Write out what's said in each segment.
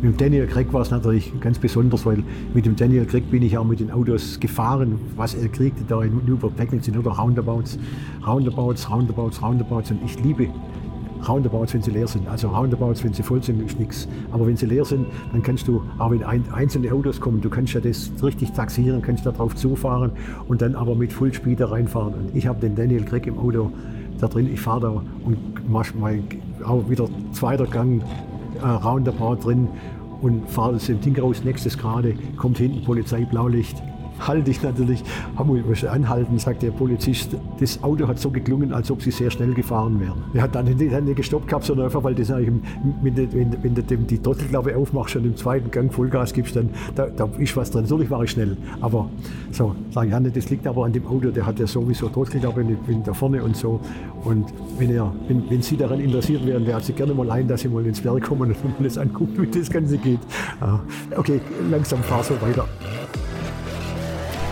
Mit dem Daniel Craig war es natürlich ganz besonders, weil mit dem Daniel Craig bin ich auch mit den Autos gefahren, was er kriegte da in Newport Technics sind oder Roundabouts, Roundabouts, Roundabouts, Roundabouts und ich liebe Roundabouts, wenn sie leer sind. Also Roundabouts, wenn sie voll sind, ist nichts. Aber wenn sie leer sind, dann kannst du, auch wenn ein, einzelne Autos kommen, du kannst ja das richtig taxieren, kannst da drauf zufahren und dann aber mit Fullspeed da reinfahren. Und ich habe den Daniel Craig im Auto da drin, ich fahre da und mach mal auch wieder zweiter Gang äh, Roundabout drin und fahre das Ding raus, nächstes gerade, kommt hinten Polizei, Blaulicht, halte ich natürlich, haben wir anhalten, sagt der Polizist, das Auto hat so geklungen, als ob sie sehr schnell gefahren wären. Er hat dann nicht gestoppt gehabt, sondern einfach, weil das eigentlich, wenn, wenn, wenn du die Trottelklappe aufmachst und im zweiten Gang Vollgas gibst, dann da, da ist was drin. Natürlich war ich schnell, aber so, sage ich, ja, das liegt aber an dem Auto, der hat ja sowieso Trottelklappe da vorne und so. Und wenn, er, wenn, wenn Sie daran interessiert wären, wäre Sie gerne mal ein, dass Sie mal ins Berg kommen und mal das angucken, wie das Ganze geht. Okay, langsam fahr so weiter.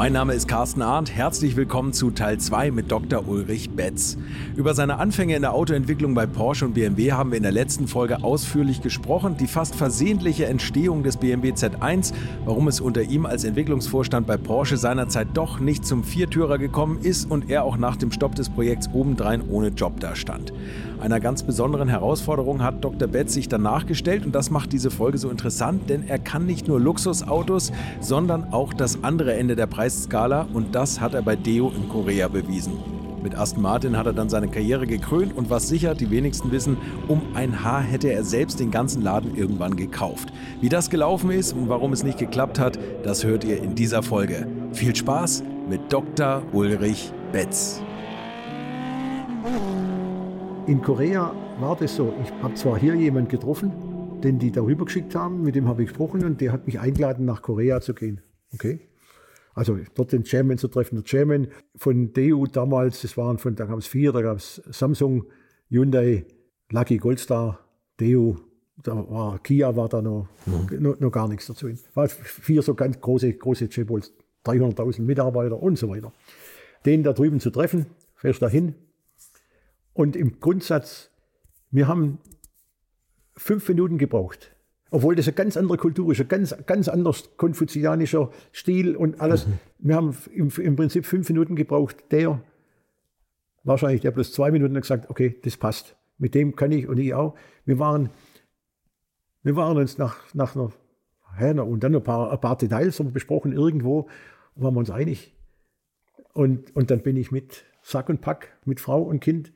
Mein Name ist Carsten Arndt. Herzlich willkommen zu Teil 2 mit Dr. Ulrich Betz. Über seine Anfänge in der Autoentwicklung bei Porsche und BMW haben wir in der letzten Folge ausführlich gesprochen. Die fast versehentliche Entstehung des BMW Z1, warum es unter ihm als Entwicklungsvorstand bei Porsche seinerzeit doch nicht zum Viertürer gekommen ist und er auch nach dem Stopp des Projekts obendrein ohne Job dastand. Einer ganz besonderen Herausforderung hat Dr. Betz sich danach gestellt und das macht diese Folge so interessant, denn er kann nicht nur Luxusautos, sondern auch das andere Ende der Preisskala und das hat er bei Deo in Korea bewiesen. Mit Aston Martin hat er dann seine Karriere gekrönt und was sicher die wenigsten wissen, um ein Haar hätte er selbst den ganzen Laden irgendwann gekauft. Wie das gelaufen ist und warum es nicht geklappt hat, das hört ihr in dieser Folge. Viel Spaß mit Dr. Ulrich Betz. In Korea war das so. Ich habe zwar hier jemanden getroffen, den die darüber geschickt haben, mit dem habe ich gesprochen und der hat mich eingeladen, nach Korea zu gehen. Okay. Also dort den Chairman zu treffen. Der Chairman von DU damals, das waren von, da gab es vier, da gab es Samsung, Hyundai, Lucky Goldstar, DU, da war Kia war da noch, mhm. noch, noch, gar nichts dazu. War vier so ganz große, große Chaebols, 300.000 Mitarbeiter und so weiter. Den da drüben zu treffen, fährst da hin, und im Grundsatz, wir haben fünf Minuten gebraucht. Obwohl das eine ganz andere Kultur ist, ein ganz, ganz anders konfuzianischer Stil und alles. Mhm. Wir haben im, im, Prinzip fünf Minuten gebraucht. Der, wahrscheinlich der plus zwei Minuten, hat gesagt, okay, das passt. Mit dem kann ich und ich auch. Wir waren, wir waren uns nach, nach einer, ja, und dann ein paar, ein paar Details haben wir besprochen irgendwo, waren wir uns einig. Und, und dann bin ich mit Sack und Pack, mit Frau und Kind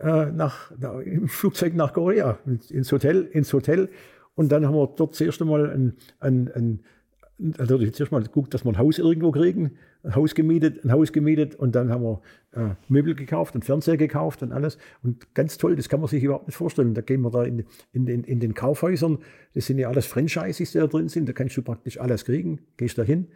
äh, nach, na, im Flugzeug nach Korea, ins Hotel, ins Hotel. Und dann haben wir dort zuerst einmal ein, ein, ein also zuerst mal geguckt, dass wir ein Haus irgendwo kriegen, ein Haus gemietet, ein Haus gemietet und dann haben wir äh, Möbel gekauft, einen Fernseher gekauft und alles. Und ganz toll, das kann man sich überhaupt nicht vorstellen. Da gehen wir da in, in, den, in den Kaufhäusern, das sind ja alles Franchises, die da drin sind, da kannst du praktisch alles kriegen, gehst da hin,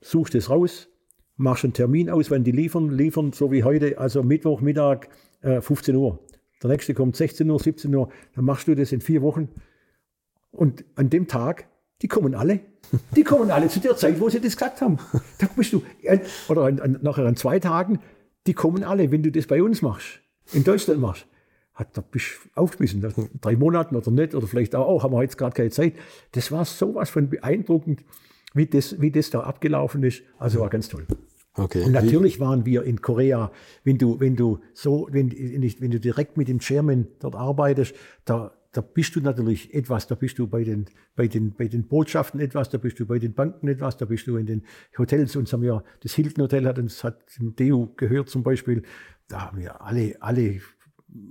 suchst es raus, machst einen Termin aus, wenn die liefern, liefern so wie heute, also Mittwochmittag äh, 15 Uhr. Der nächste kommt 16 Uhr, 17 Uhr. Dann machst du das in vier Wochen. Und an dem Tag, die kommen alle. Die kommen alle zu der Zeit, wo sie das gesagt haben. Da bist du, äh, oder an, an, nachher an zwei Tagen, die kommen alle, wenn du das bei uns machst, in Deutschland machst. Hat da bist du aufgewiesen, drei Monaten oder nicht, oder vielleicht auch, auch haben wir jetzt gerade keine Zeit. Das war sowas von beeindruckend, wie das, wie das da abgelaufen ist. Also war ganz toll. Okay. Und natürlich waren wir in Korea, wenn du, wenn du so, wenn, wenn du direkt mit dem Chairman dort arbeitest, da, da bist du natürlich etwas, da bist du bei den, bei den, bei den Botschaften etwas, da bist du bei den Banken etwas, da bist du in den Hotels. Uns haben ja, das Hilton Hotel hat uns, hat dem DEU gehört zum Beispiel. Da haben wir alle, alle,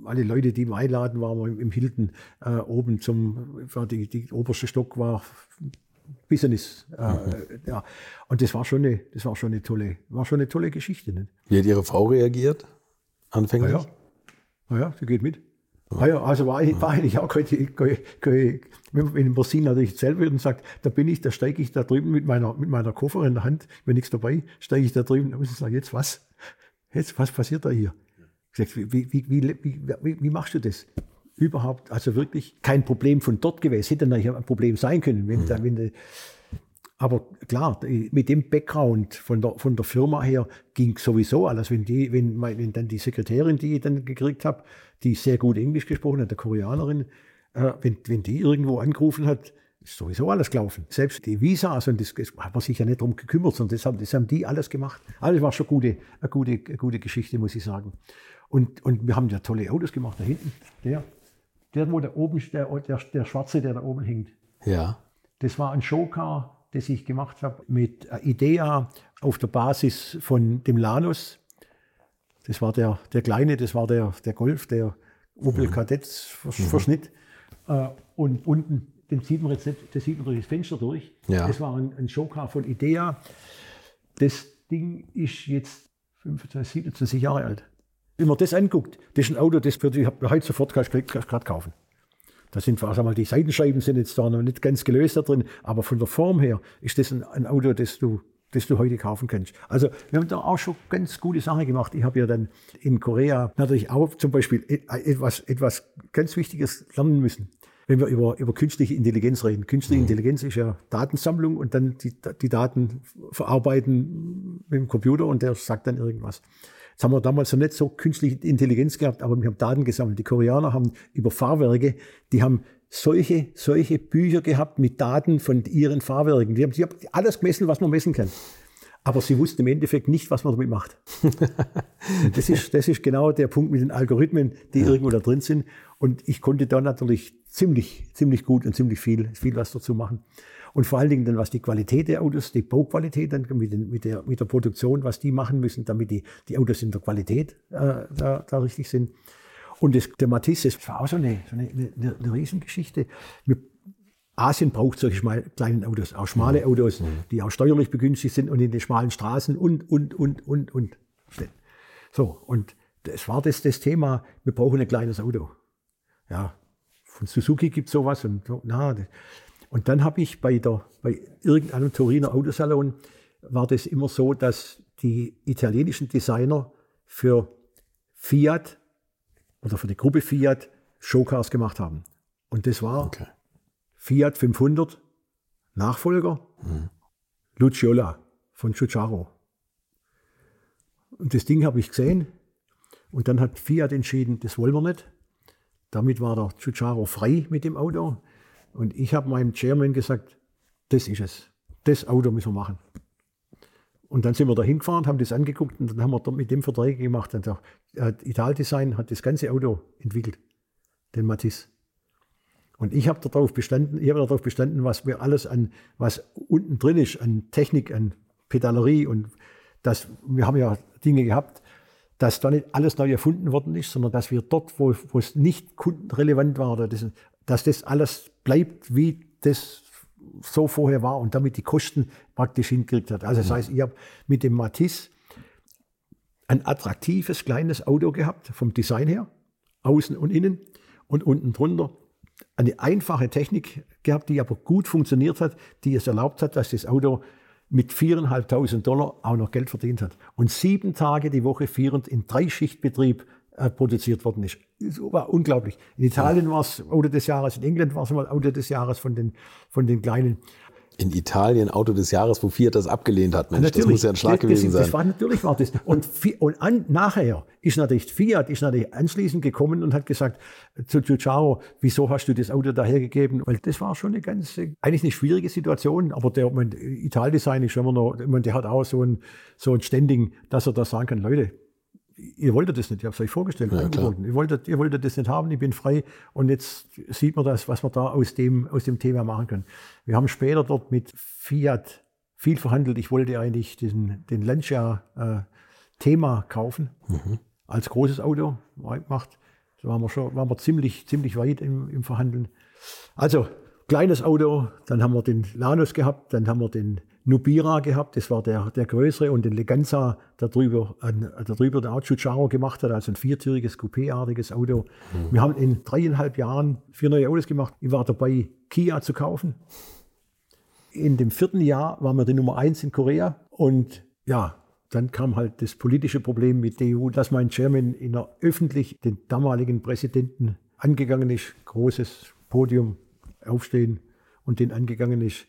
alle Leute, die wir einladen, waren wir im Hilton äh, oben zum, die, die oberste Stock war Business. Äh, mhm. ja. Und das war schon eine, das war schon eine tolle, war schon eine tolle Geschichte. Nicht? Wie hat Ihre Frau reagiert? Anfänglich? Ja, ja. ja sie geht mit. Ah ja, also war, war eigentlich auch keine, keine, wenn man sie natürlich selber und sagt, da bin ich, da steige ich da drüben mit meiner, mit meiner Koffer in der Hand, wenn nichts dabei, steige ich da drüben und sage, jetzt was? Jetzt, was passiert da hier? Ich wie, wie, wie, wie, wie machst du das? Überhaupt, also wirklich kein Problem von dort gewesen. Hätte natürlich ein Problem sein können, wenn, mhm. wenn Aber klar, mit dem Background von der, von der Firma her ging sowieso alles. Wenn, die, wenn, wenn dann die Sekretärin, die ich dann gekriegt habe, die sehr gut Englisch gesprochen hat, der Koreanerin, äh, wenn, wenn die irgendwo angerufen hat, ist sowieso alles gelaufen. Selbst die Visas und das, das hat man sich ja nicht darum gekümmert, sondern das haben, das haben die alles gemacht. Alles war schon gute, eine, gute, eine gute Geschichte, muss ich sagen. Und, und wir haben ja tolle Autos gemacht. Da hinten, der, der wo da oben, der, der, der schwarze, der da oben hängt. Ja. Das war ein Showcar das ich gemacht habe mit Idea auf der Basis von dem Lanus. Das war der, der kleine, das war der, der Golf, der Opel mhm. Kadett-Verschnitt. Mhm. Und unten, den sieht man jetzt nicht, das sieht man durch das Fenster durch. Ja. Das war ein, ein Showcar von Idea. Das Ding ist jetzt 25, 27 Jahre alt. Wenn man das anguckt, das ist ein Auto, das würde ich heute sofort gerade kaufen. Da sind sag mal, die Seitenscheiben sind jetzt da noch nicht ganz gelöst da drin, aber von der Form her ist das ein, ein Auto, das du, das du heute kaufen kannst. Also wir haben da auch schon ganz gute Sachen gemacht. Ich habe ja dann in Korea natürlich auch zum Beispiel etwas, etwas ganz Wichtiges lernen müssen. Wenn wir über, über künstliche Intelligenz reden. Künstliche mhm. Intelligenz ist ja Datensammlung und dann die, die Daten verarbeiten mit dem Computer und der sagt dann irgendwas. Das haben wir damals noch nicht so künstliche Intelligenz gehabt, aber wir haben Daten gesammelt. Die Koreaner haben über Fahrwerke, die haben solche, solche Bücher gehabt mit Daten von ihren Fahrwerken. Die haben, die haben alles gemessen, was man messen kann. Aber sie wussten im Endeffekt nicht, was man damit macht. das, ist, das ist genau der Punkt mit den Algorithmen, die ja. irgendwo da drin sind. Und ich konnte da natürlich ziemlich, ziemlich gut und ziemlich viel, viel was dazu machen. Und vor allen Dingen dann, was die Qualität der Autos, die Bauqualität dann mit, den, mit, der, mit der Produktion, was die machen müssen, damit die, die Autos in der Qualität äh, da, da richtig sind. Und das, der Matisse, das war auch so eine, so eine, eine, eine Riesengeschichte. Asien braucht solche schmal, kleinen Autos, auch schmale mhm. Autos, mhm. die auch steuerlich begünstigt sind und in den schmalen Straßen und, und, und, und, und. So, und das war das, das Thema, wir brauchen ein kleines Auto. Ja, von Suzuki gibt es sowas und na, und dann habe ich bei, der, bei irgendeinem Turiner Autosalon, war das immer so, dass die italienischen Designer für Fiat oder für die Gruppe Fiat Showcars gemacht haben. Und das war okay. Fiat 500, Nachfolger, mhm. Luciola von Ciucciaro. Und das Ding habe ich gesehen und dann hat Fiat entschieden, das wollen wir nicht. Damit war der Ciucciaro frei mit dem Auto. Und ich habe meinem Chairman gesagt, das ist es. Das Auto müssen wir machen. Und dann sind wir da hingefahren, haben das angeguckt und dann haben wir dort mit dem Verträge gemacht. Und der Italdesign hat das ganze Auto entwickelt, den Matisse. Und ich habe darauf bestanden, ich habe darauf bestanden, was wir alles an, was unten drin ist, an Technik, an Pedalerie und das, wir haben ja Dinge gehabt, dass da nicht alles neu erfunden worden ist, sondern dass wir dort, wo, wo es nicht kundenrelevant war, oder das, dass das alles bleibt, wie das so vorher war und damit die Kosten praktisch hingekriegt hat. Also das heißt, ich habe mit dem Matisse ein attraktives kleines Auto gehabt, vom Design her, außen und innen und unten drunter eine einfache Technik gehabt, die aber gut funktioniert hat, die es erlaubt hat, dass das Auto mit 4.500 Dollar auch noch Geld verdient hat. Und sieben Tage die Woche führend in Dreischichtbetrieb äh, produziert worden ist. Das war unglaublich. In Italien war es Auto des Jahres, in England war es mal Auto des Jahres von den, von den kleinen. In Italien Auto des Jahres, wo Fiat das abgelehnt hat, Mensch, natürlich, das muss ja ein Schlag das, gewesen das, sein. Das war, natürlich war das. Und, und an, nachher ist natürlich Fiat ist natürlich anschließend gekommen und hat gesagt zu Giugiaro, wieso hast du das Auto dahergegeben? Weil das war schon eine ganz, eigentlich eine schwierige Situation, aber der Italdesign ist immer noch, der hat auch so ein, so ein Standing, dass er da sagen kann, Leute, ihr wolltet das nicht, ich habe es euch vorgestellt, ja, angeboten. Ihr wolltet, ihr wolltet das nicht haben, ich bin frei und jetzt sieht man das, was wir da aus dem, aus dem Thema machen können. Wir haben später dort mit Fiat viel verhandelt. Ich wollte eigentlich diesen, den Lancia äh, Thema kaufen mhm. als großes Auto, gemacht. Da waren wir schon, waren wir ziemlich, ziemlich weit im, im Verhandeln. Also kleines Auto, dann haben wir den Lanus gehabt, dann haben wir den Nubira gehabt, das war der, der größere, und den Leganza darüber, äh, darüber der Giugiaro gemacht hat, also ein viertüriges, coupéartiges Auto. Mhm. Wir haben in dreieinhalb Jahren vier neue Autos gemacht. Ich war dabei, Kia zu kaufen. In dem vierten Jahr waren wir die Nummer eins in Korea und ja, dann kam halt das politische Problem mit der EU, dass mein Chairman in der öffentlich den damaligen Präsidenten angegangen ist, großes Podium aufstehen und den angegangen ist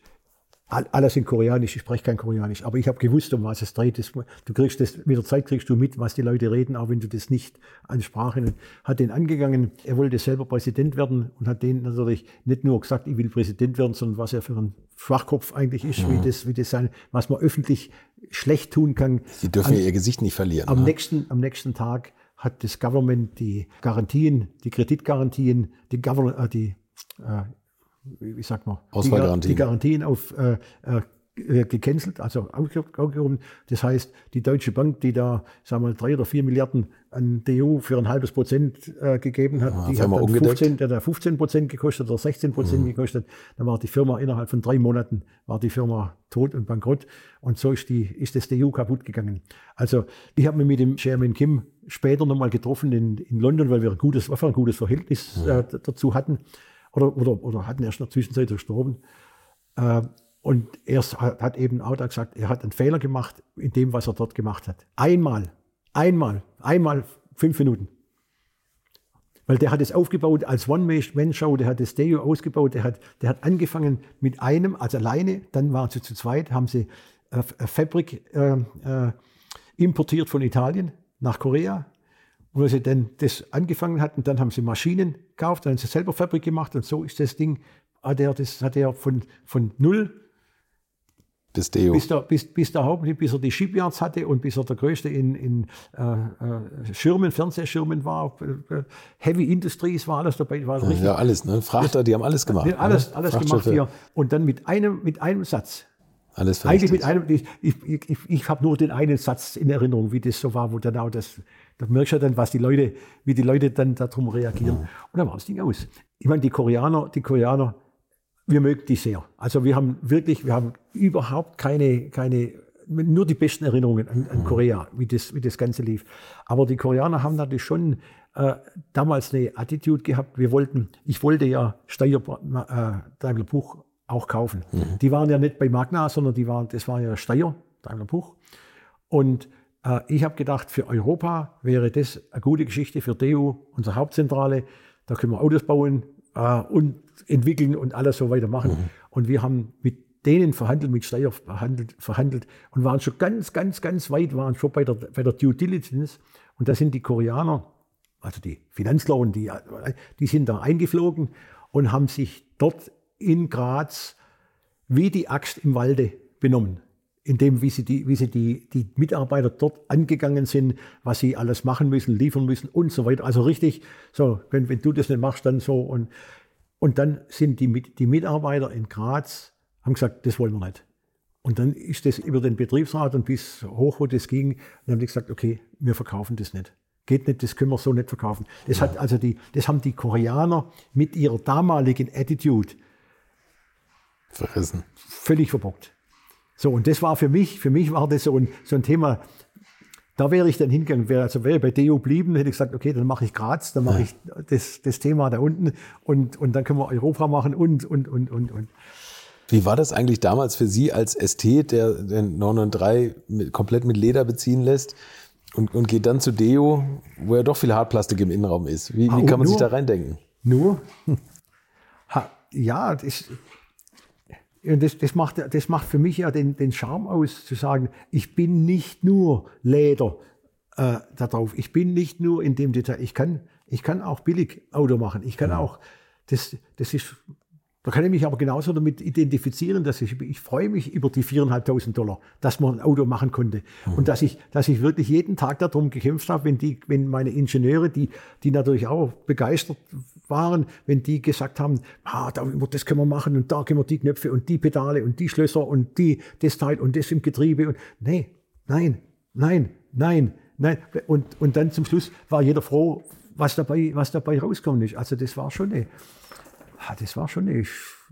alles in Koreanisch, ich spreche kein Koreanisch, aber ich habe gewusst, um was es dreht. Du kriegst das, mit der Zeit kriegst du mit, was die Leute reden, auch wenn du das nicht an Sprachen. Hat den angegangen, er wollte selber Präsident werden und hat den natürlich nicht nur gesagt, ich will Präsident werden, sondern was er für ein Schwachkopf eigentlich ist, mhm. wie das, wie das sein, was man öffentlich schlecht tun kann. Sie dürfen an, ihr Gesicht nicht verlieren. Am, ne? nächsten, am nächsten Tag hat das Government die Garantien, die Kreditgarantien, die, Govern äh, die äh, wie sagt man, Ausfallgarantien. Die, Garantien auf äh, äh, gecancelt, also aufgehoben. Das heißt, die Deutsche Bank, die da, sagen wir, drei oder vier Milliarden an die EU für ein halbes Prozent äh, gegeben hat, ja, die hat dann 15, der hat 15 Prozent gekostet oder 16 Prozent mhm. gekostet. Dann war die Firma innerhalb von drei Monaten war die Firma tot und bankrott. Und so ist, die, ist das EU kaputt gegangen. Also ich habe mich mit dem Chairman Kim später nochmal getroffen in, in London, weil wir ein gutes, ein gutes Verhältnis mhm. äh, dazu hatten oder, oder, oder hatten erst in der Zwischenzeit verstorben. Äh, und er hat eben auch da gesagt, er hat einen Fehler gemacht in dem, was er dort gemacht hat. Einmal, einmal, einmal fünf Minuten. Weil der hat es aufgebaut als One-Man-Show, der hat das Deo ausgebaut, der hat, der hat angefangen mit einem, also alleine, dann waren sie zu zweit, haben sie äh, Fabrik äh, äh, importiert von Italien nach Korea, wo sie dann das angefangen hatten, dann haben sie Maschinen gekauft, dann haben sie selber Fabrik gemacht und so ist das Ding, hat er, das hat er von, von null bis, Deo. bis, der, bis, bis der Hauptmann, bis er die Shipyards hatte und bis er der größte in, in äh, äh Schirmen, Fernsehschirmen war, äh, Heavy Industries war alles dabei. War ja, ja, alles, ne? Frachter, die haben alles gemacht. Alles, ne? alles gemacht hier. Und dann mit einem, mit einem Satz. Alles Eigentlich mit einem, ich, ich, ich, ich habe nur den einen Satz in Erinnerung, wie das so war, wo dann auch das, da merkst du dann, was die Leute, wie die Leute dann darum reagieren. Und dann war das Ding aus. Ich meine, die Koreaner, die Koreaner, wir mögen die sehr. Also wir haben wirklich, wir haben überhaupt keine, keine, nur die besten Erinnerungen an, an Korea, wie das, wie das Ganze lief. Aber die Koreaner haben natürlich schon äh, damals eine Attitude gehabt. Wir wollten, ich wollte ja Steyr äh, Daimler Puch auch kaufen. Mhm. Die waren ja nicht bei Magna, sondern die waren, das war ja Steyr Daimler Puch. Und ich habe gedacht, für Europa wäre das eine gute Geschichte für DEU, unsere Hauptzentrale. Da können wir Autos bauen äh, und entwickeln und alles so weiter machen. Mhm. Und wir haben mit denen verhandelt, mit Steyr verhandelt, verhandelt und waren schon ganz, ganz, ganz weit, waren schon bei der, bei der Due Diligence. Und da sind die Koreaner, also die Finanzlauen, die, die sind da eingeflogen und haben sich dort in Graz wie die Axt im Walde benommen in dem, wie sie, die, wie sie die, die Mitarbeiter dort angegangen sind, was sie alles machen müssen, liefern müssen und so weiter. Also richtig, so, wenn, wenn du das nicht machst, dann so. Und, und dann sind die, die Mitarbeiter in Graz, haben gesagt, das wollen wir nicht. Und dann ist das über den Betriebsrat und bis hoch, wo das ging, dann haben die gesagt, okay, wir verkaufen das nicht. Geht nicht, das können wir so nicht verkaufen. Das, hat also die, das haben die Koreaner mit ihrer damaligen Attitude verrissen. Völlig verbockt. So, und das war für mich, für mich war das so ein, so ein Thema, da wäre ich dann hingegangen, wäre, also wäre bei Deo blieben, hätte ich gesagt, okay, dann mache ich Graz, dann mache ich das, das Thema da unten und, und dann können wir Europa machen und, und, und, und, und. Wie war das eigentlich damals für Sie als Ästhet, der den 993 mit, komplett mit Leder beziehen lässt und, und geht dann zu Deo, wo ja doch viel Hartplastik im Innenraum ist? Wie, wie kann man nur, sich da reindenken? Nur? Ha, ja, das, und das, das, macht, das macht für mich ja den, den Charme aus, zu sagen, ich bin nicht nur Leder äh, da drauf, ich bin nicht nur in dem Detail, ich kann, ich kann auch billig Auto machen, ich kann auch, das, das ist da kann ich mich aber genauso damit identifizieren, dass ich, ich freue mich über die 4.500 Dollar, dass man ein Auto machen konnte. Mhm. Und dass ich, dass ich wirklich jeden Tag darum gekämpft habe, wenn die, wenn meine Ingenieure, die, die natürlich auch begeistert waren, wenn die gesagt haben, ah, das können wir machen und da können wir die Knöpfe und die Pedale und die Schlösser und die, das Teil und das im Getriebe und, nee, nein, nein, nein, nein. Und, und dann zum Schluss war jeder froh, was dabei, was dabei rauskommt. ist. Also das war schon eine, Ah, das war schon eine,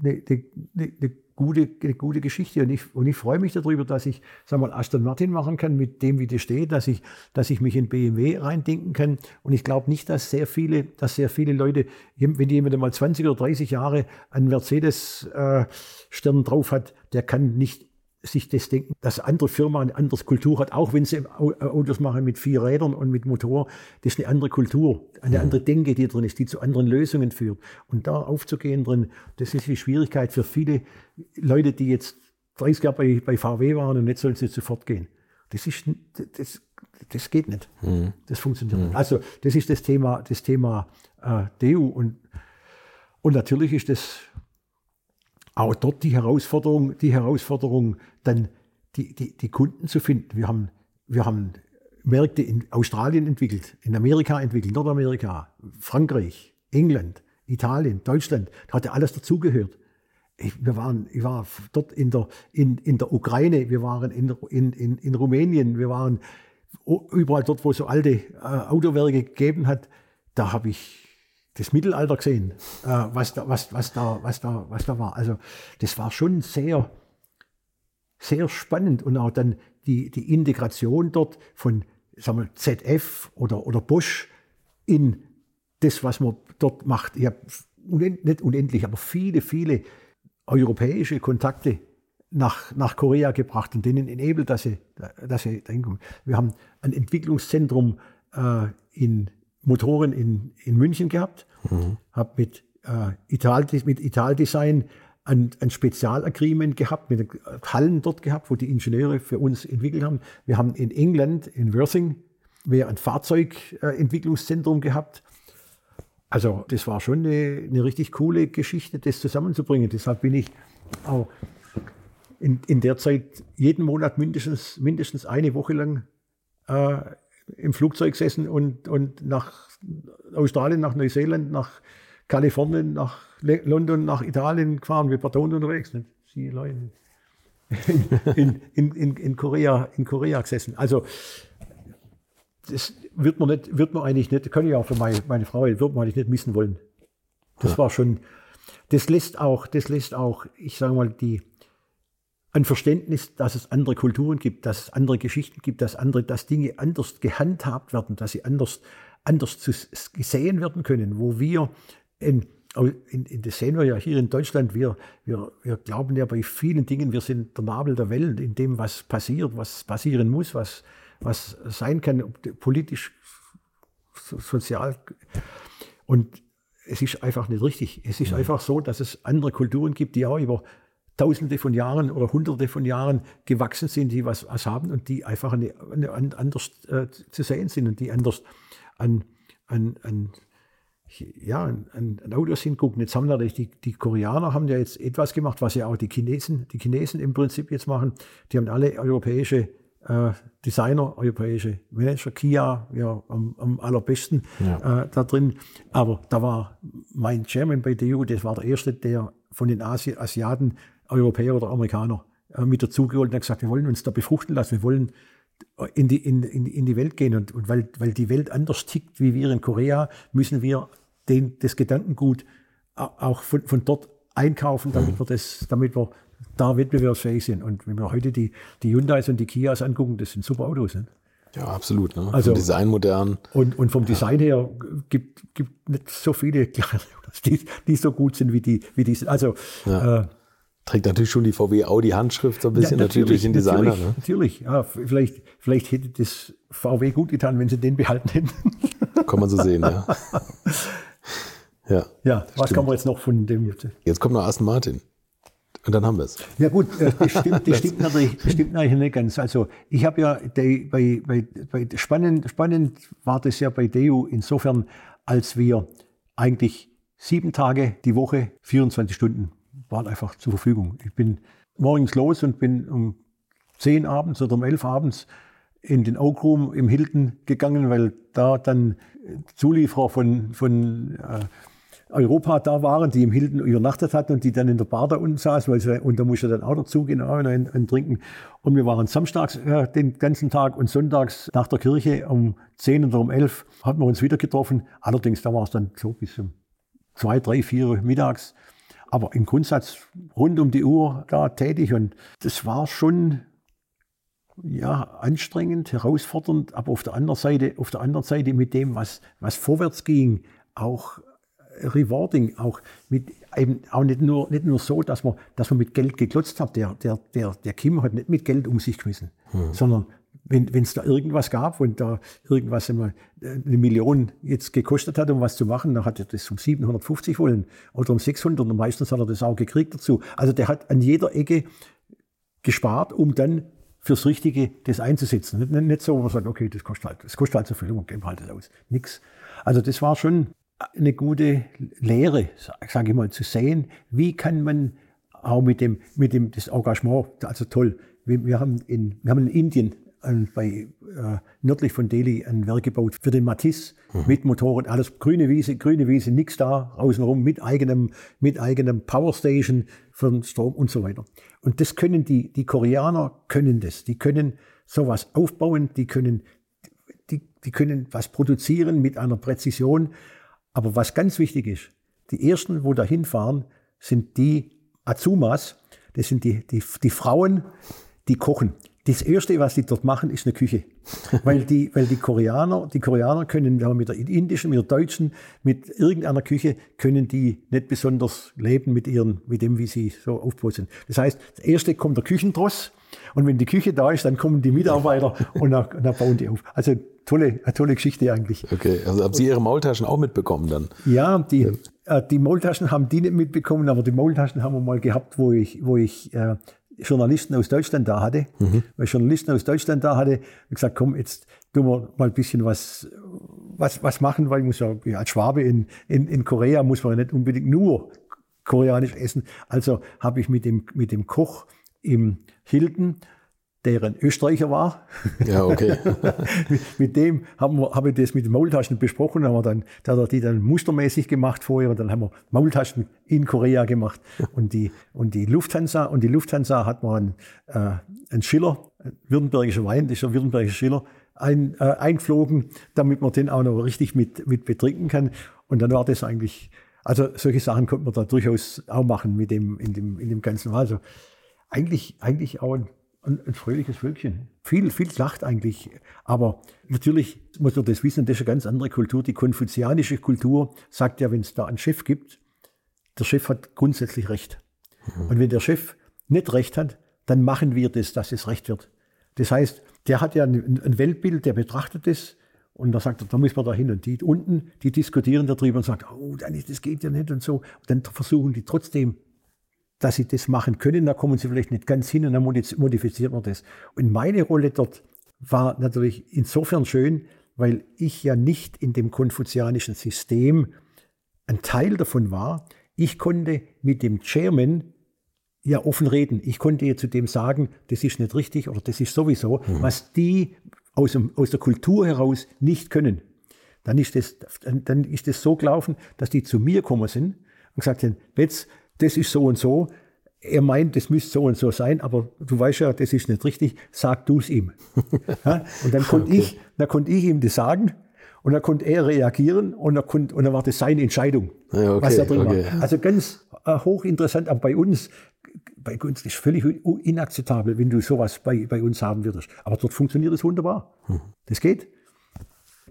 eine, eine, eine, gute, eine gute Geschichte. Und ich, und ich freue mich darüber, dass ich, sag mal, Aston Martin machen kann mit dem, wie das steht, dass ich, dass ich mich in BMW reindenken kann. Und ich glaube nicht, dass sehr viele, dass sehr viele Leute, wenn jemand mal 20 oder 30 Jahre einen Mercedes-Stern äh, drauf hat, der kann nicht sich das denken, dass andere Firma eine andere Kultur hat, auch wenn sie äh, Autos machen mit vier Rädern und mit Motor. Das ist eine andere Kultur, eine andere Denke, die drin ist, die zu anderen Lösungen führt. Und da aufzugehen drin, das ist die Schwierigkeit für viele Leute, die jetzt 30 Jahre bei, bei VW waren und jetzt sollen sie sofort gehen. Das ist, das, das geht nicht. Mhm. Das funktioniert mhm. nicht. Also, das ist das Thema, das Thema äh, DEU und, und natürlich ist das auch dort die Herausforderung, die Herausforderung, dann die, die, die Kunden zu finden. Wir haben, wir haben Märkte in Australien entwickelt, in Amerika entwickelt, Nordamerika, Frankreich, England, Italien, Deutschland. Da hat ja alles dazugehört. Ich, wir waren, ich war dort in der, in, in der Ukraine, wir waren in, in, in, in Rumänien, wir waren überall dort, wo es so alte äh, Autowerke gegeben hat. Da habe ich das Mittelalter gesehen, äh, was, da, was, was, da, was, da, was da war. Also das war schon sehr, sehr spannend und auch dann die, die Integration dort von sagen wir, ZF oder, oder Bosch in das, was man dort macht. Ich habe nicht unendlich, aber viele, viele europäische Kontakte nach, nach Korea gebracht und denen enabled, dass sie, dass sie dahin kommen. Wir haben ein Entwicklungszentrum äh, in Motoren in, in München gehabt, mhm. habe mit, äh, Ital, mit Italdesign ein, ein Spezialagreement gehabt, mit Hallen dort gehabt, wo die Ingenieure für uns entwickelt haben. Wir haben in England, in Worthing, wir ein Fahrzeugentwicklungszentrum gehabt. Also das war schon eine, eine richtig coole Geschichte, das zusammenzubringen. Deshalb bin ich auch in, in der Zeit jeden Monat mindestens, mindestens eine Woche lang äh, im Flugzeug gesessen und, und nach Australien, nach Neuseeland, nach Kalifornien, nach London, nach Italien gefahren, wie Person unterwegs. Nicht? Sie Leute in, in, in, in, Korea, in Korea gesessen. Also das wird man, nicht, wird man eigentlich nicht, kann ich auch für meine, meine Frau, wird man eigentlich nicht missen wollen. Das war schon, das lässt auch, das lässt auch, ich sage mal, die, ein Verständnis, dass es andere Kulturen gibt, dass es andere Geschichten gibt, dass andere, dass Dinge anders gehandhabt werden, dass sie anders, anders zu, gesehen werden können, wo wir in, in, in, das sehen wir ja hier in Deutschland, wir, wir, wir glauben ja bei vielen Dingen, wir sind der Nabel der Welt in dem, was passiert, was passieren muss, was, was sein kann, politisch, sozial. Und es ist einfach nicht richtig. Es ist einfach so, dass es andere Kulturen gibt, die auch über Tausende von Jahren oder Hunderte von Jahren gewachsen sind, die was, was haben und die einfach eine, eine, anders äh, zu sehen sind und die anders an, an, an ja, an, an Autos hingucken. Jetzt haben natürlich die, die Koreaner haben ja jetzt etwas gemacht, was ja auch die Chinesen, die Chinesen im Prinzip jetzt machen. Die haben alle europäische äh, Designer, europäische Manager, Kia, ja, am, am allerbesten ja. äh, da drin. Aber da war mein Chairman bei DU, das war der erste, der von den Asi Asiaten Europäer oder Amerikaner äh, mit dazugeholt und hat gesagt, wir wollen uns da befruchten lassen, wir wollen in die, in, in, in die Welt gehen. Und, und weil, weil die Welt anders tickt wie wir in Korea, müssen wir den, das Gedankengut auch von, von dort einkaufen, damit wir, das, damit wir da wettbewerbsfähig sind. Und wenn wir heute die, die Hyundais und die Kias angucken, das sind super Autos. Ne? Ja, absolut. Ne? Also, vom Design modern. Und, und vom Design her gibt es nicht so viele, die, die so gut sind wie die, wie die sind. Also ja. äh, Trägt natürlich schon die VW Audi Handschrift so ein bisschen ja, natürlich, natürlich, durch den Designer. Natürlich, ne? natürlich. Ja, vielleicht, vielleicht hätte das VW gut getan, wenn sie den behalten hätten. Kann man so sehen, ja. Ja, ja was stimmt. kann man jetzt noch von dem jetzt? Jetzt kommt noch Aston Martin. Und dann haben wir es. Ja gut, äh, das stimmt, das stimmt, natürlich, das stimmt natürlich nicht ganz. Also ich habe ja die, bei, bei, bei spannend, spannend war das ja bei Deu insofern, als wir eigentlich sieben Tage die Woche, 24 Stunden waren einfach zur Verfügung. Ich bin morgens los und bin um 10 abends oder um 11 abends in den Oak Room im Hilton gegangen, weil da dann Zulieferer von, von äh, Europa da waren, die im Hilton übernachtet hatten und die dann in der Bar da unten saßen, weil sie, und da musste dann auch dazugehen und ein trinken. Und wir waren samstags äh, den ganzen Tag und sonntags nach der Kirche um 10 oder um 11 hatten wir uns wieder getroffen. Allerdings, da war es dann so bis um 2, 3, 4 mittags aber im Grundsatz rund um die Uhr da tätig und das war schon ja, anstrengend, herausfordernd, aber auf der anderen Seite, auf der anderen Seite mit dem, was, was vorwärts ging, auch rewarding, auch mit eben auch nicht nur, nicht nur so, dass man, dass man mit Geld geklotzt hat. Der, der, der, der Kim hat nicht mit Geld um sich geschmissen, hm. sondern wenn es da irgendwas gab und da irgendwas immer eine Million jetzt gekostet hat, um was zu machen, dann hat er das um 750 wollen oder um 600 und meistens hat er das auch gekriegt dazu. Also der hat an jeder Ecke gespart, um dann fürs Richtige das einzusetzen. Nicht, nicht so, wo man sagt, okay, das kostet halt, das kostet halt so viel, und geben halt das aus. Nix. Also das war schon eine gute Lehre, sage ich mal, zu sehen, wie kann man auch mit dem, mit dem, das Engagement, also toll. Wir, wir haben in, wir haben in Indien bei, äh, nördlich von Delhi ein Werk gebaut für den Matisse mhm. mit Motoren, alles grüne Wiese, grüne Wiese, nichts da, außenrum mit eigenem, mit eigenem Powerstation für den Strom und so weiter. Und das können die, die Koreaner können das. Die können sowas aufbauen, die können, die, die können was produzieren mit einer Präzision. Aber was ganz wichtig ist, die ersten, wo da hinfahren, sind die Azumas, das sind die, die, die Frauen, die kochen. Das Erste, was die dort machen, ist eine Küche. Weil die, weil die Koreaner, die Koreaner können ja, mit der indischen, mit der deutschen, mit irgendeiner Küche können die nicht besonders leben mit ihren, mit dem, wie sie so aufgebaut sind. Das heißt, das Erste kommt der Küchentross und wenn die Küche da ist, dann kommen die Mitarbeiter und dann, dann bauen die auf. Also tolle, eine tolle Geschichte eigentlich. Okay, also haben Sie Ihre Maultaschen auch mitbekommen dann? Ja, die, äh, die Maultaschen haben die nicht mitbekommen, aber die Maultaschen haben wir mal gehabt, wo ich, wo ich äh, Journalisten aus Deutschland da hatte, mhm. weil Journalisten aus Deutschland da hatte, und gesagt, komm, jetzt tun wir mal ein bisschen was, was, was machen, weil ich muss ja, als Schwabe in, in, in Korea muss man ja nicht unbedingt nur koreanisch essen. Also habe ich mit dem, mit dem Koch im Hilton der ein Österreicher war. Ja, okay. mit dem haben wir, habe ich das mit den Maultaschen besprochen, haben wir dann, da hat er die dann mustermäßig gemacht vorher und dann haben wir Maultaschen in Korea gemacht und die, und die Lufthansa, und die Lufthansa hat man einen, äh, einen Schiller, ein württembergischer Wein, das ist ein württembergischer Schiller, ein, äh, eingeflogen, damit man den auch noch richtig mit, mit betrinken kann. Und dann war das eigentlich, also solche Sachen konnte man da durchaus auch machen mit dem, in dem, in dem ganzen, also eigentlich, eigentlich auch ein ein, ein fröhliches Völkchen. Viel, viel lacht eigentlich. Aber natürlich muss man das wissen, das ist eine ganz andere Kultur. Die konfuzianische Kultur sagt ja, wenn es da einen Chef gibt, der Chef hat grundsätzlich Recht. Mhm. Und wenn der Chef nicht Recht hat, dann machen wir das, dass es Recht wird. Das heißt, der hat ja ein, ein Weltbild, der betrachtet das und da sagt er, da müssen wir da hin. Und die unten, die diskutieren darüber und sagen, oh, das geht ja nicht und so. Und dann versuchen die trotzdem dass sie das machen können. Da kommen sie vielleicht nicht ganz hin und dann modifiziert man das. Und meine Rolle dort war natürlich insofern schön, weil ich ja nicht in dem konfuzianischen System ein Teil davon war. Ich konnte mit dem Chairman ja offen reden. Ich konnte ihr zu dem sagen, das ist nicht richtig oder das ist sowieso, mhm. was die aus, dem, aus der Kultur heraus nicht können. Dann ist, das, dann ist das so gelaufen, dass die zu mir gekommen sind und gesagt haben, Betz, das ist so und so. Er meint, das müsste so und so sein, aber du weißt ja, das ist nicht richtig, sag du es ihm. ja? Und dann konnte, okay. ich, dann konnte ich ihm das sagen und dann konnte er reagieren und dann, konnte, und dann war das seine Entscheidung, ja, okay, was da drin okay. war. Also ganz äh, hochinteressant, aber bei uns, bei uns ist völlig inakzeptabel, wenn du sowas bei, bei uns haben würdest. Aber dort funktioniert es wunderbar. Hm. Das geht.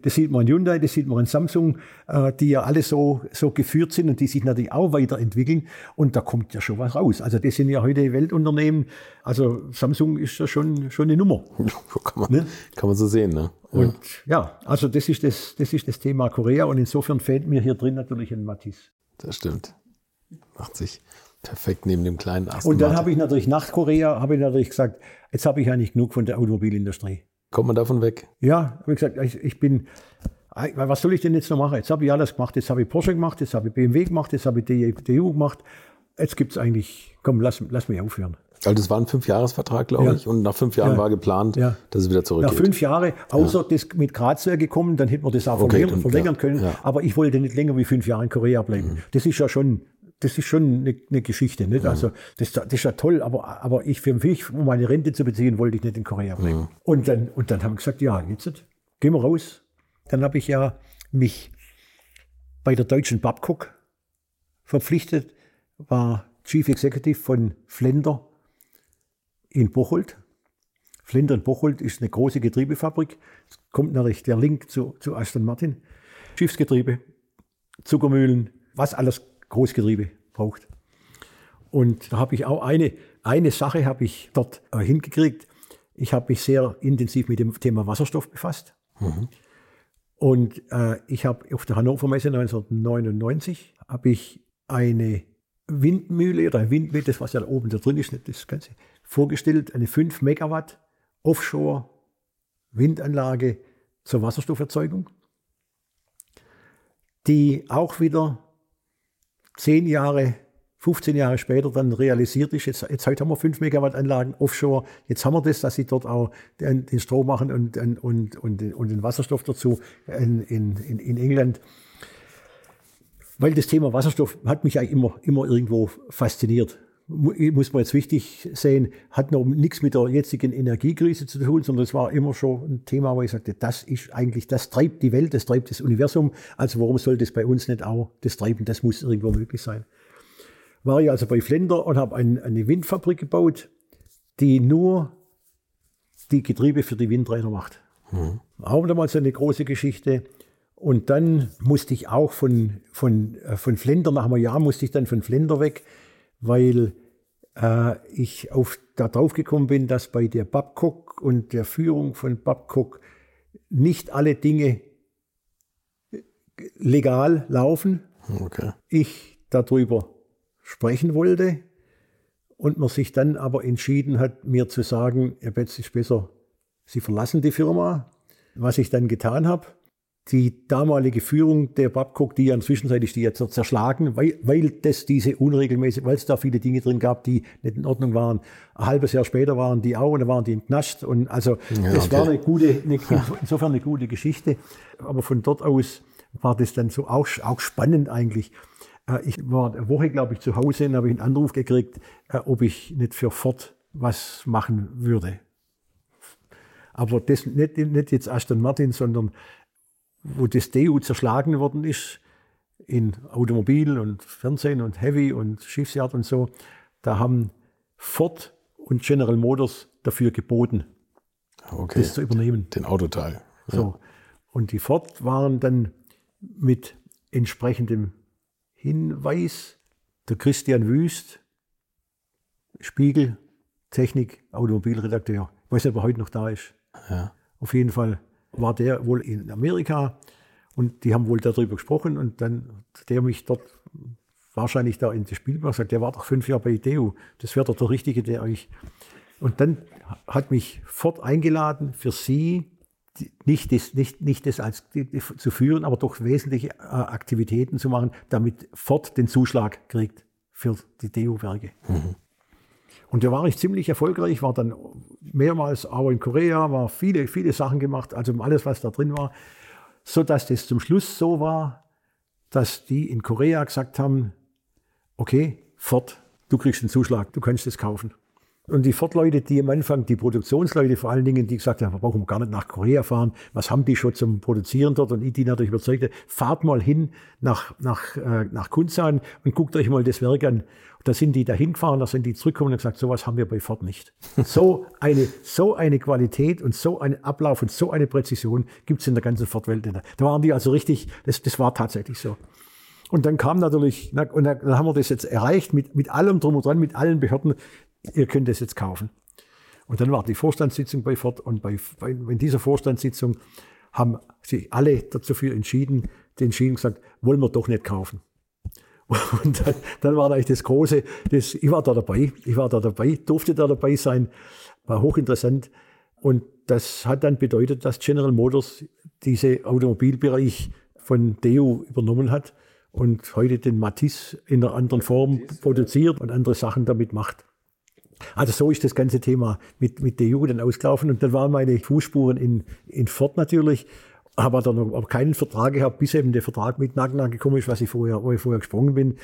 Das sieht man in Hyundai, das sieht man in Samsung, äh, die ja alle so, so geführt sind und die sich natürlich auch weiterentwickeln. Und da kommt ja schon was raus. Also das sind ja heute Weltunternehmen. Also Samsung ist ja schon, schon eine Nummer. kann, man, ne? kann man so sehen. Ne? Ja. Und ja, also das ist das, das ist das Thema Korea. Und insofern fehlt mir hier drin natürlich ein Matisse. Das stimmt. Macht sich perfekt neben dem kleinen Aston Und dann habe ich natürlich nach Korea, habe ich natürlich gesagt, jetzt habe ich eigentlich genug von der Automobilindustrie. Kommt man davon weg? Ja, wie gesagt, ich, ich bin, was soll ich denn jetzt noch machen? Jetzt habe ich alles gemacht. Jetzt habe ich Porsche gemacht, jetzt habe ich BMW gemacht, jetzt habe ich DU gemacht. Jetzt gibt es eigentlich, komm, lass, lass mich aufhören. Also das war ein Fünfjahresvertrag, glaube ja. ich, und nach fünf Jahren ja. war geplant, ja. dass es wieder zurückgeht. Nach fünf Jahren, außer das mit Graz wäre gekommen, dann hätten wir das auch okay, verlängern, verlängern können. Aber ich wollte nicht länger wie fünf Jahre in Korea bleiben. Mhm. Das ist ja schon das ist schon eine, eine Geschichte. Nicht? Ja. Also das, das, ist ja toll, aber, aber ich für mich, um meine Rente zu beziehen, wollte ich nicht in Korea bleiben. Ja. Und, dann, und dann haben wir gesagt, ja, jetzt gehen wir raus. Dann habe ich ja mich bei der deutschen Babcock verpflichtet, war Chief Executive von Flender in Bocholt. Flender in Bocholt ist eine große Getriebefabrik. Es kommt natürlich der Link zu, zu Aston Martin. Schiffsgetriebe, Zuckermühlen, was alles Großgetriebe braucht. Und da habe ich auch eine, eine Sache habe ich dort äh, hingekriegt. Ich habe mich sehr intensiv mit dem Thema Wasserstoff befasst. Mhm. Und äh, ich habe auf der Hannover Messe 1999 habe ich eine Windmühle oder ein Windmill, das was ja da oben da drin ist, das Ganze, vorgestellt, eine 5 Megawatt Offshore Windanlage zur Wasserstofferzeugung, die auch wieder zehn Jahre, 15 Jahre später dann realisiert ist. Jetzt, jetzt heute haben wir 5 Megawatt Anlagen offshore. Jetzt haben wir das, dass sie dort auch den, den Strom machen und, und, und, und, den Wasserstoff dazu in, in, in England. Weil das Thema Wasserstoff hat mich eigentlich immer, immer irgendwo fasziniert muss man jetzt wichtig sehen, hat noch nichts mit der jetzigen Energiekrise zu tun, sondern es war immer schon ein Thema, wo ich sagte, das ist eigentlich, das treibt die Welt, das treibt das Universum. Also warum soll das bei uns nicht auch das treiben? Das muss irgendwo möglich sein. War ich also bei Flender und habe ein, eine Windfabrik gebaut, die nur die Getriebe für die Windräder macht. Mhm. Auch damals eine große Geschichte. Und dann musste ich auch von, von, äh, von Flender, nach einem Jahr musste ich dann von Flender weg, weil äh, ich auf, da drauf gekommen bin, dass bei der Babcock und der Führung von Babcock nicht alle Dinge legal laufen. Okay. Ich darüber sprechen wollte und man sich dann aber entschieden hat, mir zu sagen, Herr Betz, ist besser, Sie verlassen die Firma. Was ich dann getan habe, die damalige Führung der Babcock, die ja zwischenzeitlich die jetzt zerschlagen, weil, weil das diese unregelmäßig, weil es da viele Dinge drin gab, die nicht in Ordnung waren. Ein halbes Jahr später waren die auch und da waren die im Knast und also ja, es okay. war eine gute, eine, insofern eine gute Geschichte. Aber von dort aus war das dann so auch, auch spannend eigentlich. Äh, ich war eine Woche, glaube ich, zu Hause und habe einen Anruf gekriegt, äh, ob ich nicht für Ford was machen würde. Aber das nicht, nicht jetzt Aston Martin, sondern wo das DU zerschlagen worden ist, in Automobil und Fernsehen und Heavy und Schiffsjagd und so, da haben Ford und General Motors dafür geboten, okay. das zu übernehmen. Den Autoteil. Ja. So. Und die Ford waren dann mit entsprechendem Hinweis der Christian Wüst, Spiegel, Technik, Automobilredakteur. Ich weiß nicht, ob er heute noch da ist. Ja. Auf jeden Fall war der wohl in Amerika und die haben wohl darüber gesprochen und dann der mich dort wahrscheinlich da in das Spiel gemacht sagt, der war doch fünf Jahre bei IDEU, das wäre doch der Richtige, der euch. Und dann hat mich Ford eingeladen, für sie nicht das, nicht, nicht das als zu führen, aber doch wesentliche äh, Aktivitäten zu machen, damit Ford den Zuschlag kriegt für die DEU-Werke. Mhm. Und da war ich ziemlich erfolgreich, war dann mehrmals auch in Korea, war viele, viele Sachen gemacht, also alles, was da drin war, so dass das zum Schluss so war, dass die in Korea gesagt haben, okay, fort, du kriegst den Zuschlag, du kannst es kaufen. Und die Ford-Leute, die am Anfang, die Produktionsleute vor allen Dingen, die gesagt haben, wir brauchen gar nicht nach Korea fahren, was haben die schon zum Produzieren dort? Und ich die natürlich überzeugte, fahrt mal hin nach, nach, äh, nach Kunzan und guckt euch mal das Werk an. Da sind die da hingefahren, da sind die zurückgekommen und gesagt, sowas haben wir bei Ford nicht. So eine, so eine Qualität und so ein Ablauf und so eine Präzision gibt es in der ganzen Ford-Welt nicht. Da waren die also richtig, das, das war tatsächlich so. Und dann kam natürlich, na, und dann haben wir das jetzt erreicht mit, mit allem drum und dran, mit allen Behörden ihr könnt es jetzt kaufen. Und dann war die Vorstandssitzung bei Ford und bei, bei, in dieser Vorstandssitzung haben sie alle dazu entschieden, den entschieden gesagt, wollen wir doch nicht kaufen. Und dann, dann war eigentlich das Große, das, ich war da dabei, ich war da dabei, durfte da dabei sein, war hochinteressant. Und das hat dann bedeutet, dass General Motors diese Automobilbereich von DEU übernommen hat und heute den Matisse in einer anderen Form produziert und andere Sachen damit macht. Also so ist das ganze Thema mit, mit der Jugend ausgelaufen. Und dann waren meine Fußspuren in, in Ford natürlich. Habe dann noch keinen Vertrag gehabt, bis eben der Vertrag mit Nacken gekommen ist, was ich vorher, wo ich vorher gesprungen bin,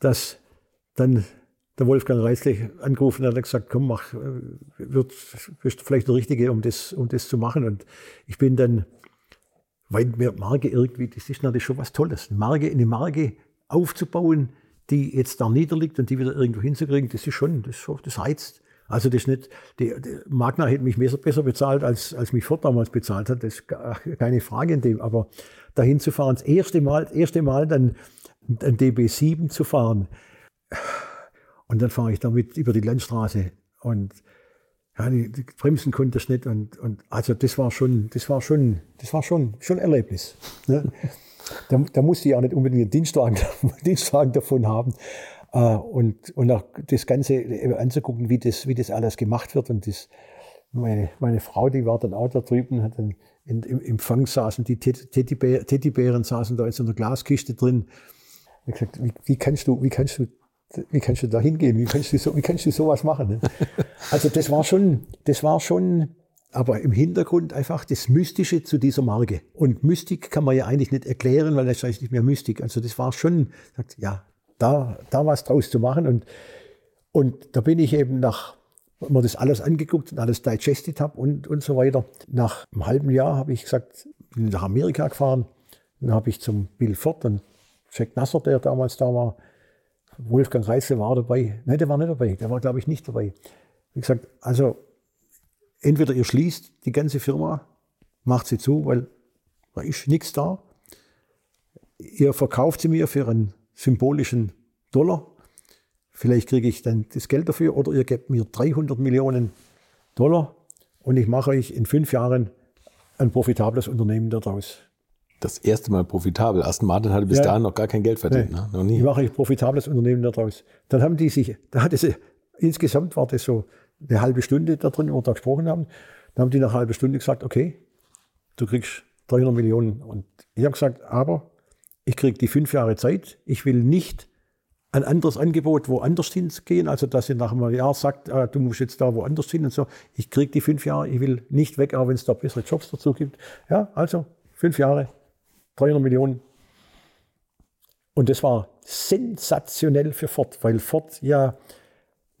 dass dann der Wolfgang Reißlich angerufen hat und gesagt, komm, mach, äh, wird, bist vielleicht der Richtige, um das, um das zu machen. Und ich bin dann, weil mir Marke irgendwie, das ist natürlich schon was Tolles, eine Marke, eine Marke aufzubauen, die jetzt da niederliegt und die wieder irgendwo hinzukriegen, das ist schon, das, das reizt. Also das ist nicht, die, die Magna hätte mich besser bezahlt, als, als mich Ford damals bezahlt hat, das ist keine Frage in dem, aber dahin zu fahren, das erste Mal, das erste Mal dann ein DB7 zu fahren und dann fahre ich damit über die Landstraße und ja, die, die Bremsen konnte ich nicht und, und also das war schon, das war schon, das war schon, schon Erlebnis. Ne? Da, da musste ich auch nicht unbedingt einen Dienstwagen, Dienstwagen davon haben. Äh, und, und auch das Ganze anzugucken, wie das, wie das alles gemacht wird. Und das, meine, meine Frau, die war dann auch da drüben, hat dann in, im Empfang saßen die Teddybär, Teddybären saßen da in so einer Glaskiste drin. Ich gesagt, wie, wie kannst du, wie kannst du, wie kannst du da hingehen? Wie kannst du so, wie kannst du sowas machen? Ne? Also das war schon, das war schon, aber im Hintergrund einfach das Mystische zu dieser Marke. Und Mystik kann man ja eigentlich nicht erklären, weil das heißt nicht mehr Mystik. Also das war schon, sagt, ja, da, da was draus zu machen. Und, und da bin ich eben nach, wenn man das alles angeguckt und alles digested habe und, und so weiter. Nach einem halben Jahr habe ich gesagt, bin nach Amerika gefahren. Dann habe ich zum Bill Ford und Jack Nasser, der damals da war, Wolfgang Reisel war dabei. Nein, der war nicht dabei. Der war, glaube ich, nicht dabei. Wie gesagt, also entweder ihr schließt die ganze Firma, macht sie zu, weil da ist nichts da. Ihr verkauft sie mir für einen symbolischen Dollar. Vielleicht kriege ich dann das Geld dafür oder ihr gebt mir 300 Millionen Dollar und ich mache euch in fünf Jahren ein profitables Unternehmen daraus. Das erste Mal profitabel. Aston Martin hatte bis ja. dahin noch gar kein Geld verdient. Nee. Ne? Noch nie. Ich mache ich profitables Unternehmen daraus. Dann haben die sich, da hatte sie, insgesamt war das so eine halbe Stunde da drin, wo wir da gesprochen haben. Dann haben die nach einer halben Stunde gesagt, okay, du kriegst 300 Millionen. Und ich habe gesagt, aber ich kriege die fünf Jahre Zeit. Ich will nicht ein anderes Angebot woanders hingehen, also dass ihr nach einem Jahr sagt, äh, du musst jetzt da woanders hin und so. Ich kriege die fünf Jahre, ich will nicht weg, auch wenn es da bessere Jobs dazu gibt. Ja, also fünf Jahre, 300 Millionen. Und das war sensationell für Ford, weil Ford ja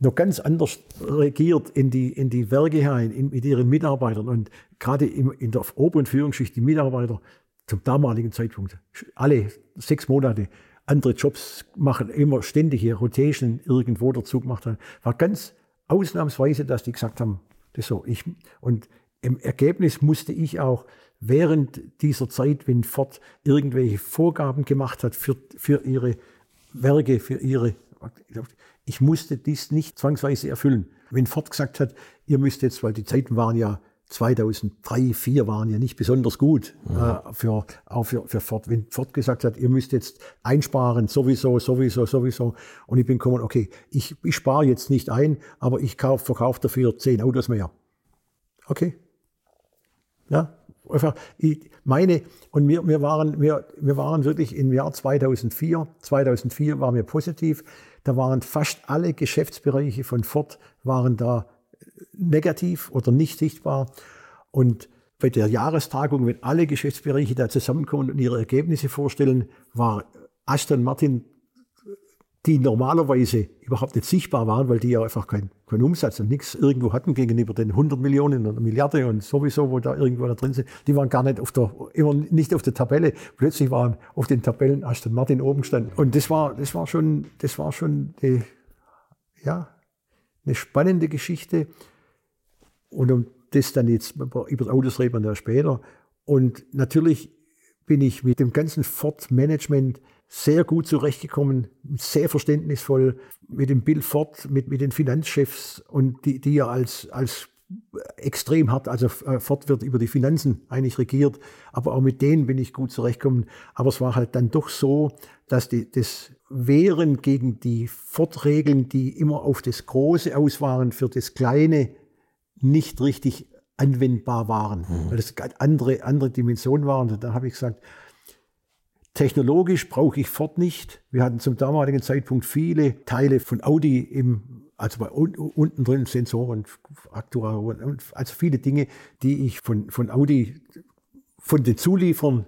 noch ganz anders regiert in die, in die Werke hinein, in, mit ihren Mitarbeitern. Und gerade im, in der oberen Führungsschicht, die Mitarbeiter zum damaligen Zeitpunkt, alle sechs Monate andere Jobs machen, immer ständige Rotation irgendwo dazu gemacht haben. War ganz ausnahmsweise, dass die gesagt haben, das so. Ich, und im Ergebnis musste ich auch während dieser Zeit, wenn Ford irgendwelche Vorgaben gemacht hat für, für ihre Werke, für ihre ich musste dies nicht zwangsweise erfüllen. Wenn Ford gesagt hat, ihr müsst jetzt, weil die Zeiten waren ja 2003, 2004 waren ja nicht besonders gut ja. äh, für, auch für, für Ford. Wenn Ford gesagt hat, ihr müsst jetzt einsparen, sowieso, sowieso, sowieso. Und ich bin gekommen, okay, ich, ich spare jetzt nicht ein, aber ich kauf, verkaufe dafür zehn Autos mehr. Okay. Ja, einfach, ich meine, und wir, wir, waren, wir, wir waren wirklich im Jahr 2004, 2004 waren wir positiv. Da waren fast alle Geschäftsbereiche von Ford waren da negativ oder nicht sichtbar. Und bei der Jahrestagung, wenn alle Geschäftsbereiche da zusammenkommen und ihre Ergebnisse vorstellen, war Aston Martin die normalerweise überhaupt nicht sichtbar waren, weil die ja einfach keinen kein Umsatz und nichts irgendwo hatten gegenüber den 100 Millionen oder Milliarden und sowieso, wo da irgendwo da drin sind, die waren gar nicht auf der, immer nicht auf der Tabelle. Plötzlich waren auf den Tabellen Aston Martin oben gestanden. Und das war, das war schon, das war schon, die, ja, eine spannende Geschichte. Und um das dann jetzt über Autos reden wir da später. Und natürlich bin ich mit dem ganzen Ford-Management sehr gut zurechtgekommen, sehr verständnisvoll mit dem Bill Ford, mit, mit den Finanzchefs und die, die ja als, als extrem hart, also äh, Ford wird über die Finanzen eigentlich regiert, aber auch mit denen bin ich gut zurechtgekommen. Aber es war halt dann doch so, dass die, das Wehren gegen die Ford-Regeln, die immer auf das Große aus waren, für das Kleine nicht richtig anwendbar waren, mhm. weil es andere, andere Dimensionen waren. Und da habe ich gesagt, Technologisch brauche ich Ford nicht. Wir hatten zum damaligen Zeitpunkt viele Teile von Audi im, also bei unten drin Sensoren, Aktuatoren, also viele Dinge, die ich von, von Audi, von den Zulieferern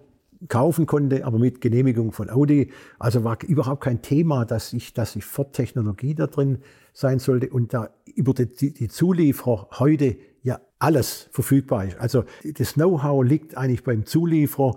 kaufen konnte, aber mit Genehmigung von Audi. Also war überhaupt kein Thema, dass ich, dass ich Ford-Technologie da drin sein sollte und da über die, die Zulieferer heute ja alles verfügbar ist. Also das Know-how liegt eigentlich beim Zulieferer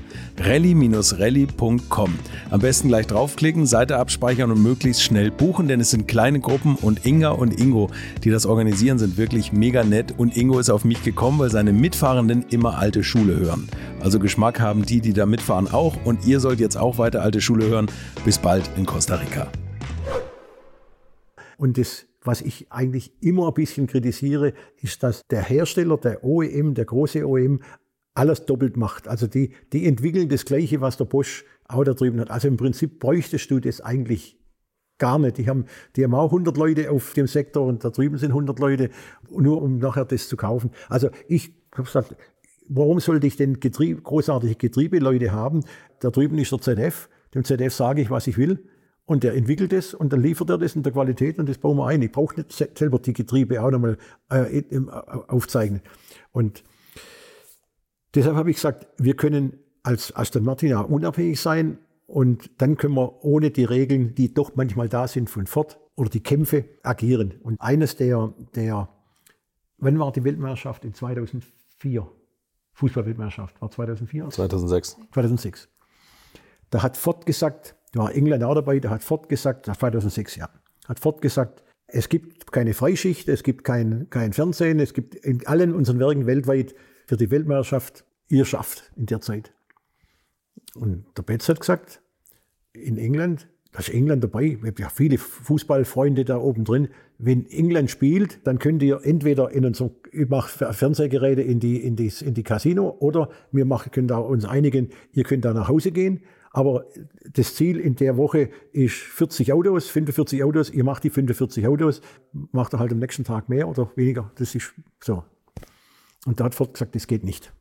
rally-rally.com. Am besten gleich draufklicken, Seite abspeichern und möglichst schnell buchen, denn es sind kleine Gruppen und Inga und Ingo, die das organisieren, sind wirklich mega nett und Ingo ist auf mich gekommen, weil seine Mitfahrenden immer alte Schule hören. Also Geschmack haben die, die da mitfahren auch und ihr sollt jetzt auch weiter alte Schule hören. Bis bald in Costa Rica. Und das was ich eigentlich immer ein bisschen kritisiere, ist, dass der Hersteller, der OEM, der große OEM, alles doppelt macht. Also die, die entwickeln das Gleiche, was der Bosch auch da drüben hat. Also im Prinzip bräuchtest du das eigentlich gar nicht. Die haben, die haben auch 100 Leute auf dem Sektor und da drüben sind 100 Leute, nur um nachher das zu kaufen. Also ich habe gesagt, warum sollte ich denn Getriebe, großartige Getriebeleute haben? Da drüben ist der ZF. Dem ZF sage ich, was ich will. Und der entwickelt es und dann liefert er das in der Qualität und das bauen wir ein. Ich brauche nicht selber die Getriebe auch nochmal äh, aufzeichnen. Und Deshalb habe ich gesagt, wir können als Aston Martin auch unabhängig sein und dann können wir ohne die Regeln, die doch manchmal da sind von Ford oder die Kämpfe agieren. Und eines der, der wann war die Weltmeisterschaft? In 2004. Fußballweltmeisterschaft war 2004? 2006. 2006. Da hat Ford gesagt, da war England auch dabei, da hat Ford gesagt, 2006, ja, hat Ford gesagt, es gibt keine Freischicht, es gibt kein, kein Fernsehen, es gibt in allen unseren Werken weltweit für die Weltmeisterschaft ihr schafft in der Zeit. Und der Betz hat gesagt, in England, da ist England dabei, wir haben ja viele Fußballfreunde da oben drin, wenn England spielt, dann könnt ihr entweder in unserem, ich mache Fernsehgeräte in die, in, die, in die Casino oder wir machen, können da uns einigen, ihr könnt da nach Hause gehen. Aber das Ziel in der Woche ist 40 Autos, 45 Autos. Ihr macht die 45 Autos, macht ihr halt am nächsten Tag mehr oder weniger. Das ist so. Und da hat Ford gesagt, das geht nicht.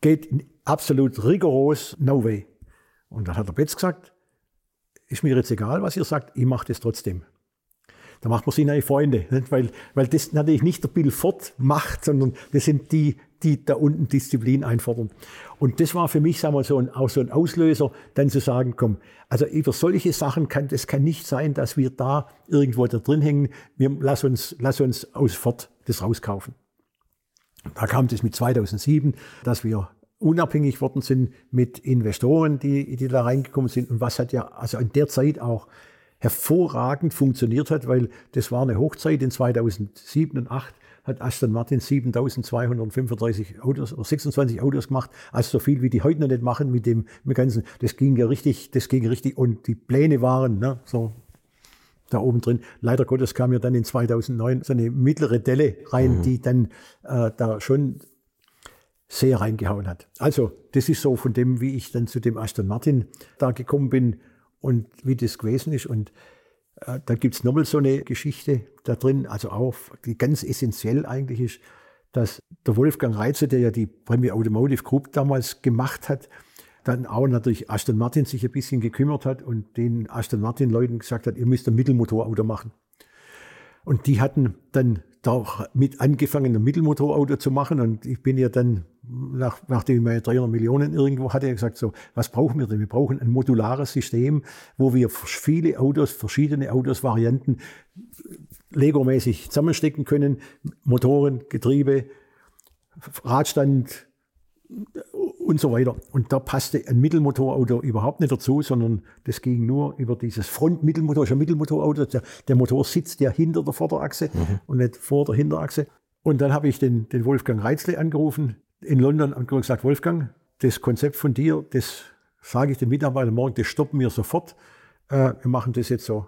Geht absolut rigoros, no way. Und dann hat der Betz gesagt, ist mir jetzt egal, was ihr sagt, ich mache das trotzdem. Da macht man sich neue Freunde? Weil, weil das natürlich nicht der Bill Ford macht, sondern das sind die, die da unten Disziplin einfordern. Und das war für mich, sagen wir so, ein, auch so ein Auslöser, dann zu sagen, komm, also über solche Sachen kann, das kann nicht sein, dass wir da irgendwo da drin hängen. Wir, lass uns, lass uns aus Ford das rauskaufen. Da kam das mit 2007, dass wir unabhängig worden sind mit Investoren, die, die da reingekommen sind. Und was hat ja also in der Zeit auch hervorragend funktioniert hat, weil das war eine Hochzeit in 2007 und 2008 hat Aston Martin 7235 Autos oder 26 Autos gemacht, also so viel wie die heute noch nicht machen mit dem, mit ganzen. Das ging ja richtig, das ging richtig und die Pläne waren ne, so da oben drin. Leider Gottes kam ja dann in 2009 so eine mittlere Delle rein, mhm. die dann äh, da schon sehr reingehauen hat. Also, das ist so von dem, wie ich dann zu dem Aston Martin da gekommen bin und wie das gewesen ist. Und da gibt es nochmal so eine Geschichte da drin, also auch, die ganz essentiell eigentlich ist, dass der Wolfgang Reitze, der ja die Premier Automotive Group damals gemacht hat, dann auch natürlich Aston Martin sich ein bisschen gekümmert hat und den Aston Martin Leuten gesagt hat, ihr müsst ein Mittelmotorauto machen. Und die hatten dann da mit angefangen, ein Mittelmotorauto zu machen. Und ich bin ja dann, nach, nachdem ich meine 300 Millionen irgendwo hatte, gesagt, so, was brauchen wir denn? Wir brauchen ein modulares System, wo wir viele Autos, verschiedene Autos, Varianten Lego-mäßig zusammenstecken können. Motoren, Getriebe, Radstand, und so weiter. Und da passte ein Mittelmotorauto überhaupt nicht dazu, sondern das ging nur über dieses Frontmittelmotor, ist ein Mittelmotorauto. Der, der Motor sitzt ja hinter der Vorderachse mhm. und nicht vor der Hinterachse. Und dann habe ich den, den Wolfgang Reitzle angerufen in London und gesagt, Wolfgang, das Konzept von dir, das sage ich den Mitarbeitern morgen, das stoppen wir sofort. Äh, wir machen das jetzt so.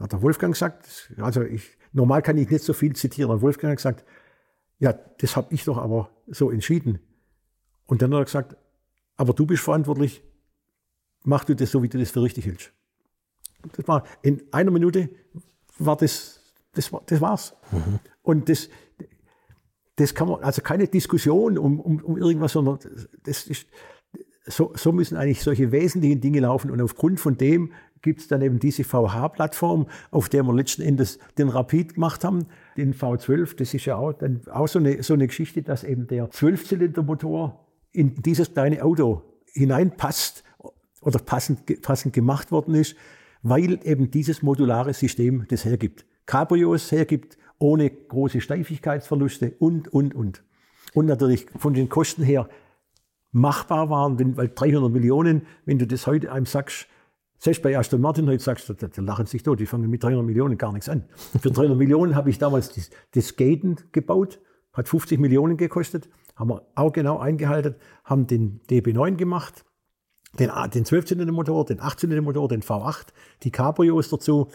Hat der Wolfgang gesagt, also ich, normal kann ich nicht so viel zitieren, aber Wolfgang hat gesagt, ja, das habe ich doch aber so entschieden. Und dann hat er gesagt, aber du bist verantwortlich, mach du das so, wie du das für richtig hältst. Das war in einer Minute war das, das, war, das war's. Mhm. Und das, das kann man, also keine Diskussion um, um, um irgendwas, sondern das ist, so, so müssen eigentlich solche wesentlichen Dinge laufen. Und aufgrund von dem gibt es dann eben diese VH-Plattform, auf der wir letzten Endes den Rapid gemacht haben, den V12. Das ist ja auch, dann auch so, eine, so eine Geschichte, dass eben der Zwölfzylindermotor in dieses kleine Auto hineinpasst oder passend, passend gemacht worden ist, weil eben dieses modulare System das hergibt. Cabrios hergibt, ohne große Steifigkeitsverluste und, und, und. Und natürlich von den Kosten her machbar waren, wenn, weil 300 Millionen, wenn du das heute einem sagst, selbst bei Aston Martin heute sagst da, da lachen sich tot, die fangen mit 300 Millionen gar nichts an. Für 300 Millionen habe ich damals das, das Gaten gebaut, hat 50 Millionen gekostet haben wir auch genau eingehalten, haben den DB9 gemacht, den, den 12-Zylinder-Motor, den 8-Zylinder-Motor, den V8, die Cabrios dazu.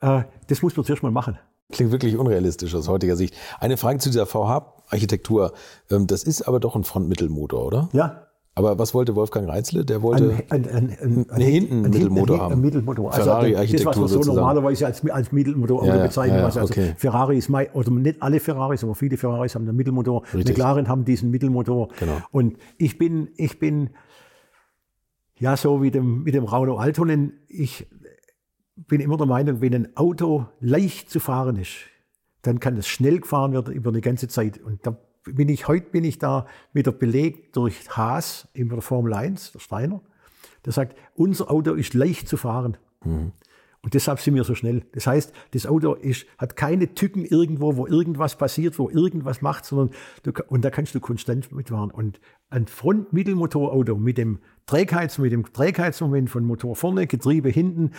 Äh, das muss man zuerst mal machen. Klingt wirklich unrealistisch aus heutiger Sicht. Eine Frage zu dieser VH-Architektur. Ähm, das ist aber doch ein Frontmittelmotor, oder? Ja, aber was wollte Wolfgang Reitzle? Der wollte ein, ein, ein, ein hinten Mittelmotor haben. Ein Mittelmotor. Also Ferrari-Architektur das, was wir so normalerweise als, als Mittelmotor ja, bezeichnen. Ja, ja, also okay. Ferrari ist mein, oder nicht alle Ferraris, aber viele Ferraris haben einen Mittelmotor. Richtig. McLaren haben diesen Mittelmotor. Genau. Und ich bin, ich bin, ja, so wie dem, mit dem Rauno Altonen, ich bin immer der Meinung, wenn ein Auto leicht zu fahren ist, dann kann es schnell gefahren werden über eine ganze Zeit. Und da bin ich, heute bin ich da wieder belegt durch Haas in der Formel 1, der Steiner. Der sagt, unser Auto ist leicht zu fahren. Mhm. Und deshalb sind wir so schnell. Das heißt, das Auto ist, hat keine Tücken irgendwo, wo irgendwas passiert, wo irgendwas macht, sondern du, und da kannst du konstant mitfahren. Und ein Front-Mittelmotorauto mit dem Trägheits, mit dem Trägheitsmoment von Motor vorne, Getriebe hinten,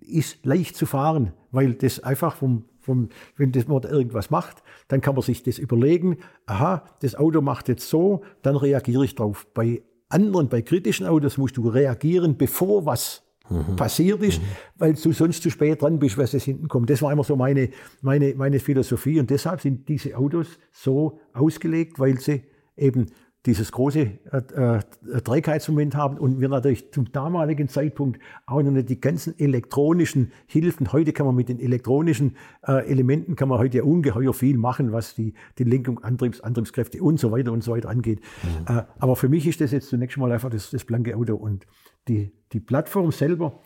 ist leicht zu fahren, weil das einfach vom vom, wenn das Motor irgendwas macht, dann kann man sich das überlegen, aha, das Auto macht jetzt so, dann reagiere ich drauf. Bei anderen, bei kritischen Autos musst du reagieren, bevor was mhm. passiert ist, mhm. weil du sonst zu spät dran bist, was es hinten kommt. Das war immer so meine, meine, meine Philosophie und deshalb sind diese Autos so ausgelegt, weil sie eben dieses große äh, äh, Trägheitsmoment haben und wir natürlich zum damaligen Zeitpunkt auch noch nicht die ganzen elektronischen Hilfen. Heute kann man mit den elektronischen äh, Elementen kann man heute ja ungeheuer viel machen, was die, die Lenkung, Antriebs, Antriebskräfte und so weiter und so weiter angeht. Mhm. Äh, aber für mich ist das jetzt zunächst mal einfach das, das blanke Auto und die, die Plattform selber,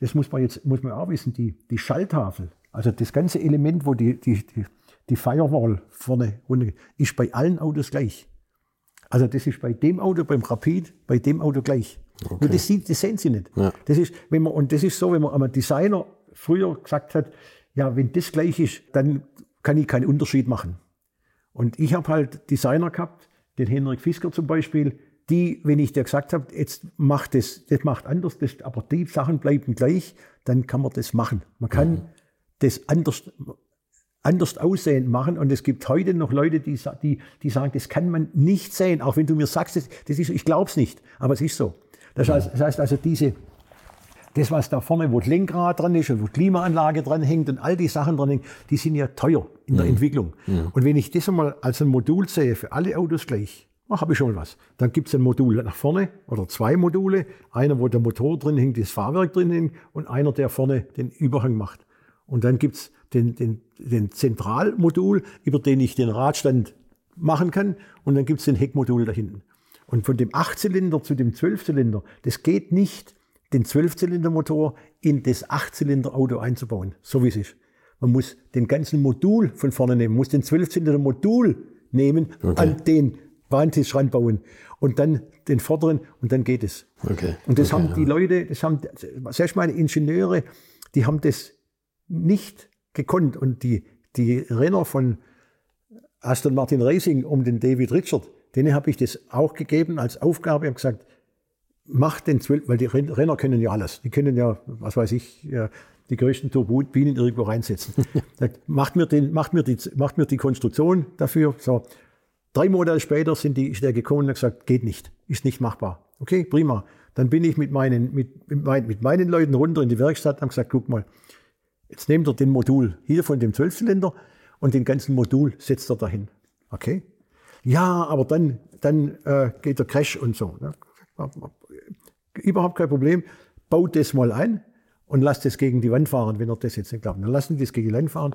das muss man jetzt muss man auch wissen, die, die Schalltafel, also das ganze Element, wo die, die, die, die Firewall vorne runter ist bei allen Autos gleich. Also das ist bei dem Auto, beim Rapid, bei dem Auto gleich. Okay. Nur das, das sehen Sie nicht. Ja. Das ist, wenn man, und das ist so, wenn man einem Designer früher gesagt hat, ja, wenn das gleich ist, dann kann ich keinen Unterschied machen. Und ich habe halt Designer gehabt, den Henrik Fisker zum Beispiel, die, wenn ich dir gesagt habe, jetzt macht das, das macht anders, das, aber die Sachen bleiben gleich, dann kann man das machen. Man kann mhm. das anders, anders aussehen machen. Und es gibt heute noch Leute, die, die, die sagen, das kann man nicht sehen. Auch wenn du mir sagst, das, das ist, ich glaube es nicht, aber es ist so. Das heißt, das heißt also, diese, das, was da vorne, wo das Lenkrad dran ist und wo die Klimaanlage dran hängt und all die Sachen dran hängen, die sind ja teuer in der mhm. Entwicklung. Mhm. Und wenn ich das einmal als ein Modul sehe, für alle Autos gleich, habe ich schon was. Dann gibt es ein Modul nach vorne oder zwei Module. Einer, wo der Motor drin hängt, das Fahrwerk drin hängt und einer, der vorne den Überhang macht. Und dann gibt es den, den, den Zentralmodul, über den ich den Radstand machen kann. Und dann gibt es den Heckmodul da hinten. Und von dem Achtzylinder zu dem Zwölfzylinder, das geht nicht, den Zwölfzylindermotor in das Achtzylinderauto einzubauen, so wie es ist. Man muss den ganzen Modul von vorne nehmen, muss den 12-Zylinder Modul nehmen, okay. an den Warentisch ranbauen und dann den vorderen und dann geht es. Okay. Und das okay, haben die ja. Leute, das haben, selbst meine Ingenieure, die haben das nicht gekonnt und die, die Renner von Aston Martin Racing um den David Richard, denen habe ich das auch gegeben als Aufgabe. Ich habe gesagt, mach den 12, weil die Renner können ja alles. Die können ja, was weiß ich, die größten Turbinen irgendwo reinsetzen. macht, mir den, macht, mir die, macht mir die Konstruktion dafür. So. Drei Monate später sind die, ist der gekommen und hat gesagt, geht nicht, ist nicht machbar. Okay, prima. Dann bin ich mit meinen, mit, mit meinen Leuten runter in die Werkstatt und habe gesagt, guck mal, jetzt nehmt ihr den Modul hier von dem Zwölfzylinder und den ganzen Modul setzt er dahin. Okay? Ja, aber dann, dann äh, geht der Crash und so. Ne? Überhaupt kein Problem. Baut das mal ein und lasst es gegen die Wand fahren, wenn er das jetzt nicht glaubt. Dann lassen die das gegen die Wand fahren,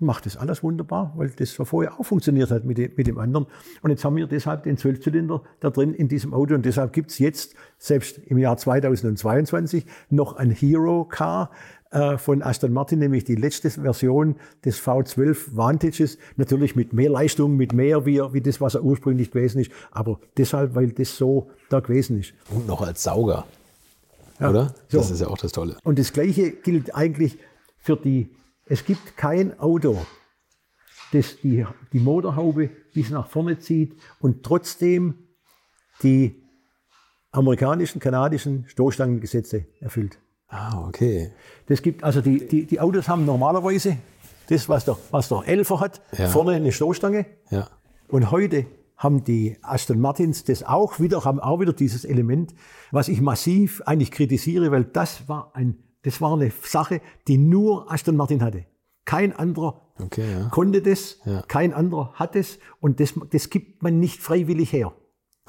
macht das alles wunderbar, weil das vorher auch funktioniert hat mit dem, anderen. Und jetzt haben wir deshalb den Zwölfzylinder da drin in diesem Auto und deshalb gibt es jetzt, selbst im Jahr 2022, noch ein Hero Car, von Aston Martin, nämlich die letzte Version des V12 Vantages, natürlich mit mehr Leistung, mit mehr wie, wie das, was er ursprünglich gewesen ist, aber deshalb, weil das so da gewesen ist. Und noch als Sauger, ja, oder? So. Das ist ja auch das Tolle. Und das Gleiche gilt eigentlich für die, es gibt kein Auto, das die, die Motorhaube bis nach vorne zieht und trotzdem die amerikanischen, kanadischen Stoßstangengesetze erfüllt. Ah, okay. Das gibt, also die, die, die Autos haben normalerweise das, was der, was der Elfer hat, ja. vorne eine Stoßstange. Ja. Und heute haben die Aston Martins das auch wieder, haben auch wieder dieses Element, was ich massiv eigentlich kritisiere, weil das war ein, das war eine Sache, die nur Aston Martin hatte. Kein anderer okay, ja. konnte das, ja. kein anderer hat es und das, das gibt man nicht freiwillig her.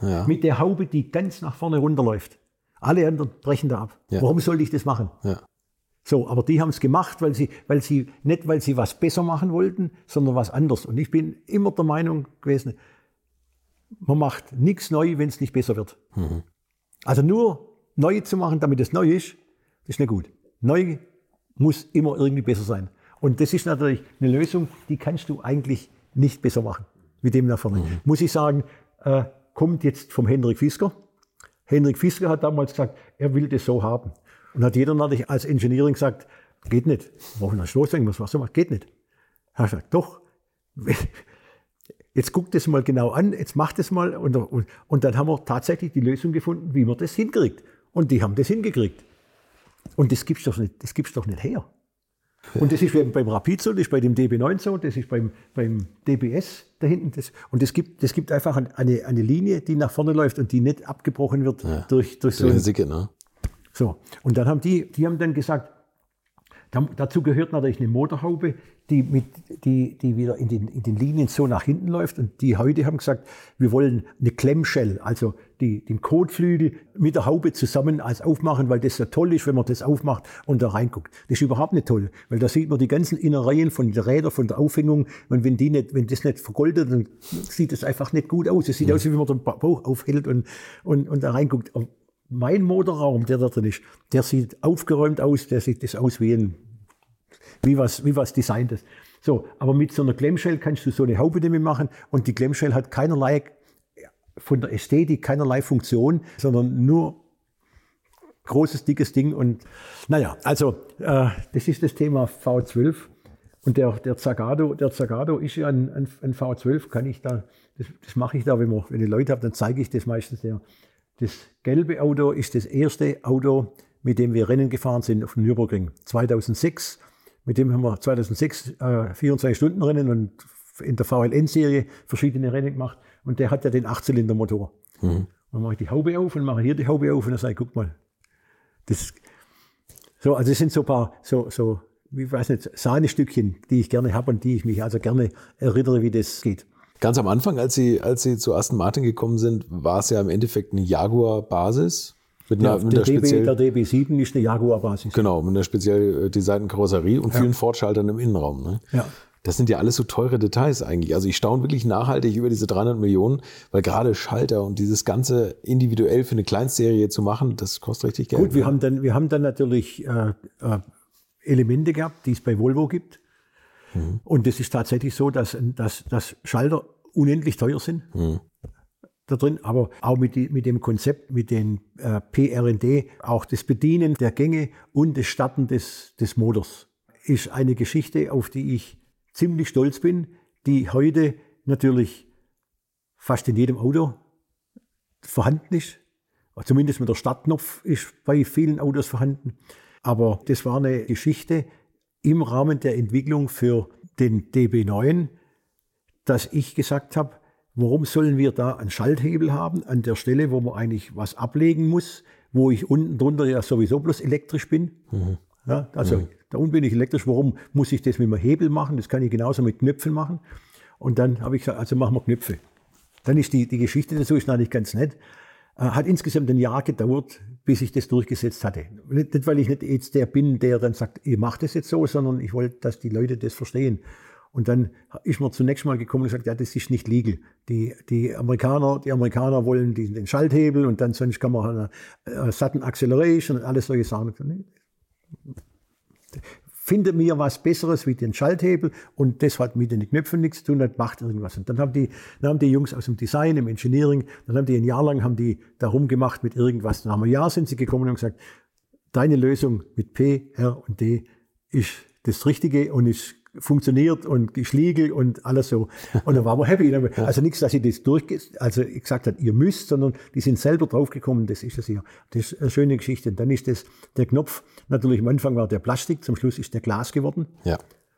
Ja. Mit der Haube, die ganz nach vorne runterläuft. Alle anderen brechen da ab. Ja. Warum sollte ich das machen? Ja. So, aber die haben es gemacht, weil sie, weil sie, nicht weil sie was besser machen wollten, sondern was anderes. Und ich bin immer der Meinung gewesen, man macht nichts neu, wenn es nicht besser wird. Mhm. Also nur neu zu machen, damit es neu ist, das ist nicht gut. Neu muss immer irgendwie besser sein. Und das ist natürlich eine Lösung, die kannst du eigentlich nicht besser machen, wie dem nach vorne. Mhm. Muss ich sagen, äh, kommt jetzt vom Hendrik Fisker, Henrik Fisker hat damals gesagt, er will das so haben. Und hat jeder natürlich als Engineering gesagt, geht nicht. Brauchen einen Stoßdänger, was machst du? Geht nicht. Er hat gesagt, doch. Jetzt guckt das mal genau an, jetzt macht es mal. Und, und, und dann haben wir tatsächlich die Lösung gefunden, wie man das hinkriegt. Und die haben das hingekriegt. Und das gibt's doch nicht, das gibt's doch nicht her. Und das ist beim Rapid so, das ist bei dem DB9 so, das ist beim, beim DBS da hinten. Das, und es gibt, das gibt einfach eine, eine Linie, die nach vorne läuft und die nicht abgebrochen wird ja. durch, durch so eine Sicke, ne? So, und dann haben die, die haben dann gesagt, dazu gehört natürlich eine Motorhaube, die, mit, die, die wieder in den, in den Linien so nach hinten läuft. Und die heute haben gesagt, wir wollen eine Klemmshell, also die, den Kotflügel mit der Haube zusammen als aufmachen, weil das so toll ist, wenn man das aufmacht und da reinguckt. Das ist überhaupt nicht toll, weil da sieht man die ganzen Innereien von den Rädern, von der Aufhängung. Und wenn, die nicht, wenn das nicht vergoldet, dann sieht es einfach nicht gut aus. Es sieht mhm. aus, wie wenn man den Bauch aufhält und, und, und da reinguckt. Mein Motorraum, der da drin ist, der sieht aufgeräumt aus, der sieht das aus wie ein wie was, wie was designt ist. So, aber mit so einer Klemmshell kannst du so eine Haube damit machen und die Klemmshell hat keinerlei von der Ästhetik keinerlei Funktion, sondern nur großes, dickes Ding. Und naja, also äh, das ist das Thema V12. Und der, der Zagato, der Zagato ist ja ein, ein, ein V12, kann ich da, das, das mache ich da, wenn, man, wenn ich Leute habe, dann zeige ich das meistens. Der, das gelbe Auto ist das erste Auto, mit dem wir Rennen gefahren sind auf dem Nürburgring. 2006 mit dem haben wir 2006 äh, 24-Stunden-Rennen und in der VLN-Serie verschiedene Rennen gemacht. Und der hat ja den Achtzylinder-Motor. Mhm. Dann mache ich die Haube auf und mache hier die Haube auf und dann sage ich, guck mal. Das, so, also das sind so ein paar, so, so, wie weiß nicht, Sahnestückchen, die ich gerne habe und die ich mich also gerne erinnere, wie das geht. Ganz am Anfang, als Sie, als Sie zu Aston Martin gekommen sind, war es ja im Endeffekt eine Jaguar-Basis. Mit einer, ja, mit der, DB, der DB7 ist eine Jaguar-Basis. Genau, mit einer speziell äh, designten Karosserie und ja. vielen Fortschaltern im Innenraum. Ne? Ja. Das sind ja alles so teure Details eigentlich. Also ich staune wirklich nachhaltig über diese 300 Millionen, weil gerade Schalter und dieses Ganze individuell für eine Kleinstserie zu machen, das kostet richtig Geld. Gut, wir, ne? haben, dann, wir haben dann natürlich äh, äh, Elemente gehabt, die es bei Volvo gibt. Mhm. Und es ist tatsächlich so, dass, dass, dass Schalter unendlich teuer sind. Mhm. Da drin, aber auch mit, die, mit dem Konzept, mit den äh, PRND, auch das Bedienen der Gänge und das Starten des, des Motors, ist eine Geschichte, auf die ich ziemlich stolz bin, die heute natürlich fast in jedem Auto vorhanden ist. Zumindest mit der Startknopf ist bei vielen Autos vorhanden. Aber das war eine Geschichte im Rahmen der Entwicklung für den DB9, dass ich gesagt habe, warum sollen wir da einen Schalthebel haben an der Stelle, wo man eigentlich was ablegen muss, wo ich unten drunter ja sowieso bloß elektrisch bin. Mhm. Ja, also mhm. da unten bin ich elektrisch, warum muss ich das mit einem Hebel machen? Das kann ich genauso mit Knöpfen machen. Und dann habe ich gesagt, also machen wir Knöpfe. Dann ist die, die Geschichte dazu ist eigentlich ganz nett. Äh, hat insgesamt ein Jahr gedauert, bis ich das durchgesetzt hatte. Nicht, weil ich nicht jetzt der bin, der dann sagt, ihr macht das jetzt so, sondern ich wollte, dass die Leute das verstehen. Und dann ist man zunächst mal gekommen und gesagt, ja, das ist nicht legal. Die, die Amerikaner, die Amerikaner wollen den, den Schalthebel und dann sonst kann man eine, eine Sudden Acceleration und alles solche Sachen finde mir was Besseres wie den Schalthebel und das hat mit den Knöpfen nichts zu tun, das macht irgendwas. Und dann haben die, dann haben die Jungs aus dem Design, im Engineering, dann haben die ein Jahr lang haben die darum gemacht mit irgendwas. Dann haben ein Jahr sind sie gekommen und gesagt, deine Lösung mit P, R und D ist das Richtige und ist funktioniert und Geschliegel und alles so. Und dann waren wir happy. Also nichts, dass ich das durch, also gesagt habe, ihr müsst, sondern die sind selber draufgekommen, das ist es hier. Das ist eine schöne Geschichte. Und dann ist das, der Knopf, natürlich am Anfang war der Plastik, zum Schluss ist der Glas geworden. Ja.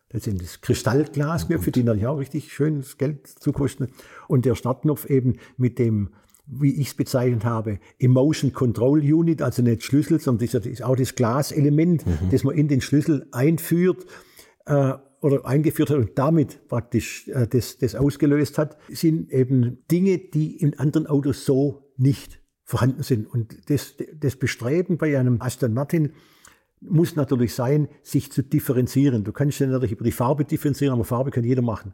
Das sind das Kristallglasknöpfe, die natürlich auch richtig schönes Geld zukosten. Und der Startknopf eben mit dem, wie ich es bezeichnet habe, Emotion Control Unit, also nicht Schlüssel, sondern das ist auch das Glaselement, mhm. das man in den Schlüssel einführt. Äh, oder eingeführt hat und damit praktisch äh, das, das ausgelöst hat, sind eben Dinge, die in anderen Autos so nicht vorhanden sind. Und das, das Bestreben bei einem Aston Martin muss natürlich sein, sich zu differenzieren. Du kannst ja natürlich über die Farbe differenzieren, aber Farbe kann jeder machen.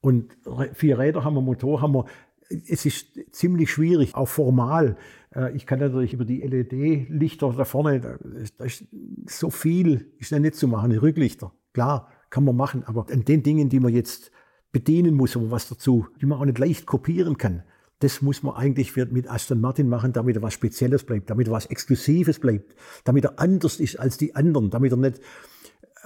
Und vier Räder haben wir, Motor haben wir. Es ist ziemlich schwierig, auch formal. Äh, ich kann natürlich über die LED-Lichter da vorne, da ist so viel, ist ja nicht zu machen, die Rücklichter, klar kann man machen. Aber an den Dingen, die man jetzt bedienen muss, aber was dazu, die man auch nicht leicht kopieren kann, das muss man eigentlich mit Aston Martin machen, damit er was Spezielles bleibt, damit er was Exklusives bleibt, damit er anders ist als die anderen, damit er nicht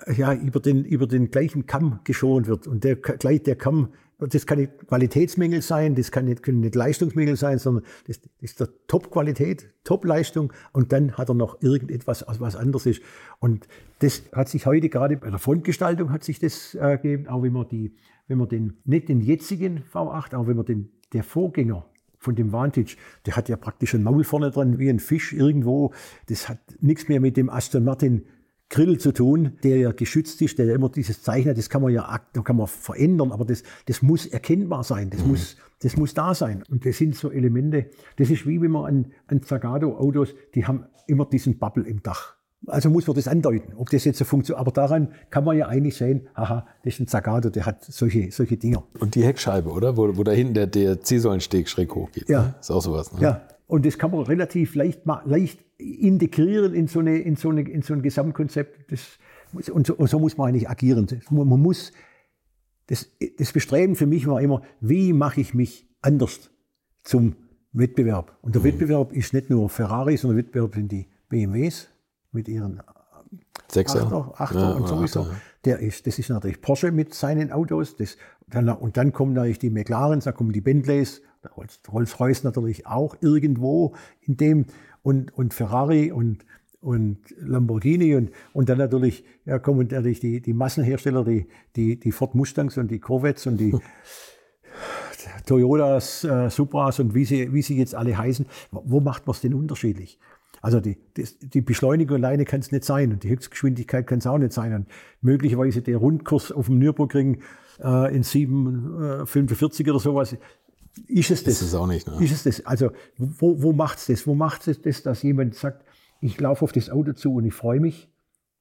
äh, ja, über, den, über den gleichen Kamm geschont wird. Und der, gleich der Kamm, das kann nicht Qualitätsmängel sein, das kann nicht, können nicht Leistungsmängel sein, sondern das, das ist der Top-Qualität, Top-Leistung und dann hat er noch irgendetwas, was anderes ist. Und das hat sich heute gerade bei der Frontgestaltung hat sich das äh, gegeben, auch wenn man die, wenn man den, nicht den jetzigen V8, auch wenn man den, der Vorgänger von dem Vantage, der hat ja praktisch ein Maul vorne dran wie ein Fisch irgendwo. Das hat nichts mehr mit dem Aston Martin Grill zu tun, der ja geschützt ist, der ja immer dieses Zeichen hat, das kann man ja da kann man verändern, aber das, das muss erkennbar sein, das, mhm. muss, das muss da sein. Und das sind so Elemente, das ist wie wenn man an, an Zagato-Autos, die haben immer diesen Bubble im Dach. Also muss man das andeuten, ob das jetzt so funktioniert. Aber daran kann man ja eigentlich sehen, aha, das ist ein Zagato, der hat solche, solche Dinger. Und die Heckscheibe, oder? Wo, wo da hinten der, der C-Säulensteg schräg hochgeht. Ja. Ne? Ist auch sowas. Ne? Ja. Und das kann man relativ leicht, leicht integrieren in so, eine, in so, eine, in so ein Gesamtkonzept. Das, und, so, und so muss man eigentlich agieren. Man muss, das, das Bestreben für mich war immer, wie mache ich mich anders zum Wettbewerb? Und der mhm. Wettbewerb ist nicht nur Ferrari, sondern der Wettbewerb sind die BMWs mit ihren Sechser. Achter, Achter ja, und sowieso. Achter, ja. Der ist, das ist natürlich Porsche mit seinen Autos. Das, dann, und dann kommen natürlich die McLarens, da kommen die Bentleys, Rolls-Royce natürlich auch irgendwo in dem und, und Ferrari und, und Lamborghini und, und dann natürlich ja, kommen natürlich die, die Massenhersteller, die, die, die Ford Mustangs und die Corvettes und die Toyotas, äh, Supras und wie sie, wie sie jetzt alle heißen. Wo macht man es denn unterschiedlich? Also die, die, die Beschleunigung alleine kann es nicht sein und die Höchstgeschwindigkeit kann es auch nicht sein. Und möglicherweise der Rundkurs auf dem Nürburgring äh, in 7,45 äh, oder sowas ist es das? Ist es auch nicht. Ne? Ist es das? Also wo, wo macht es das? Wo macht es das, dass jemand sagt, ich laufe auf das Auto zu und ich freue mich?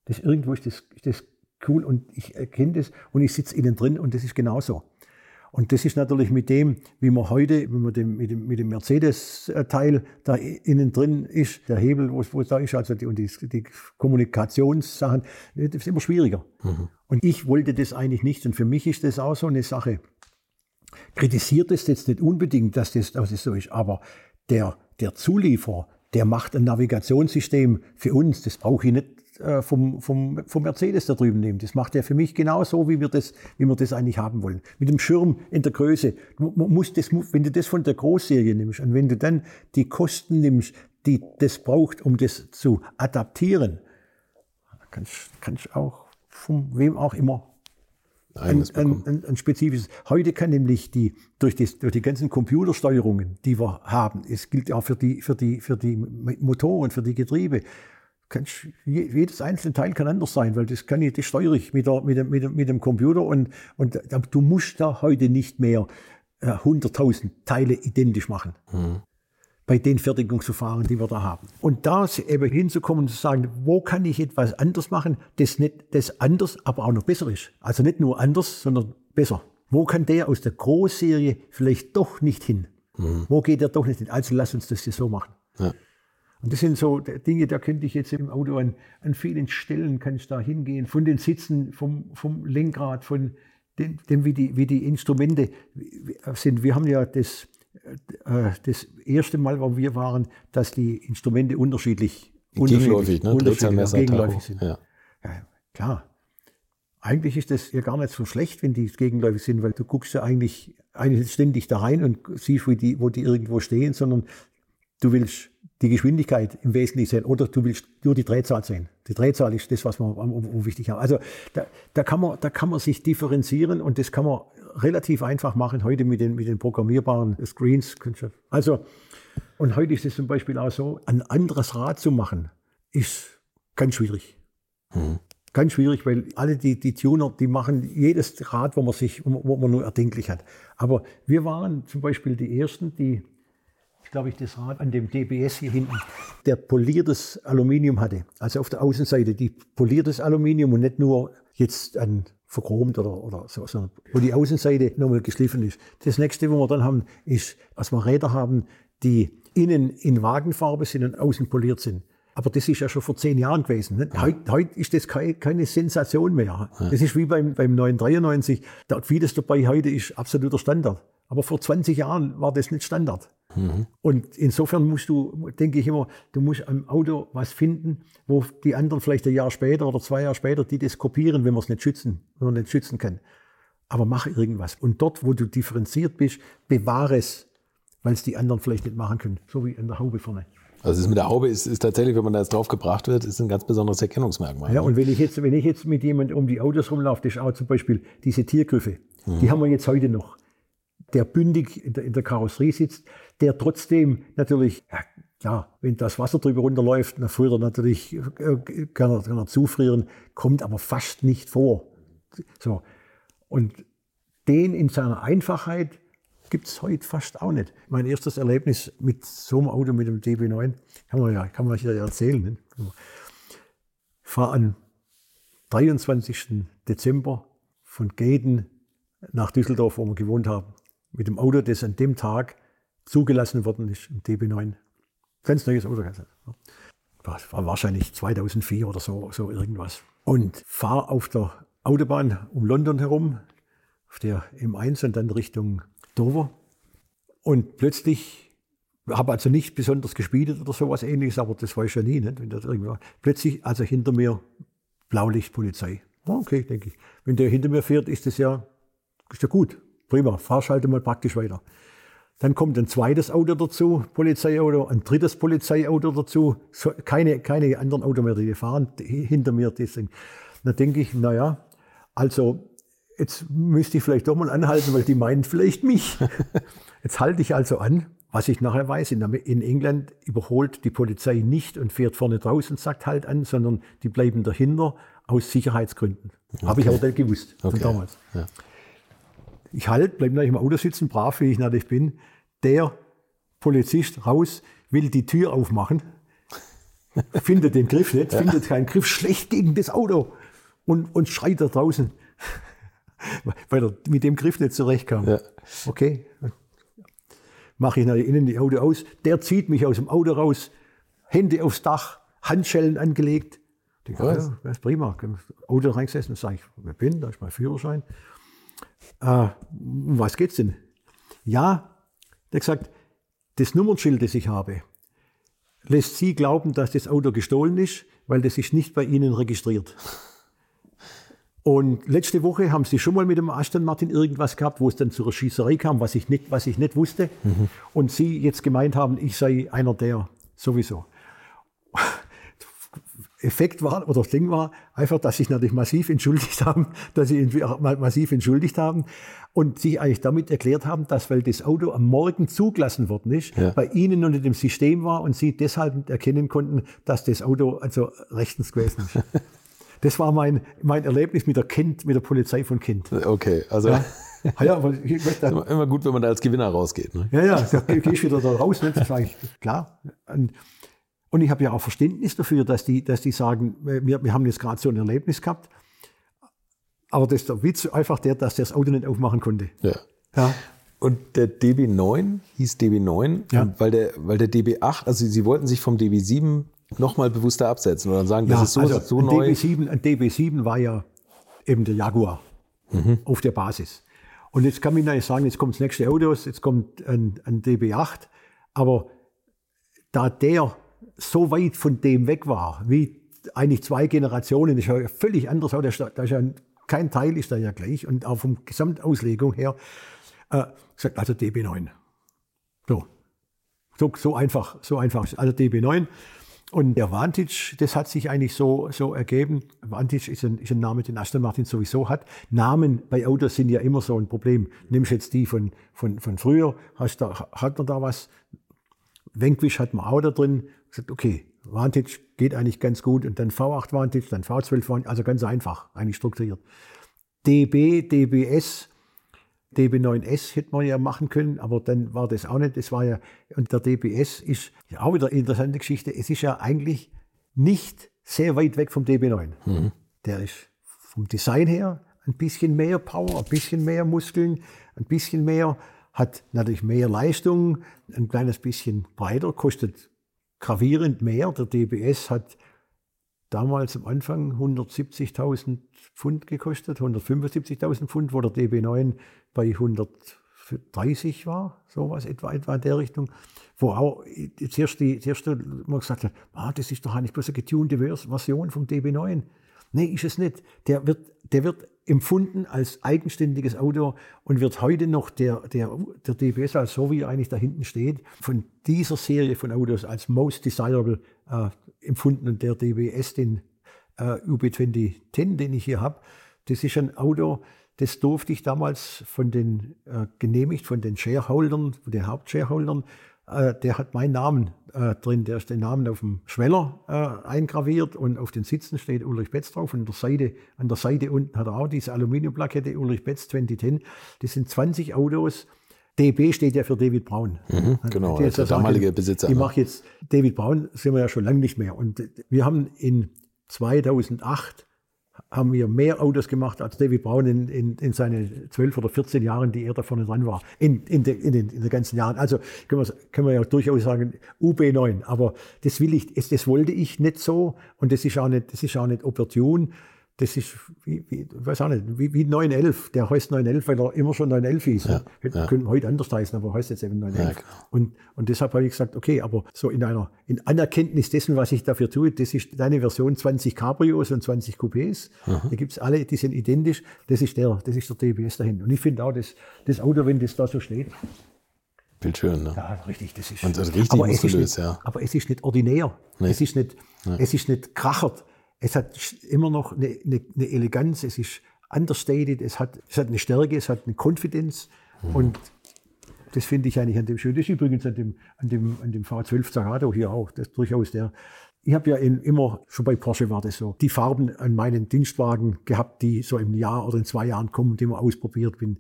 Das irgendwo ist das, ist das cool und ich erkenne das und ich sitze innen drin und das ist genauso. Und das ist natürlich mit dem, wie man heute, wenn man dem, mit dem, mit dem Mercedes-Teil da innen drin ist, der Hebel, wo es, wo es da ist, also die, und die, die Kommunikationssachen, das ist immer schwieriger. Mhm. Und ich wollte das eigentlich nicht. Und für mich ist das auch so eine Sache. Kritisiert es jetzt nicht unbedingt, dass das, dass das so ist, aber der, der Zulieferer, der macht ein Navigationssystem für uns. Das brauche ich nicht äh, vom, vom, vom Mercedes da drüben nehmen. Das macht er für mich genauso, wie wir das, wie wir das eigentlich haben wollen. Mit dem Schirm in der Größe. Man muss das, wenn du das von der Großserie nimmst und wenn du dann die Kosten nimmst, die das braucht, um das zu adaptieren, kannst, kannst auch von wem auch immer ein, ein, ein, ein, spezifisches. Heute kann nämlich die, durch, die, durch die ganzen Computersteuerungen, die wir haben, es gilt auch für die, für die, für die Motoren, für die Getriebe, kannst, jedes einzelne Teil kann anders sein, weil das kann ich, das steuere ich mit, der, mit, dem, mit, dem, mit dem Computer und, und du musst da heute nicht mehr äh, 100.000 Teile identisch machen. Mhm bei den Fertigungsverfahren, die wir da haben. Und da eben hinzukommen und zu sagen, wo kann ich etwas anders machen, das nicht das anders, aber auch noch besser ist. Also nicht nur anders, sondern besser. Wo kann der aus der Großserie vielleicht doch nicht hin? Mhm. Wo geht der doch nicht hin? Also lass uns das hier so machen. Ja. Und das sind so Dinge, da könnte ich jetzt im Auto an, an vielen Stellen kann ich da hingehen, von den Sitzen, vom, vom Lenkrad, von dem, dem wie, die, wie die Instrumente sind. Wir haben ja das das erste Mal, wo wir waren, dass die Instrumente unterschiedlich, gegenläufig, ne? unterschiedlich gegenläufig sind. Ja. ja. klar. Eigentlich ist das ja gar nicht so schlecht, wenn die gegenläufig sind, weil du guckst ja eigentlich, eigentlich ständig da rein und siehst, wo die, wo die irgendwo stehen, sondern du willst die Geschwindigkeit im Wesentlichen sehen oder du willst nur die Drehzahl sehen. Die Drehzahl ist das, was wir wichtig haben. Also da, da, kann man, da kann man sich differenzieren und das kann man relativ einfach machen heute mit den, mit den programmierbaren Screens. Also, und heute ist es zum Beispiel auch so, ein anderes Rad zu machen, ist ganz schwierig. Mhm. Ganz schwierig, weil alle die, die Tuner, die machen jedes Rad, wo man sich, wo man nur erdenklich hat. Aber wir waren zum Beispiel die Ersten, die, ich glaube ich, das Rad an dem DBS hier hinten, der poliertes Aluminium hatte. Also auf der Außenseite, die poliertes Aluminium und nicht nur jetzt ein verchromt oder, oder so, so, wo die Außenseite nochmal geschliffen ist. Das nächste, wo wir dann haben, ist, dass wir Räder haben, die innen in Wagenfarbe sind und außen poliert sind. Aber das ist ja schon vor zehn Jahren gewesen. Ne? Ja. Heute, heute, ist das keine, keine Sensation mehr. Ja. Das ist wie beim, beim 993. Da vieles dabei heute ist absoluter Standard. Aber vor 20 Jahren war das nicht Standard. Mhm. Und insofern musst du, denke ich immer, du musst am Auto was finden, wo die anderen vielleicht ein Jahr später oder zwei Jahre später, die das kopieren, wenn man es nicht schützen, wenn man nicht schützen kann. Aber mach irgendwas. Und dort, wo du differenziert bist, bewahre es, weil es die anderen vielleicht nicht machen können. So wie in der Haube vorne. Also das mit der Haube ist, ist tatsächlich, wenn man da jetzt drauf gebracht wird, ist ein ganz besonderes Erkennungsmerkmal. Ja, ne? und wenn ich jetzt, wenn ich jetzt mit jemandem um die Autos rumlaufe, das ist auch zum Beispiel diese Tiergriffe, mhm. die haben wir jetzt heute noch der bündig in der Karosserie sitzt, der trotzdem natürlich, ja, klar, wenn das Wasser drüber runterläuft, dann friert er natürlich, kann er, kann er zufrieren, kommt aber fast nicht vor. So. Und den in seiner Einfachheit gibt es heute fast auch nicht. Mein erstes Erlebnis mit so einem Auto, mit dem DB9, kann man ja, kann man ja erzählen. Ne? Ich fahre am 23. Dezember von Gaden nach Düsseldorf, wo wir gewohnt haben mit dem Auto, das an dem Tag zugelassen worden ist, im DB9. Ganz neues Auto. Das war wahrscheinlich 2004 oder so, so irgendwas. Und fahre auf der Autobahn um London herum, auf der M1 und dann Richtung Dover. Und plötzlich, habe also nicht besonders gespeedet oder sowas ähnliches, aber das weiß ich ja nie, nicht, wenn das irgendwo, plötzlich, also hinter mir Blaulichtpolizei. Okay, denke ich. Wenn der hinter mir fährt, ist das ja, ist ja gut. Prima, fahrschalte mal praktisch weiter. Dann kommt ein zweites Auto dazu, Polizeiauto, ein drittes Polizeiauto dazu, so, keine, keine anderen Autos mehr, die fahren hinter mir. Deswegen. Dann denke ich, naja, also jetzt müsste ich vielleicht doch mal anhalten, weil die meinen vielleicht mich. Jetzt halte ich also an. Was ich nachher weiß, in, in England überholt die Polizei nicht und fährt vorne draußen, sagt halt an, sondern die bleiben dahinter aus Sicherheitsgründen. Okay. Habe ich aber nicht gewusst okay. von damals. Ja. Ich halt, bleib gleich im Auto sitzen, brav wie ich natürlich bin. Der Polizist raus, will die Tür aufmachen, findet den Griff nicht, ja. findet keinen Griff, schlecht gegen das Auto und, und schreit da draußen. weil er mit dem Griff nicht zurechtkam. Ja. Okay, mache ich nach innen die Auto aus. Der zieht mich aus dem Auto raus, Hände aufs Dach, Handschellen angelegt. Ich denke, Was? ja, das ist prima. Auto reingesessen, sage ich, wer bin, da ist mein Führerschein. Äh, um was geht's denn? Ja, der hat gesagt, das Nummernschild, das ich habe, lässt Sie glauben, dass das Auto gestohlen ist, weil das ist nicht bei Ihnen registriert. Und letzte Woche haben Sie schon mal mit dem Aston Martin irgendwas gehabt, wo es dann zur Schießerei kam, was ich nicht, was ich nicht wusste. Und Sie jetzt gemeint haben, ich sei einer der sowieso. Effekt war, oder das Ding war, einfach, dass sich natürlich massiv entschuldigt haben, dass sie mal massiv entschuldigt haben und sich eigentlich damit erklärt haben, dass, weil das Auto am Morgen zugelassen worden ist, Ja. bei ihnen unter dem System war und sie deshalb nicht erkennen konnten, dass das Auto also rechtens gewesen ist. Das war mein, mein Erlebnis mit der Kind, mit der Polizei von Kind. Okay, also Ja, ja aber immer, gut, wenn man da als Gewinner rausgeht. Ne? ja, ja, da gehe ich wieder da raus, ne? das sage ich, klar. Und, und ich habe ja auch Verständnis dafür, dass die, dass die sagen, wir, wir haben jetzt gerade so ein Erlebnis gehabt. Aber das ist der Witz einfach der, dass der das Auto nicht aufmachen konnte. Ja. Ja, Und der DB9 hieß DB9, Ja. weil, der, weil der DB8, also sie wollten sich vom DB7 nochmal bewusster absetzen oder sagen, das ja ist so, also so ein neu. DB7, ein DB7 war ja eben der Jaguar auf der Basis. Und jetzt kann man natürlich sagen, jetzt kommt das nächste Auto, jetzt kommt ein, ein DB8. Aber da der so weit von dem weg war, wie eigentlich zwei Generationen, das ist ja völlig anders, da ist, ja kein Teil ist da ja gleich und auch vom Gesamtauslegung her, äh, gesagt, also DB9. So. So, so einfach, so einfach. Also DB9. Und der Vantage, das hat sich eigentlich so, so ergeben. Vantage ist ein, ist ein Name, den Aston Martin sowieso hat. Namen bei Autos sind ja immer so ein Problem. Nimmst jetzt die von, von, von früher, hast da, hat man da was? Vanquish hat man auch da drin. Gesagt, okay, Vantage geht eigentlich ganz gut. Und dann V8 Vantage, dann V12 Vantage, also ganz einfach, eigentlich strukturiert. DB, DBS, DB9S hätte man ja machen können, aber dann war das auch nicht. Das war ja, und der DBS ist ja auch wieder eine interessante Geschichte. Es ist ja eigentlich nicht sehr weit weg vom DB9. Der ist vom Design her ein bisschen mehr Power, ein bisschen mehr Muskeln, ein bisschen mehr, hat natürlich mehr Leistung, ein kleines bisschen breiter, kostet gravierend mehr. Der DBS hat damals am Anfang 170.000 Pfund gekostet, 175.000 Pfund, wo der DB9 bei 130 war, sowas etwa, etwa in der Richtung. Wo auch zuerst, die, zuerst man gesagt hat, ah, das ist doch eigentlich bloß eine getunte Vers- Version vom DB9. Nee, ist es nicht. Der wird, der wird empfunden als eigenständiges Auto und wird heute noch der, der, der DBS, als so wie er eigentlich da hinten steht, von dieser Serie von Autos als most desirable äh, empfunden. Und der DBS, den äh, UB2010, den ich hier habe, das ist ein Auto, das durfte ich damals von den äh, genehmigt, von den Shareholdern, von den Hauptshareholdern. Äh, der hat meinen Namen äh, drin, der ist den Namen auf dem Schweller äh, eingraviert und auf den Sitzen steht Ulrich Betz drauf. Und an der Seite, an der Seite unten hat er auch diese Aluminiumplakette Ulrich Betz 2010. Das sind 20 Autos. DB steht ja für David Brown. genau, Die jetzt der damalige Besitzer, Ich ne? mache jetzt David Brown, sind wir ja schon lange nicht mehr. Und wir haben in 2008 haben wir mehr Autos gemacht als David Brown in, in, in seinen 12 oder 14 Jahren, die er da vorne dran war, in, in, de, in, den, in den ganzen Jahren. Also können wir, können wir ja durchaus sagen, UB9. Aber das will ich, das, das wollte ich nicht so und das ist auch nicht, das ist auch nicht opportun. Das ist, wie, wie, weiß auch nicht, wie, wie 911. Der heißt 911, weil er immer schon 911 hieß. Ja, Hätte, ja. Könnte heute anders heißen, aber heißt jetzt eben 911. Ja, genau. Und, und deshalb habe ich gesagt, okay, aber so in einer in Anerkenntnis dessen, was ich dafür tue, das ist deine Version 20 Cabrios und 20 Coupés. Die gibt's alle, die sind identisch. Das ist der, das ist der DBS dahin. Und ich finde auch, das, das Auto, wenn das da so steht, Bildschön, ne? ja, richtig, das ist. Und richtig aber es ist muskulös, nicht, ja. Aber es ist nicht ordinär. Nee. Es ist nicht, es ist nicht krachert. Es hat immer noch eine, eine, eine Eleganz. Es ist understated. Es hat, es hat eine Stärke. Es hat eine Konfidenz. Mhm. Und das finde ich eigentlich an dem schön. Das ist übrigens an dem, an dem, an dem V12 Zagato hier auch. Das ist durchaus der. Ich habe ja in, immer, schon bei Porsche war das so, die Farben an meinen Dienstwagen gehabt, die so im Jahr oder in zwei Jahren kommen, die man ausprobiert. Bin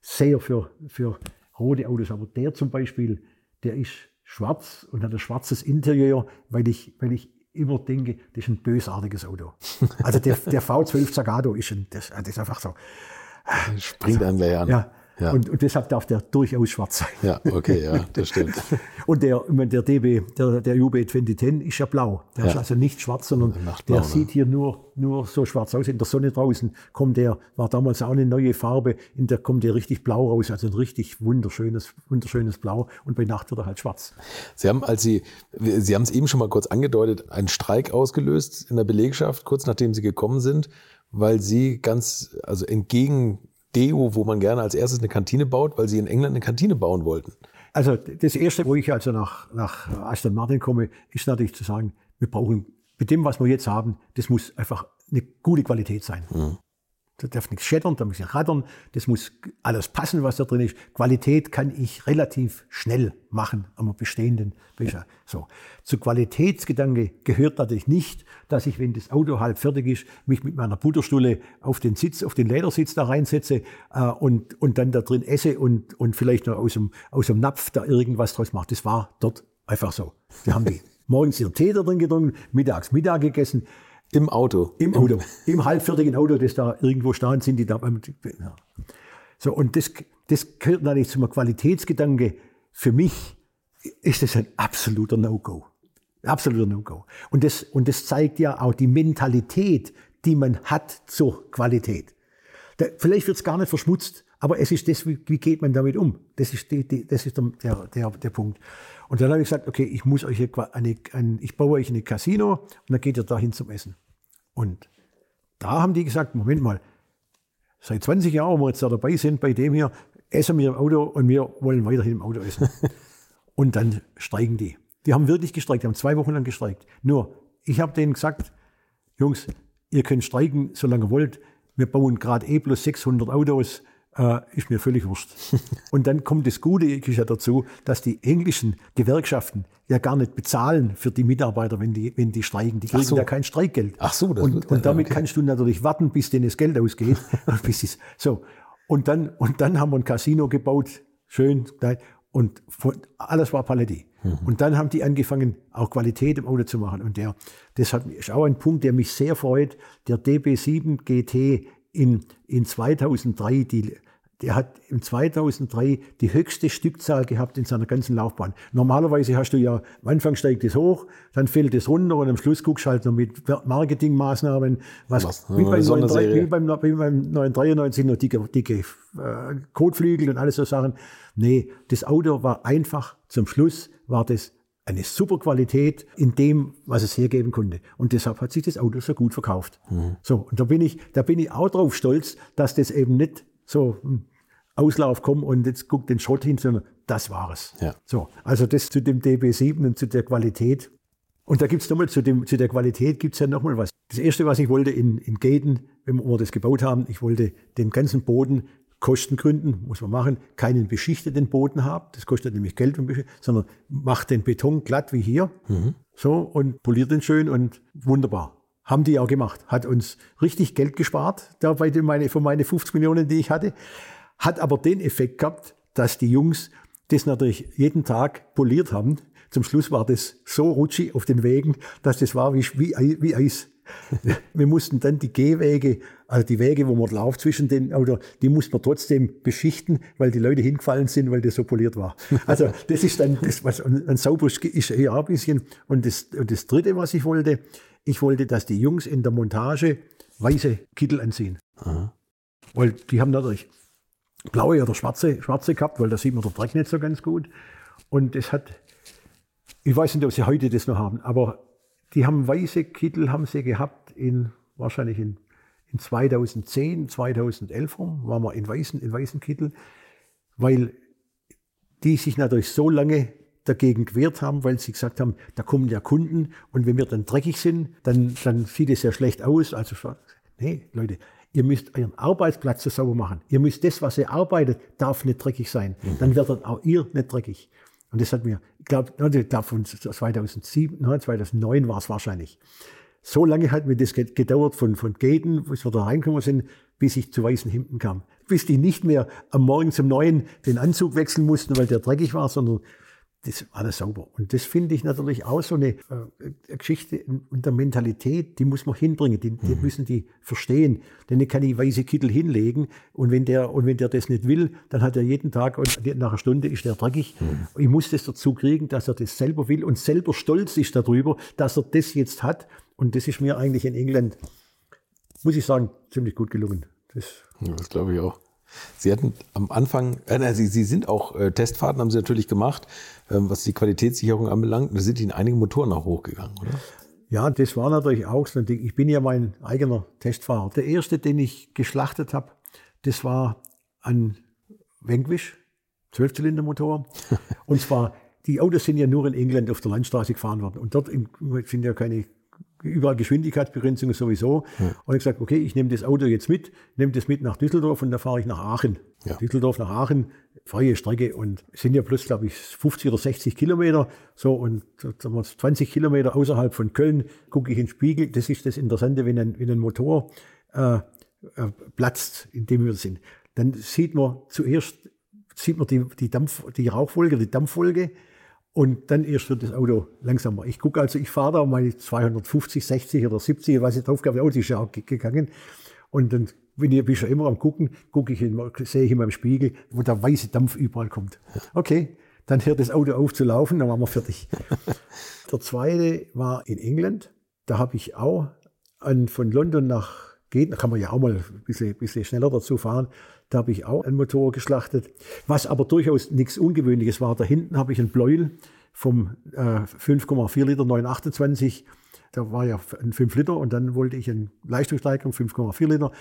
sehr für, für rote Autos. Aber der zum Beispiel, der ist schwarz und hat ein schwarzes Interieur, weil ich, weil ich immer denke, das ist ein bösartiges Auto. Also der, der V12 Zagato ist, ein, das, das ist einfach so. Springt einem gleich an. Ja. Ja. Und, und deshalb darf der durchaus schwarz sein. Ja, okay, ja, das stimmt. Und der, der DB, der, der UB 2010 ist ja blau. Der Ja. ist also nicht schwarz, sondern Nachtblau, der ne? sieht hier nur, nur so schwarz aus. In der Sonne draußen kommt der, war damals auch eine neue Farbe, in der kommt der richtig blau raus. Also ein richtig wunderschönes, wunderschönes Blau. Und bei Nacht wird er halt schwarz. Sie haben, als Sie, Sie haben es eben schon mal kurz angedeutet, einen Streik ausgelöst in der Belegschaft, kurz nachdem Sie gekommen sind, weil Sie ganz, also entgegen Deo, wo man gerne als erstes eine Kantine baut, weil Sie in England eine Kantine bauen wollten. Also das Erste, wo ich also nach, nach Aston Martin komme, ist natürlich zu sagen, wir brauchen mit dem, was wir jetzt haben, das muss einfach eine gute Qualität sein. Da darf nichts schettern, da muss ich rattern, das muss alles passen, was da drin ist. Qualität kann ich relativ schnell machen am bestehenden Becher. So. Zu Qualitätsgedanke gehört natürlich nicht, dass ich, wenn das Auto halb fertig ist, mich mit meiner Butterstulle auf den Sitz, auf den Ledersitz da reinsetze äh, und, und dann da drin esse und, und vielleicht noch aus dem, aus dem Napf da irgendwas draus mache. Das war dort einfach so. Die haben die morgens ihren Tee da drin getrunken, mittags Mittag gegessen. Im Auto. Im Auto. Im halbfertigen Auto, das da irgendwo stehen, sind die da. beim- Ja. So, und das, das gehört natürlich zum Qualitätsgedanke. Für mich ist das ein absoluter No-Go. Absoluter No-Go. Und das, und das zeigt ja auch die Mentalität, die man hat zur Qualität. Da, vielleicht wird es gar nicht verschmutzt, aber es ist das, wie, wie geht man damit um? Das ist, die, die, das ist der, der, der Punkt. Und dann habe ich gesagt, okay, ich muss euch eine, eine, ein, ich baue euch eine Casino und dann geht ihr dahin zum Essen. Und da haben die gesagt, Moment mal, seit 20 Jahren, wo wir jetzt da dabei sind, bei dem hier, essen wir im Auto und wir wollen weiterhin im Auto essen. und dann streiken die. Die haben wirklich gestreikt, die haben zwei Wochen lang gestreikt. Nur, ich habe denen gesagt, Jungs, ihr könnt streiken, solange ihr wollt. Wir bauen gerade eh plus 600 Autos, äh, ist mir völlig wurscht. Und dann kommt das Gute ja dazu, dass die englischen Gewerkschaften ja gar nicht bezahlen für die Mitarbeiter, wenn die, wenn die streiken. Die kriegen so. ja kein Streikgeld. Ach so, das und, und damit okay. kannst du natürlich warten, bis denen das Geld ausgeht. Und bis es, so. Und dann, und dann haben wir ein Casino gebaut, schön, und von, alles war Paletti. Und dann haben die angefangen, auch Qualität im Auto zu machen. Und der, das hat, ist auch ein Punkt, der mich sehr freut. Der DB7 GT in, in 2003, die, der hat im 2003 die höchste Stückzahl gehabt in seiner ganzen Laufbahn. Normalerweise hast du ja, am Anfang steigt es hoch, dann fällt es runter und am Schluss guckst du halt noch mit Marketingmaßnahmen, was, Was? wie, beim Eine Sonderserie. 993 wie beim, wie beim 993 noch dicke, dicke äh, Kotflügel und alles so Sachen. Nee, das Auto war einfach, zum Schluss war das eine super Qualität in dem, was es hergeben konnte. Und deshalb hat sich das Auto so gut verkauft. So, und da bin ich, da bin ich auch drauf stolz, dass das eben nicht so hm, Auslauf kommt und jetzt guckt den Schrott hin, sondern das war es. Ja. So, also das zu dem DB7 und zu der Qualität. Und da gibt's nochmal zu, dem, zu der Qualität gibt's ja nochmal was. Das Erste, was ich wollte in, in Gaten, wenn wir das gebaut haben, ich wollte den ganzen Boden Kostengründen, muss man machen, keinen beschichteten Boden haben. Das kostet nämlich Geld, sondern macht den Beton glatt wie hier. So und poliert den schön und wunderbar. Haben die auch gemacht. Hat uns richtig Geld gespart, da bei den meine, von meine 50 Millionen, die ich hatte. Hat aber den Effekt gehabt, dass die Jungs das natürlich jeden Tag poliert haben. Zum Schluss war das so rutschig auf den Wegen, dass das war wie, wie, wie Eis. Wir mussten dann die Gehwege, also die Wege, wo man läuft zwischen den Autos, die mussten wir trotzdem beschichten, weil die Leute hingefallen sind, weil das so poliert war. Also das ist dann das, was ein sauber ist, ja ein bisschen. Und das, und das Dritte, was ich wollte, ich wollte, dass die Jungs in der Montage weiße Kittel anziehen. Weil die haben natürlich blaue oder schwarze, schwarze gehabt, weil da sieht man der Dreck nicht so ganz gut. Und es hat, ich weiß nicht, ob sie heute das noch haben, aber die haben weiße Kittel, haben sie gehabt in, wahrscheinlich in, in 2010, 2011 rum, waren wir in weißen, in weißen Kittel, weil die sich natürlich so lange dagegen gewehrt haben, weil sie gesagt haben, da kommen ja Kunden und wenn wir dann dreckig sind, dann, dann sieht es ja schlecht aus. Also, nee, Leute, ihr müsst euren Arbeitsplatz so sauber machen. Ihr müsst das, was ihr arbeitet, darf nicht dreckig sein. Dann werdet auch ihr nicht dreckig. Und das hat mir, ich glaube, von 2007, nein, 2009 war es wahrscheinlich. So lange hat mir das ge- gedauert von, von Gaten, bis wir da reingekommen sind, bis ich zu weißen Hemden kam. Bis die nicht mehr am Morgen zum Neuen den Anzug wechseln mussten, weil der dreckig war, sondern das war alles sauber. Und das finde ich natürlich auch so eine, äh, eine Geschichte und der Mentalität, die muss man hinbringen, die, die mhm. müssen die verstehen. Denn ich kann die weiße Kittel hinlegen und wenn der, und wenn der das nicht will, dann hat er jeden Tag und nach einer Stunde ist der dreckig. Mhm. Ich muss das dazu kriegen, dass er das selber will und selber stolz ist darüber, dass er das jetzt hat. Und das ist mir eigentlich in England, muss ich sagen, ziemlich gut gelungen. Das, das glaube ich auch. Sie hatten am Anfang, äh, Sie, Sie sind auch äh, Testfahrten, haben Sie natürlich gemacht, ähm, was die Qualitätssicherung anbelangt. Da sind Ihnen einige Motoren auch hochgegangen, oder? Ja, das war natürlich auch so ein Ding. Ich bin ja mein eigener Testfahrer. Der erste, den ich geschlachtet habe, das war ein Vanquish, Zwölfzylindermotor. Und zwar, die Autos sind ja nur in England auf der Landstraße gefahren worden. Und dort sind ja keine überall Geschwindigkeitsbegrenzung sowieso. Ja. Und ich gesagt, okay, ich nehme das Auto jetzt mit, nehme das mit nach Düsseldorf und dann fahre ich nach Aachen. Ja. Düsseldorf nach Aachen, freie Strecke und sind ja plus, glaube ich, 50 oder 60 Kilometer. So und sagen wir, 20 Kilometer außerhalb von Köln gucke ich in den Spiegel. Das ist das Interessante, wenn ein, wenn ein Motor äh, äh, platzt, in dem wir sind. Dann sieht man zuerst sieht man die, die, Dampf, die Rauchwolke, die Dampfwolke und dann erst wird das Auto langsamer. Ich gucke also, ich fahre da mal 250, 60 oder 70, was ich drauf gab, Auto ist ja auch gegangen. Und dann bin ich, bin ich schon immer am gucken, gucke ich, in, sehe ich in meinem Spiegel, wo der weiße Dampf überall kommt. Okay, dann hört das Auto auf zu laufen, dann waren wir fertig. der zweite war in England. Da habe ich auch an, von London nach geht, da kann man ja auch mal ein bisschen, bisschen schneller dazu fahren. Da habe ich auch einen Motor geschlachtet. Was aber durchaus nichts Ungewöhnliches war, da hinten habe ich einen Bleuel vom äh, 5,4 Liter 928. Da war ja ein 5 Liter und dann wollte ich eine Leistungssteigerung 5,4 Liter.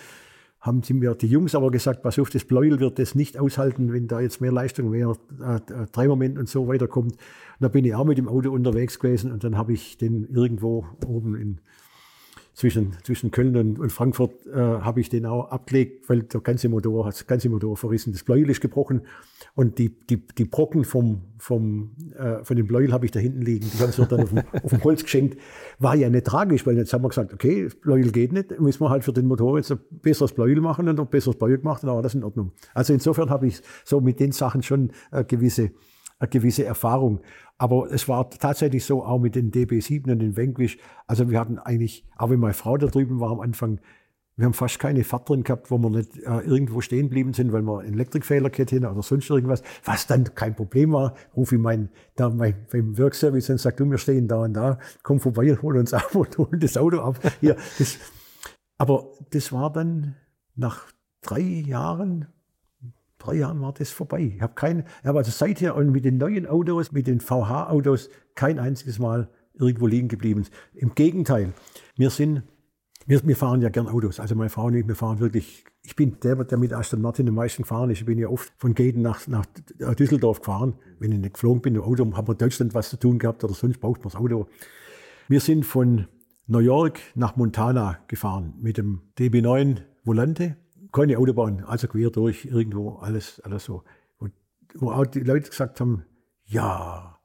Haben sie mir die Jungs aber gesagt, pass auf, das Bleuel wird das nicht aushalten, wenn da jetzt mehr Leistung, mehr äh, äh Drehmoment und so weiter kommt. Da bin ich auch mit dem Auto unterwegs gewesen und dann habe ich den irgendwo oben in zwischen, zwischen Köln und, und Frankfurt äh, habe ich den auch abgelegt, weil der ganze Motor hat das ganze Motor verrissen. Das Bläuel ist gebrochen und die, die, die Brocken vom, vom, äh, von dem Bläuel habe ich da hinten liegen. Die haben sie dann auf dem, auf dem Holz geschenkt. War ja nicht tragisch, weil jetzt haben wir gesagt, okay, das geht nicht, müssen wir halt für den Motor jetzt ein besseres Bläuel machen und ein besseres Bläuel gemacht dann war das in Ordnung. Also insofern habe ich so mit den Sachen schon äh, gewisse, eine gewisse Erfahrung. Aber es war tatsächlich so, auch mit den DB7 und den Vanquish. Also wir hatten eigentlich, auch wenn meine Frau da drüben war am Anfang, wir haben fast keine Fahrt drin gehabt, wo wir nicht äh, irgendwo stehen geblieben sind, weil wir einen Elektrikfehler hätten oder sonst irgendwas. Was dann kein Problem war, rufe ich meinen, da mein, beim Workservice und sage, du, wir stehen da und da, komm vorbei, hol uns ab und hol das Auto ab. Hier, das, aber das war dann nach drei Jahren, drei Jahren war das vorbei. Ich habe kein, ich habe also seither und mit den neuen Autos, mit den VH-Autos kein einziges Mal irgendwo liegen geblieben. Im Gegenteil, wir sind, wir, wir fahren ja gern Autos. Also meine Frau und ich, wir fahren wirklich, ich bin der, der mit Aston Martin am meisten gefahren ist. Ich bin ja oft von Gaten nach, nach Düsseldorf gefahren. Wenn ich nicht geflogen bin im Auto, haben wir in Deutschland was zu tun gehabt oder sonst braucht man das Auto. Wir sind von New York nach Montana gefahren mit dem DB9 Volante keine Autobahn, also quer durch, irgendwo, alles, alles so. Und wo auch die Leute gesagt haben, ja,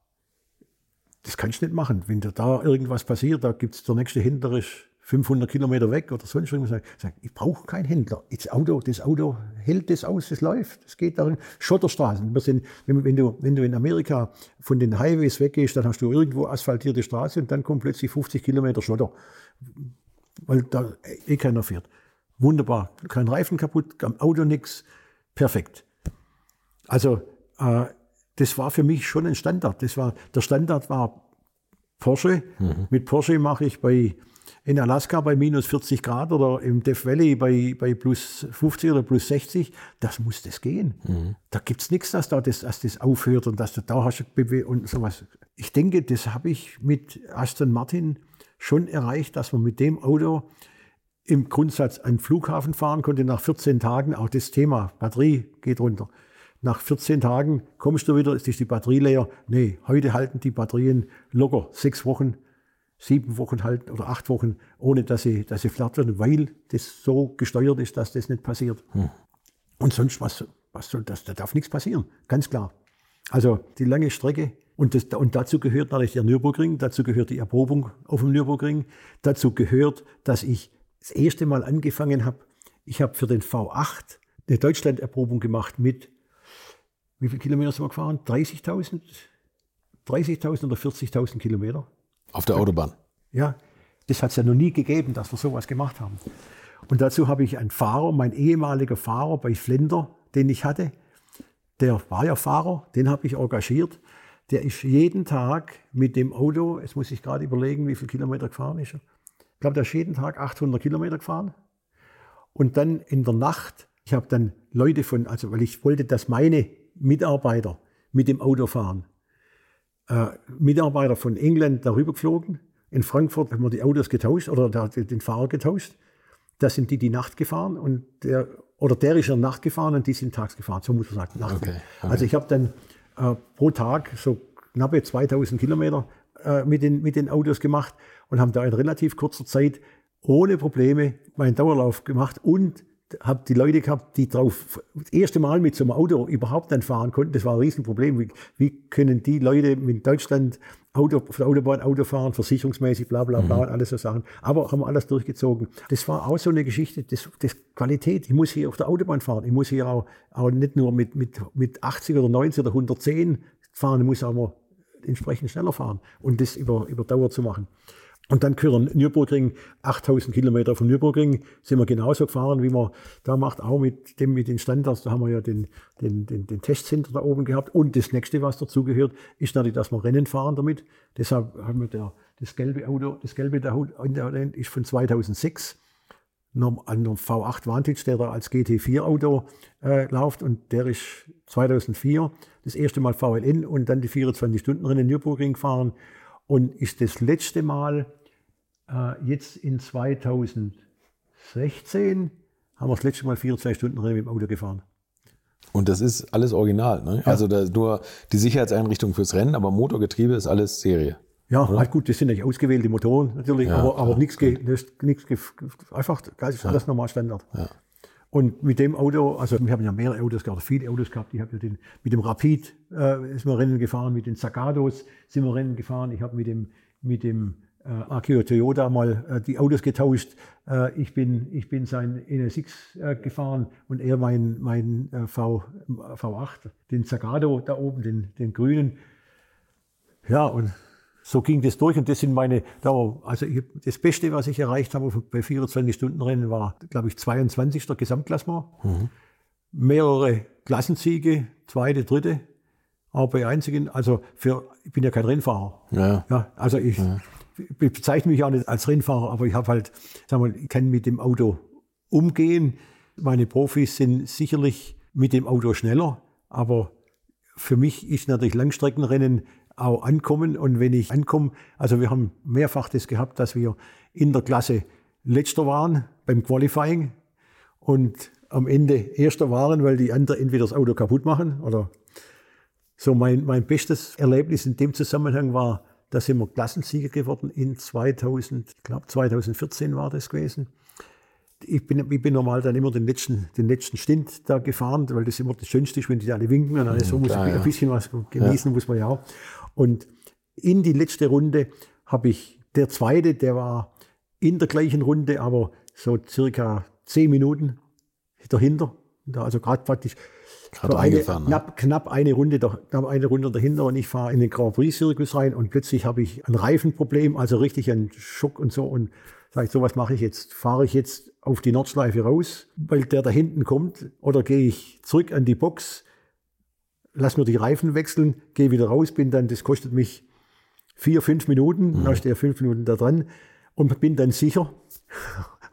das kannst du nicht machen. Wenn da irgendwas passiert, da gibt es der nächste Händler ist 500 Kilometer weg oder sonst irgendwas. Ich, sage, ich brauche keinen Händler. Das Auto, das Auto hält das aus, das läuft. Das geht darin. Schotterstraßen. Wir sind, wenn, wenn, du, wenn du in Amerika von den Highways weggehst, dann hast du irgendwo asphaltierte Straße und dann kommt plötzlich 50 Kilometer Schotter. Weil da eh keiner fährt. Wunderbar. Kein Reifen kaputt, am Auto nichts. Perfekt. Also, äh, das war für mich schon ein Standard. Das war, der Standard war Porsche. Mhm. Mit Porsche mache ich bei, in Alaska bei minus 40 Grad oder im Death Valley bei, bei plus 50 oder plus 60. Das muss das gehen. Mhm. Da gibt es nichts, dass, da das, dass das aufhört und dass du da hast und sowas. Ich denke, das habe ich mit Aston Martin schon erreicht, dass man mit dem Auto im Grundsatz einen Flughafen fahren konnte nach 14 Tagen. Auch das Thema Batterie geht runter. Nach 14 Tagen kommst du wieder, ist die Batterie leer. Nee, heute halten die Batterien locker sechs Wochen, sieben Wochen halten oder acht Wochen, ohne dass sie, dass sie flatt werden, weil das so gesteuert ist, dass das nicht passiert. Hm. Und sonst, was, was soll das? Da darf nichts passieren, ganz klar. Also die lange Strecke und, das, und dazu gehört natürlich der Nürburgring, dazu gehört die Erprobung auf dem Nürburgring, dazu gehört, dass ich das erste Mal angefangen habe, ich habe für den V8 eine Deutschlanderprobung gemacht mit, wie viele Kilometer sind wir gefahren? 30.000? 30.000 oder 40.000 Kilometer. Auf der Autobahn. Ja, das hat es ja noch nie gegeben, dass wir sowas gemacht haben. Und dazu habe ich einen Fahrer, mein ehemaliger Fahrer bei Flender, den ich hatte, der war ja Fahrer, den habe ich engagiert. Der ist jeden Tag mit dem Auto, jetzt muss ich gerade überlegen, wie viele Kilometer gefahren ist er. Ich glaube, der ist jeden Tag 800 Kilometer gefahren. Und dann in der Nacht, ich habe dann Leute von, also weil ich wollte, dass meine Mitarbeiter mit dem Auto fahren. Äh, Mitarbeiter von England darüber geflogen. In Frankfurt haben wir die Autos getauscht oder den Fahrer getauscht. Da sind die die Nacht gefahren und der, oder der ist in der Nacht gefahren und die sind tags gefahren. So muss man sagen. Nacht. Okay, okay. Also ich habe dann äh, pro Tag so knappe 2000 Kilometer äh, mit, den, mit den Autos gemacht und haben da in relativ kurzer Zeit ohne Probleme meinen Dauerlauf gemacht und habe die Leute gehabt, die drauf das erste Mal mit so einem Auto überhaupt dann fahren konnten. Das war ein Riesenproblem. Wie, wie können die Leute in Deutschland Auto, auf der Autobahn Auto fahren, versicherungsmäßig, bla bla bla, mhm. alles so Sachen. Aber haben wir alles durchgezogen. Das war auch so eine Geschichte, das, das Qualität. Ich muss hier auf der Autobahn fahren. Ich muss hier auch, auch nicht nur mit, mit, mit 80 oder 90 oder 110 fahren, ich muss auch mal entsprechend schneller fahren und das über, über Dauer zu machen. Und dann Kürren Nürburgring, 8000 Kilometer von Nürburgring, sind wir genauso gefahren, wie man da macht, auch mit dem, mit den Standards. Da haben wir ja den, den, den, den Testcenter da oben gehabt. Und das nächste, was dazugehört, ist natürlich, dass wir Rennen fahren damit. Deshalb haben wir der, das gelbe Auto, das gelbe der ist von 2006. Ein V8 Vantage, der da als GT4-Auto äh, läuft und der ist 2004 das erste Mal VLN und dann die 24-Stunden-Rennen Nürburgring gefahren und ist das letzte Mal jetzt in 2016 haben wir das letzte Mal 24 Stunden Rennen mit dem Auto gefahren. Und das ist alles original, ne? Ja. Also nur die Sicherheitseinrichtung fürs Rennen, aber Motorgetriebe ist alles Serie. Ja, halt gut, das sind nicht ausgewählte Motoren natürlich, ja, aber, aber nichts, nichts, einfach, das ist alles normal Standard. Ja. Und mit dem Auto, also wir haben ja mehrere Autos gehabt, viele Autos gehabt. Ich habe ja den, mit dem Rapid äh, ist wir Rennen gefahren, mit den Zagados sind wir Rennen gefahren. Ich habe mit dem, mit dem äh, Akio Toyota mal äh, die Autos getauscht. Äh, ich, bin, ich bin sein NSX äh, gefahren und er mein, mein äh, v, V8, den Zagado da oben, den, den grünen. Ja, und so ging das durch und das sind meine, also ich, das Beste, was ich erreicht habe bei 24-Stunden-Rennen war, glaube ich, 22. Gesamtklassement. Mhm. Mehrere Klassensiege, zweite, dritte, aber bei einzigen, also für, ich bin ja kein Rennfahrer. Ja. ja also ich, ja. Ich bezeichne mich auch nicht als Rennfahrer, aber ich habe halt, sagen wir, kann mit dem Auto umgehen. Meine Profis sind sicherlich mit dem Auto schneller, aber für mich ist natürlich Langstreckenrennen auch ankommen. Und wenn ich ankomme, also wir haben mehrfach das gehabt, dass wir in der Klasse letzter waren beim Qualifying und am Ende erster waren, weil die anderen entweder das Auto kaputt machen oder so. Mein, mein bestes Erlebnis in dem Zusammenhang war, da sind wir Klassensieger geworden in 2000, ich glaube 2014 war das gewesen ich bin, ich bin normal dann immer den letzten, den letzten Stint da gefahren, weil das immer das Schönste ist, wenn die alle winken und alles so muss Klar, ich ein bisschen was genießen, ja. muss man ja auch. Und in die letzte Runde habe ich, der zweite, der war in der gleichen Runde, aber so circa zehn Minuten dahinter. Also gerade praktisch gerade eine, ne? knapp, knapp eine Runde, knapp eine Runde dahinter und ich fahre in den Grand Prix Circus rein und plötzlich habe ich ein Reifenproblem, also richtig einen Schock und so und sage ich, so was mache ich jetzt? Fahre ich jetzt auf die Nordschleife raus, weil der da hinten kommt oder gehe ich zurück an die Box, lass mir die Reifen wechseln, gehe wieder raus, bin dann, das kostet mich vier, fünf Minuten, mhm. dann stehe ich fünf Minuten da dran und bin dann sicher.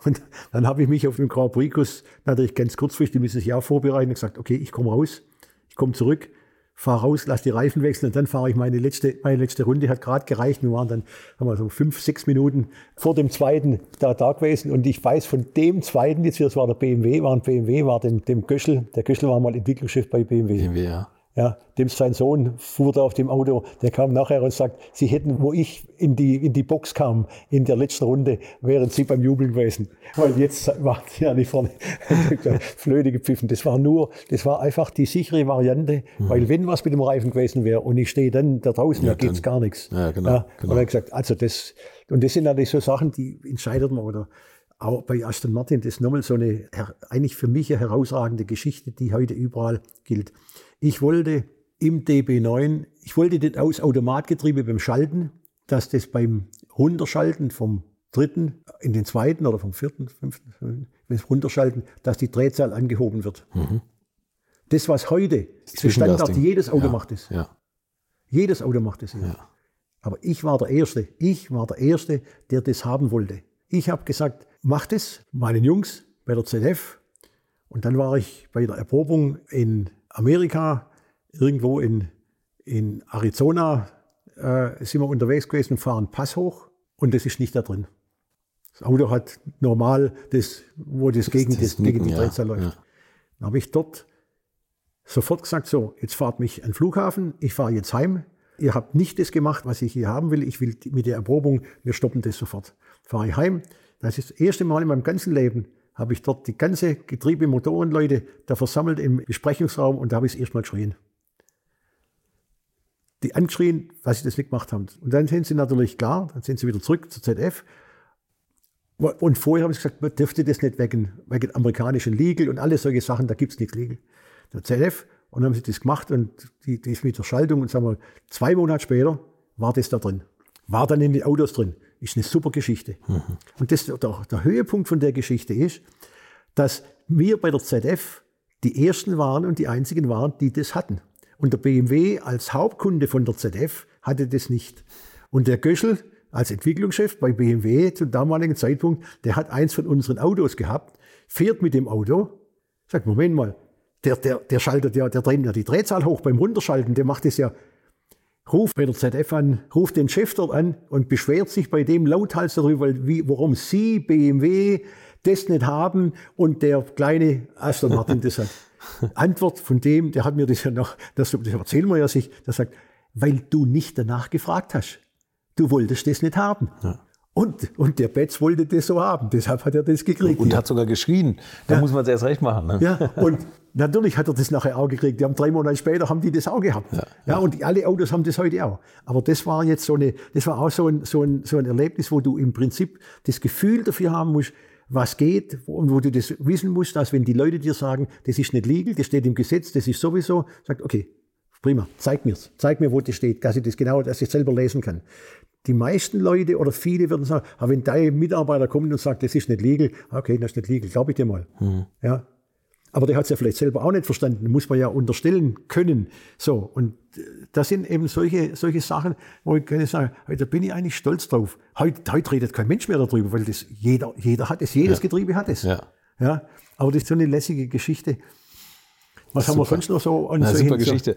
Und dann habe ich mich auf dem Grand Prix natürlich ganz kurzfristig, müssen sich auch vorbereiten, gesagt, okay, ich komme raus, ich komme zurück, fahre raus, lass die Reifen wechseln und dann fahre ich meine letzte, meine letzte Runde, hat gerade gereicht. Wir waren dann haben wir so fünf, sechs Minuten vor dem zweiten da, da gewesen und ich weiß von dem zweiten, jetzt das war der BMW, war ein BMW, war dem, dem Göschel, der Göschel war mal Entwicklungschef bei BMW. BMW, ja. Ja, dem sein Sohn fuhr da auf dem Auto, der kam nachher und sagt, sie hätten, wo ich in die, in die Box kam, in der letzten Runde, wären sie beim Jubeln gewesen. Weil jetzt waren sie ja nicht vorne Flöte gepfiffen. Das war nur, das war einfach die sichere Variante, mhm. weil wenn was mit dem Reifen gewesen wäre und ich stehe dann da draußen, ja, da geht's gar nichts. Ja, genau. Ja, genau. Und er hat gesagt, also das, und das sind natürlich so Sachen, die entscheidet man oder auch bei Aston Martin, das ist nochmal so eine, eigentlich für mich eine herausragende Geschichte, die heute überall gilt. Ich wollte im DB9, ich wollte das aus Automatgetriebe beim Schalten, dass das beim Runterschalten vom dritten in den zweiten oder vom vierten, fünften, wenn es runterschalten, dass die Drehzahl angehoben wird. Mhm. Das, was heute ist Standard, jedes Auto ja, macht es. Ja. Jedes Auto macht es. Ja. Aber ich war der Erste. Ich war der Erste, der das haben wollte. Ich habe gesagt, mach das, meinen Jungs bei der ZF. Und dann war ich bei der Erprobung in Amerika, irgendwo in, in Arizona, äh, sind wir unterwegs gewesen und fahren Pass hoch. Und das ist nicht da drin. Das Auto hat normal das, wo das, das gegen, das, das gegen die Drehzahl ja, läuft. Ja. Dann habe ich dort sofort gesagt, so, jetzt fahrt mich an den Flughafen, ich fahre jetzt heim. Ihr habt nicht das gemacht, was ich hier haben will. Ich will mit der Erprobung, wir stoppen das sofort. Fahre ich heim. Das ist das erste Mal in meinem ganzen Leben, habe ich dort die ganze Getriebe, Motorenleute da versammelt im Besprechungsraum und da habe ich es erstmal geschrien. Die angeschrien, dass sie das nicht gemacht haben. Und dann sind sie natürlich klar, dann sind sie wieder zurück zur ZF. Und vorher habe ich gesagt, man dürfte das nicht wegen, wegen amerikanischen Legal und alle solche Sachen, da gibt es nichts Legal der ZF und dann haben sie das gemacht und die, die ist mit der Schaltung und sagen wir, zwei Monate später war das da drin. War dann in den Autos drin. Ist eine super Geschichte. Mhm. Und das, der, der Höhepunkt von der Geschichte ist, dass wir bei der ZF die ersten waren und die einzigen waren, die das hatten. Und der BMW als Hauptkunde von der ZF hatte das nicht. Und der Göschel als Entwicklungschef bei BMW zum damaligen Zeitpunkt, der hat eins von unseren Autos gehabt, fährt mit dem Auto, sagt, Moment mal, der, der, der schaltet ja, der dreht ja die Drehzahl hoch beim Runterschalten, der macht es ja. Ruft bei der ZF an, ruft den Chef dort an und beschwert sich bei dem lauthals darüber, wie, warum Sie, BMW, das nicht haben und der kleine Aston Martin das hat. Antwort von dem, der hat mir das ja noch, das, das erzählen wir ja sich, der sagt, weil du nicht danach gefragt hast. Du wolltest das nicht haben. Ja. Und, und der Betz wollte das so haben, deshalb hat er das gekriegt. Und, und hat sogar geschrien. Da ja. muss man es erst recht machen. Ne? Ja, und natürlich hat er das nachher auch gekriegt. Die haben drei Monate später haben die das auch gehabt. Ja, ja. ja, und alle Autos haben das heute auch. Aber das war jetzt so eine, das war auch so ein, so ein, so ein Erlebnis, wo du im Prinzip das Gefühl dafür haben musst, was geht und wo du das wissen musst, dass wenn die Leute dir sagen, das ist nicht legal, das steht im Gesetz, das ist sowieso, sagt, okay, prima, zeig mir's, zeig mir, wo das steht, dass ich das genau, dass ich selber lesen kann. Die meisten Leute oder viele würden sagen, aber wenn dein Mitarbeiter kommt und sagt, das ist nicht legal, okay, das ist nicht legal, glaube ich dir mal. Mhm. Ja. Aber der hat es ja vielleicht selber auch nicht verstanden, muss man ja unterstellen können. So, und äh, das sind eben solche, solche Sachen, wo ich kann sagen, da bin ich eigentlich stolz drauf. Heute, heute redet kein Mensch mehr darüber, weil das jeder, jeder hat es, jedes ja. Getriebe hat es. Ja. ja. Aber das ist so eine lässige Geschichte. Was haben wir sonst noch so an Na, Super Geschichte.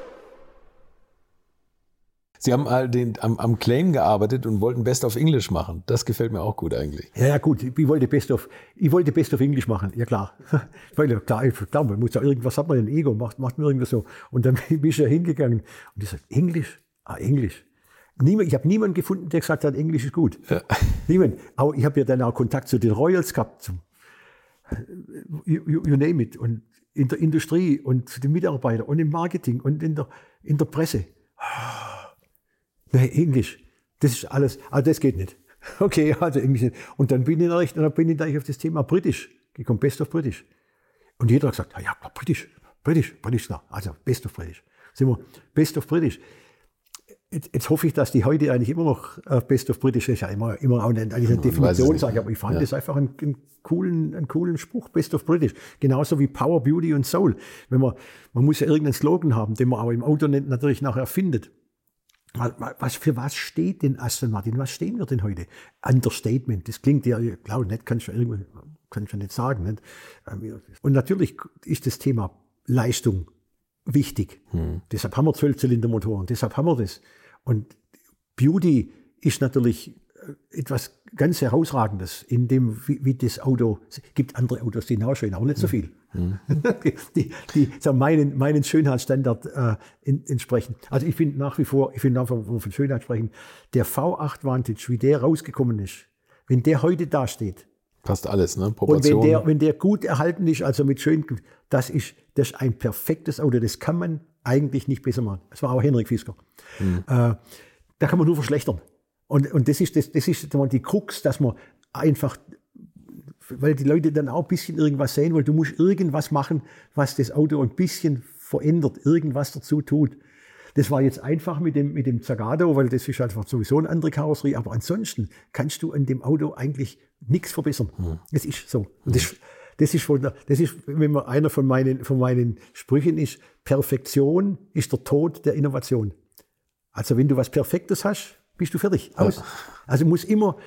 Sie haben all den, am, am, Claim gearbeitet und wollten Best of English machen. Das gefällt mir auch gut eigentlich. Ja, ja gut. Ich wollte Best of, ich wollte Best of English machen. Ja klar. Weil klar, klar, man muss ja irgendwas hat man ein Ego, macht, macht man irgendwas so. Und dann bin ich ja hingegangen und ich sagte, Englisch? Ah, Englisch. Niemand, ich habe niemanden gefunden, der gesagt hat, Englisch ist gut. Ja. Niemand. Aber ich habe ja dann auch Kontakt zu den Royals gehabt. Zum, you, you, you name it. Und in der Industrie und zu den Mitarbeitern und im Marketing und in der, in der Presse. Nein, Englisch. Das ist alles, also das geht nicht. Okay, also Englisch nicht. Und dann bin ich, recht, dann bin ich da auf das Thema Britisch gekommen, Best of British. Und jeder hat gesagt, ja, klar, Britisch, British, British, also Best of British. Sind wir Best of British. Jetzt, jetzt, hoffe ich, dass die heute eigentlich immer noch äh, Best of British ist, ja immer, immer auch eine, eine Definition sage, aber ich fand ja. das einfach einen, einen, coolen, einen coolen Spruch, Best of British. Genauso wie Power, Beauty und Soul. Wenn man, man muss ja irgendeinen Slogan haben, den man aber im Auto natürlich nachher findet. Was, für was steht denn Aston Martin? Was stehen wir denn heute? Understatement. Das klingt ja, klar, nicht, kannst du irgendwie, kannst du nicht sagen. Nicht? Ähm, und natürlich ist das Thema Leistung wichtig. Hm. Deshalb haben wir Zwölfzylindermotoren, deshalb haben wir das. Und Beauty ist natürlich äh, etwas ganz Herausragendes in dem, wie, wie das Auto, es gibt andere Autos, die nachschauen, auch nicht so viel. Mhm. die, die sagen, meinen, meinen Schönheitsstandard äh, in, entsprechen. Also ich finde nach wie vor, ich finde einfach, wenn wir von Schönheit sprechen, der V8 Vantage, wie der rausgekommen ist, wenn der heute dasteht, Passt alles, ne? Und wenn der, wenn der gut erhalten ist, also mit schön, das ist, das ist ein perfektes Auto. Das kann man eigentlich nicht besser machen. Das war auch Henrik Fisker. Mhm. Äh, da kann man nur verschlechtern. Und, und das ist, das, das ist die Krux, dass man einfach, weil die Leute dann auch ein bisschen irgendwas sehen wollen, du musst irgendwas machen, was das Auto ein bisschen verändert, irgendwas dazu tut. Das war jetzt einfach mit dem, mit dem Zagato, weil das ist einfach sowieso eine andere Karosserie. Aber ansonsten kannst du an dem Auto eigentlich nichts verbessern. Mhm. Das ist so. Und das, das ist, von der, das ist, wenn man einer von meinen, von meinen Sprüchen ist, Perfektion ist der Tod der Innovation. Also wenn du was Perfektes hast, bist du fertig. Aus. Ja. Also muss immer,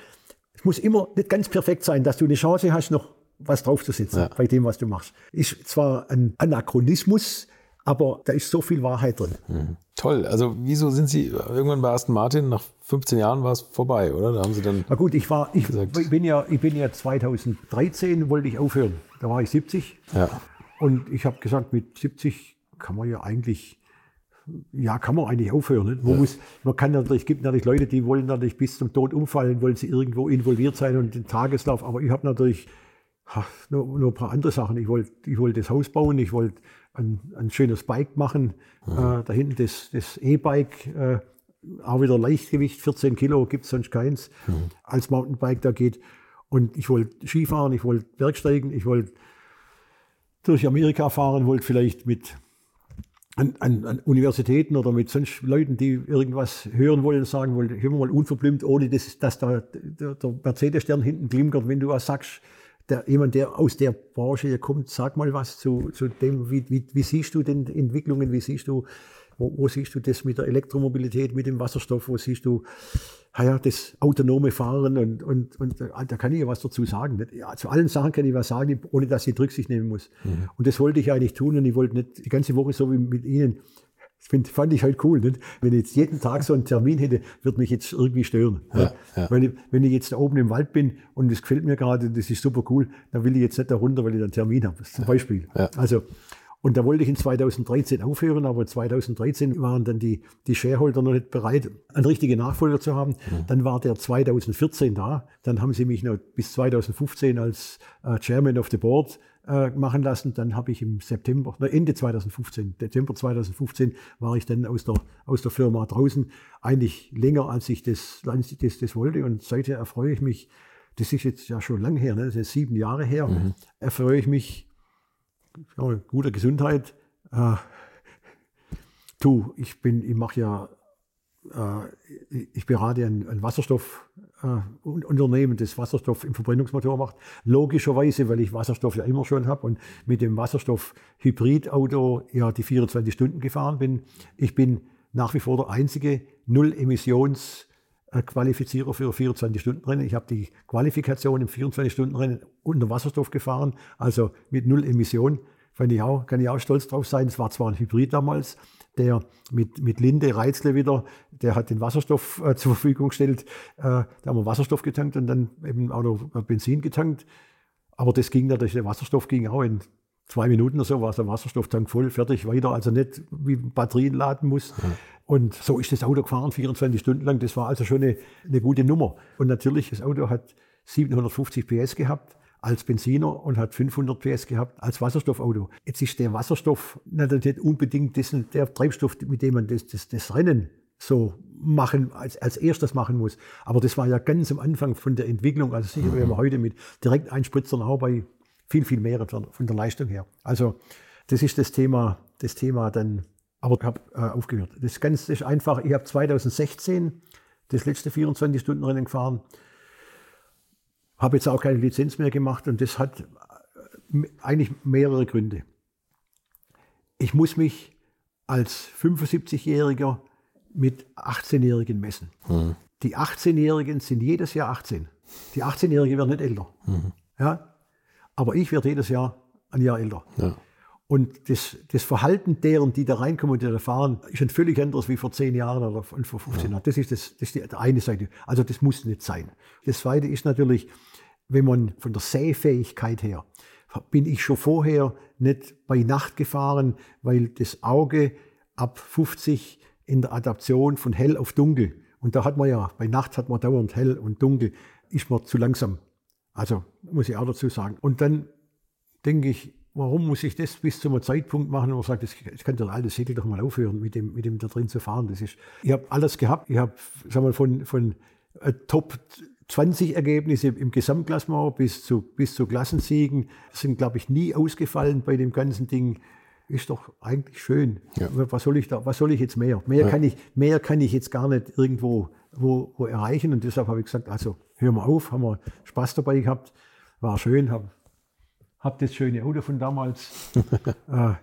muss immer nicht ganz perfekt sein, dass du eine Chance hast, noch was draufzusetzen ja. bei dem, was du machst. Ist zwar ein Anachronismus, aber da ist so viel Wahrheit drin. Mhm. Toll. Also wieso sind Sie irgendwann bei Aston Martin? Nach 15 Jahren war es vorbei, oder? Da haben Sie dann. Na gut, ich war, ich, ich, bin ja, ich bin ja 2013 wollte ich aufhören. Da war ich 70. Ja. Und ich habe gesagt, mit 70 kann man ja eigentlich ja, kann man eigentlich aufhören. Nicht? Man, ja. muss, man kann natürlich, es gibt natürlich Leute, die wollen natürlich bis zum Tod umfallen, wollen sie irgendwo involviert sein und den Tageslauf. Aber ich habe natürlich ach, nur, nur, ein paar andere Sachen. Ich wollte ich wollt das Haus bauen, ich wollte ein, ein, schönes Bike machen. Mhm. Äh, da hinten das, das E-Bike, äh, auch wieder Leichtgewicht, 14 Kilo, gibt es sonst keins, mhm. als Mountainbike da geht. Und ich wollte Skifahren, ich wollte Bergsteigen, ich wollte durch Amerika fahren, wollte vielleicht mit an, an, an, Universitäten oder mit sonst Leuten, die irgendwas hören wollen, sagen wollen, hören wir mal unverblümt, ohne dass, dass da der, der Mercedes-Stern hinten glimmert, wenn du was sagst, der, jemand, der aus der Branche hier kommt, sag mal was zu, zu dem, wie, wie, wie siehst du denn Entwicklungen, wie siehst du, wo, wo siehst du das mit der Elektromobilität, mit dem Wasserstoff, wo siehst du ja, das autonome Fahren und, und, und da kann ich ja was dazu sagen. Ja, zu allen Sachen kann ich was sagen, ohne dass ich Rücksicht nehmen muss. Mhm. Und das wollte ich eigentlich tun und ich wollte nicht die ganze Woche so wie mit Ihnen. Das find, fand ich halt cool. Nicht? Wenn ich jetzt jeden Tag so einen Termin hätte, würde mich jetzt irgendwie stören. Ja, ja. Wenn, ich, wenn ich jetzt da oben im Wald bin und es gefällt mir gerade, das ist super cool, dann will ich jetzt nicht da runter, weil ich einen Termin habe. Zum Beispiel. Ja. Also, und da wollte ich in 2013 aufhören, aber 2013 waren dann die, die Shareholder noch nicht bereit, einen richtigen Nachfolger zu haben. Mhm. Dann war der 2014 da. Dann haben sie mich noch bis 2015 als äh, Chairman of the Board äh, machen lassen. Dann habe ich im September, Ende 2015, Dezember 2015, war ich dann aus der, aus der Firma draußen. Eigentlich länger, als ich das, als ich das, das wollte. Und seither erfreue ich mich, das ist jetzt ja schon lang her, ne? das ist sieben Jahre her, mhm. erfreue ich mich ja, guter Gesundheit. Äh, du, ich bin, ich mache ja, äh, ich berate ein, ein Wasserstoffunternehmen, äh, das Wasserstoff im Verbrennungsmotor macht. Logischerweise, weil ich Wasserstoff ja immer schon habe und mit dem Wasserstoff-Hybridauto ja die 24 Stunden gefahren bin. Ich bin nach wie vor der einzige Null-Emissions- Qualifizierer für 24-Stunden-Rennen. Ich habe die Qualifikation im 24-Stunden-Rennen unter Wasserstoff gefahren, also mit null Emission. Fand ich auch, kann ich auch stolz drauf sein. Es war zwar ein Hybrid damals, der mit, mit Linde Reizle wieder, der hat den Wasserstoff äh, zur Verfügung gestellt. Äh, da haben wir Wasserstoff getankt und dann eben auch noch Benzin getankt. Aber das ging natürlich, der Wasserstoff ging auch in zwei Minuten oder so, war der Wasserstofftank voll, fertig, weiter. Also nicht wie Batterien laden muss. Ja. Und so ist das Auto gefahren, 24 Stunden lang. Das war also schon eine, eine gute Nummer. Und natürlich, das Auto hat 750 PS gehabt als Benziner und hat 500 PS gehabt als Wasserstoffauto. Jetzt ist der Wasserstoff natürlich nicht unbedingt dessen, der Treibstoff, mit dem man das, das, das Rennen so machen, als, als erstes machen muss. Aber das war ja ganz am Anfang von der Entwicklung. Also sicher mhm. wären wir heute mit Direkteinspritzern auch bei viel, viel mehr von der Leistung her. Also das ist das Thema, das Thema dann, aber ich habe äh, aufgehört. Das Ganze ist einfach, ich habe 2016 das letzte 24-Stunden-Rennen gefahren habe jetzt auch keine Lizenz mehr gemacht und das hat äh, eigentlich mehrere Gründe. Ich muss mich als 75-Jähriger mit 18-Jährigen messen. Mhm. Die 18-Jährigen sind jedes Jahr 18. Die 18-Jährigen werden nicht älter. Mhm. Ja? Aber ich werde jedes Jahr ein Jahr älter. Ja. Und das, das, Verhalten deren, die da reinkommen und die da fahren, ist ein völlig anderes wie vor zehn Jahren oder vor 15 Jahren. Das ist, das, das ist die eine Seite. Also das muss nicht sein. Das zweite ist natürlich, wenn man von der Sehfähigkeit her, bin ich schon vorher nicht bei Nacht gefahren, weil das Auge ab 50 in der Adaption von hell auf dunkel, und da hat man ja, bei Nacht hat man dauernd hell und dunkel, ist man zu langsam. Also muss ich auch dazu sagen. Und dann denke ich, warum muss ich das bis zu einem Zeitpunkt machen, wo man sagt, das, das kann der alte Segel doch mal aufhören, mit dem, mit dem da drin zu fahren. Das ist, ich habe alles gehabt. Ich habe, sag mal, von, von äh, Top 20 Ergebnisse im Gesamtklassement bis zu, bis zu Klassensiegen sind, glaube ich, nie ausgefallen bei dem ganzen Ding. Ist doch eigentlich schön. Ja. Was soll ich da, was soll ich jetzt mehr? Mehr, ja. kann, ich, mehr kann ich jetzt gar nicht irgendwo wo, wo erreichen. Und deshalb habe ich gesagt, also hören wir auf, haben wir Spaß dabei gehabt, war schön, habe habe das schöne Auto von damals. äh,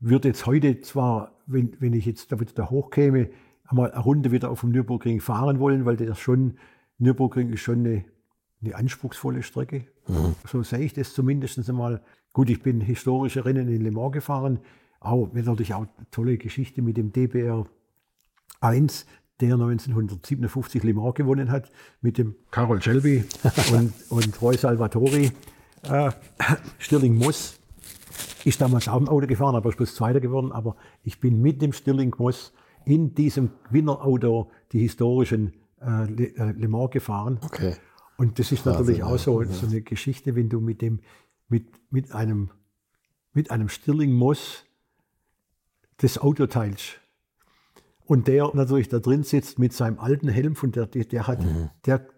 würde jetzt heute zwar, wenn, wenn ich jetzt da wieder da hochkäme, einmal eine Runde wieder auf dem Nürburgring fahren wollen, weil das schon, Nürburgring ist schon eine, eine anspruchsvolle Strecke. Mhm. So sehe ich das zumindest einmal. Gut, ich bin historische Rennen in Le Mans gefahren, auch natürlich auch eine tolle Geschichte mit dem DBR 1, der 1957 Le Mans gewonnen hat, mit dem Carol Shelby und, und Roy Salvatori. Äh, Stirling Moss ist damals auch im Auto gefahren, aber ist bloß Zweiter geworden. Aber ich bin mit dem Stirling Moss in diesem Gewinnerauto die historischen äh, Le, äh, Le, Mans gefahren. Okay. Und das ist natürlich auch so, so, eine Geschichte, wenn du mit dem, mit, mit einem, mit einem Stirling Moss das Auto teilst. Und der natürlich da drin sitzt mit seinem alten Helm, von der, der hat, mhm. der,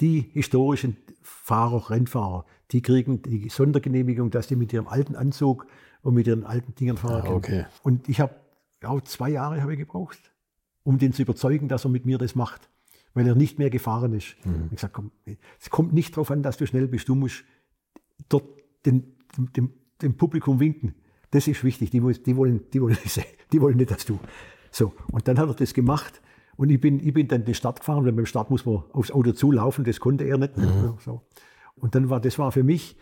die historischen Fahrer, Rennfahrer, die kriegen die Sondergenehmigung, dass die mit ihrem alten Anzug und mit ihren alten Dingern fahren können. okay. Und ich habe auch zwei Jahre habe ich gebraucht, um den zu überzeugen, dass er mit mir das macht, weil er nicht mehr gefahren ist. Mhm. Ich gesagt, komm, es kommt nicht darauf an, dass du schnell bist, du musst dort den, dem, dem Publikum winken. Das ist wichtig. Die, die, wollen, die, wollen, die wollen nicht, dass du. So, und dann hat er das gemacht. Und ich bin, ich bin dann den Start gefahren, weil beim Start muss man aufs Auto zulaufen, das konnte er nicht. Mhm. So. Und dann war, das war für mich,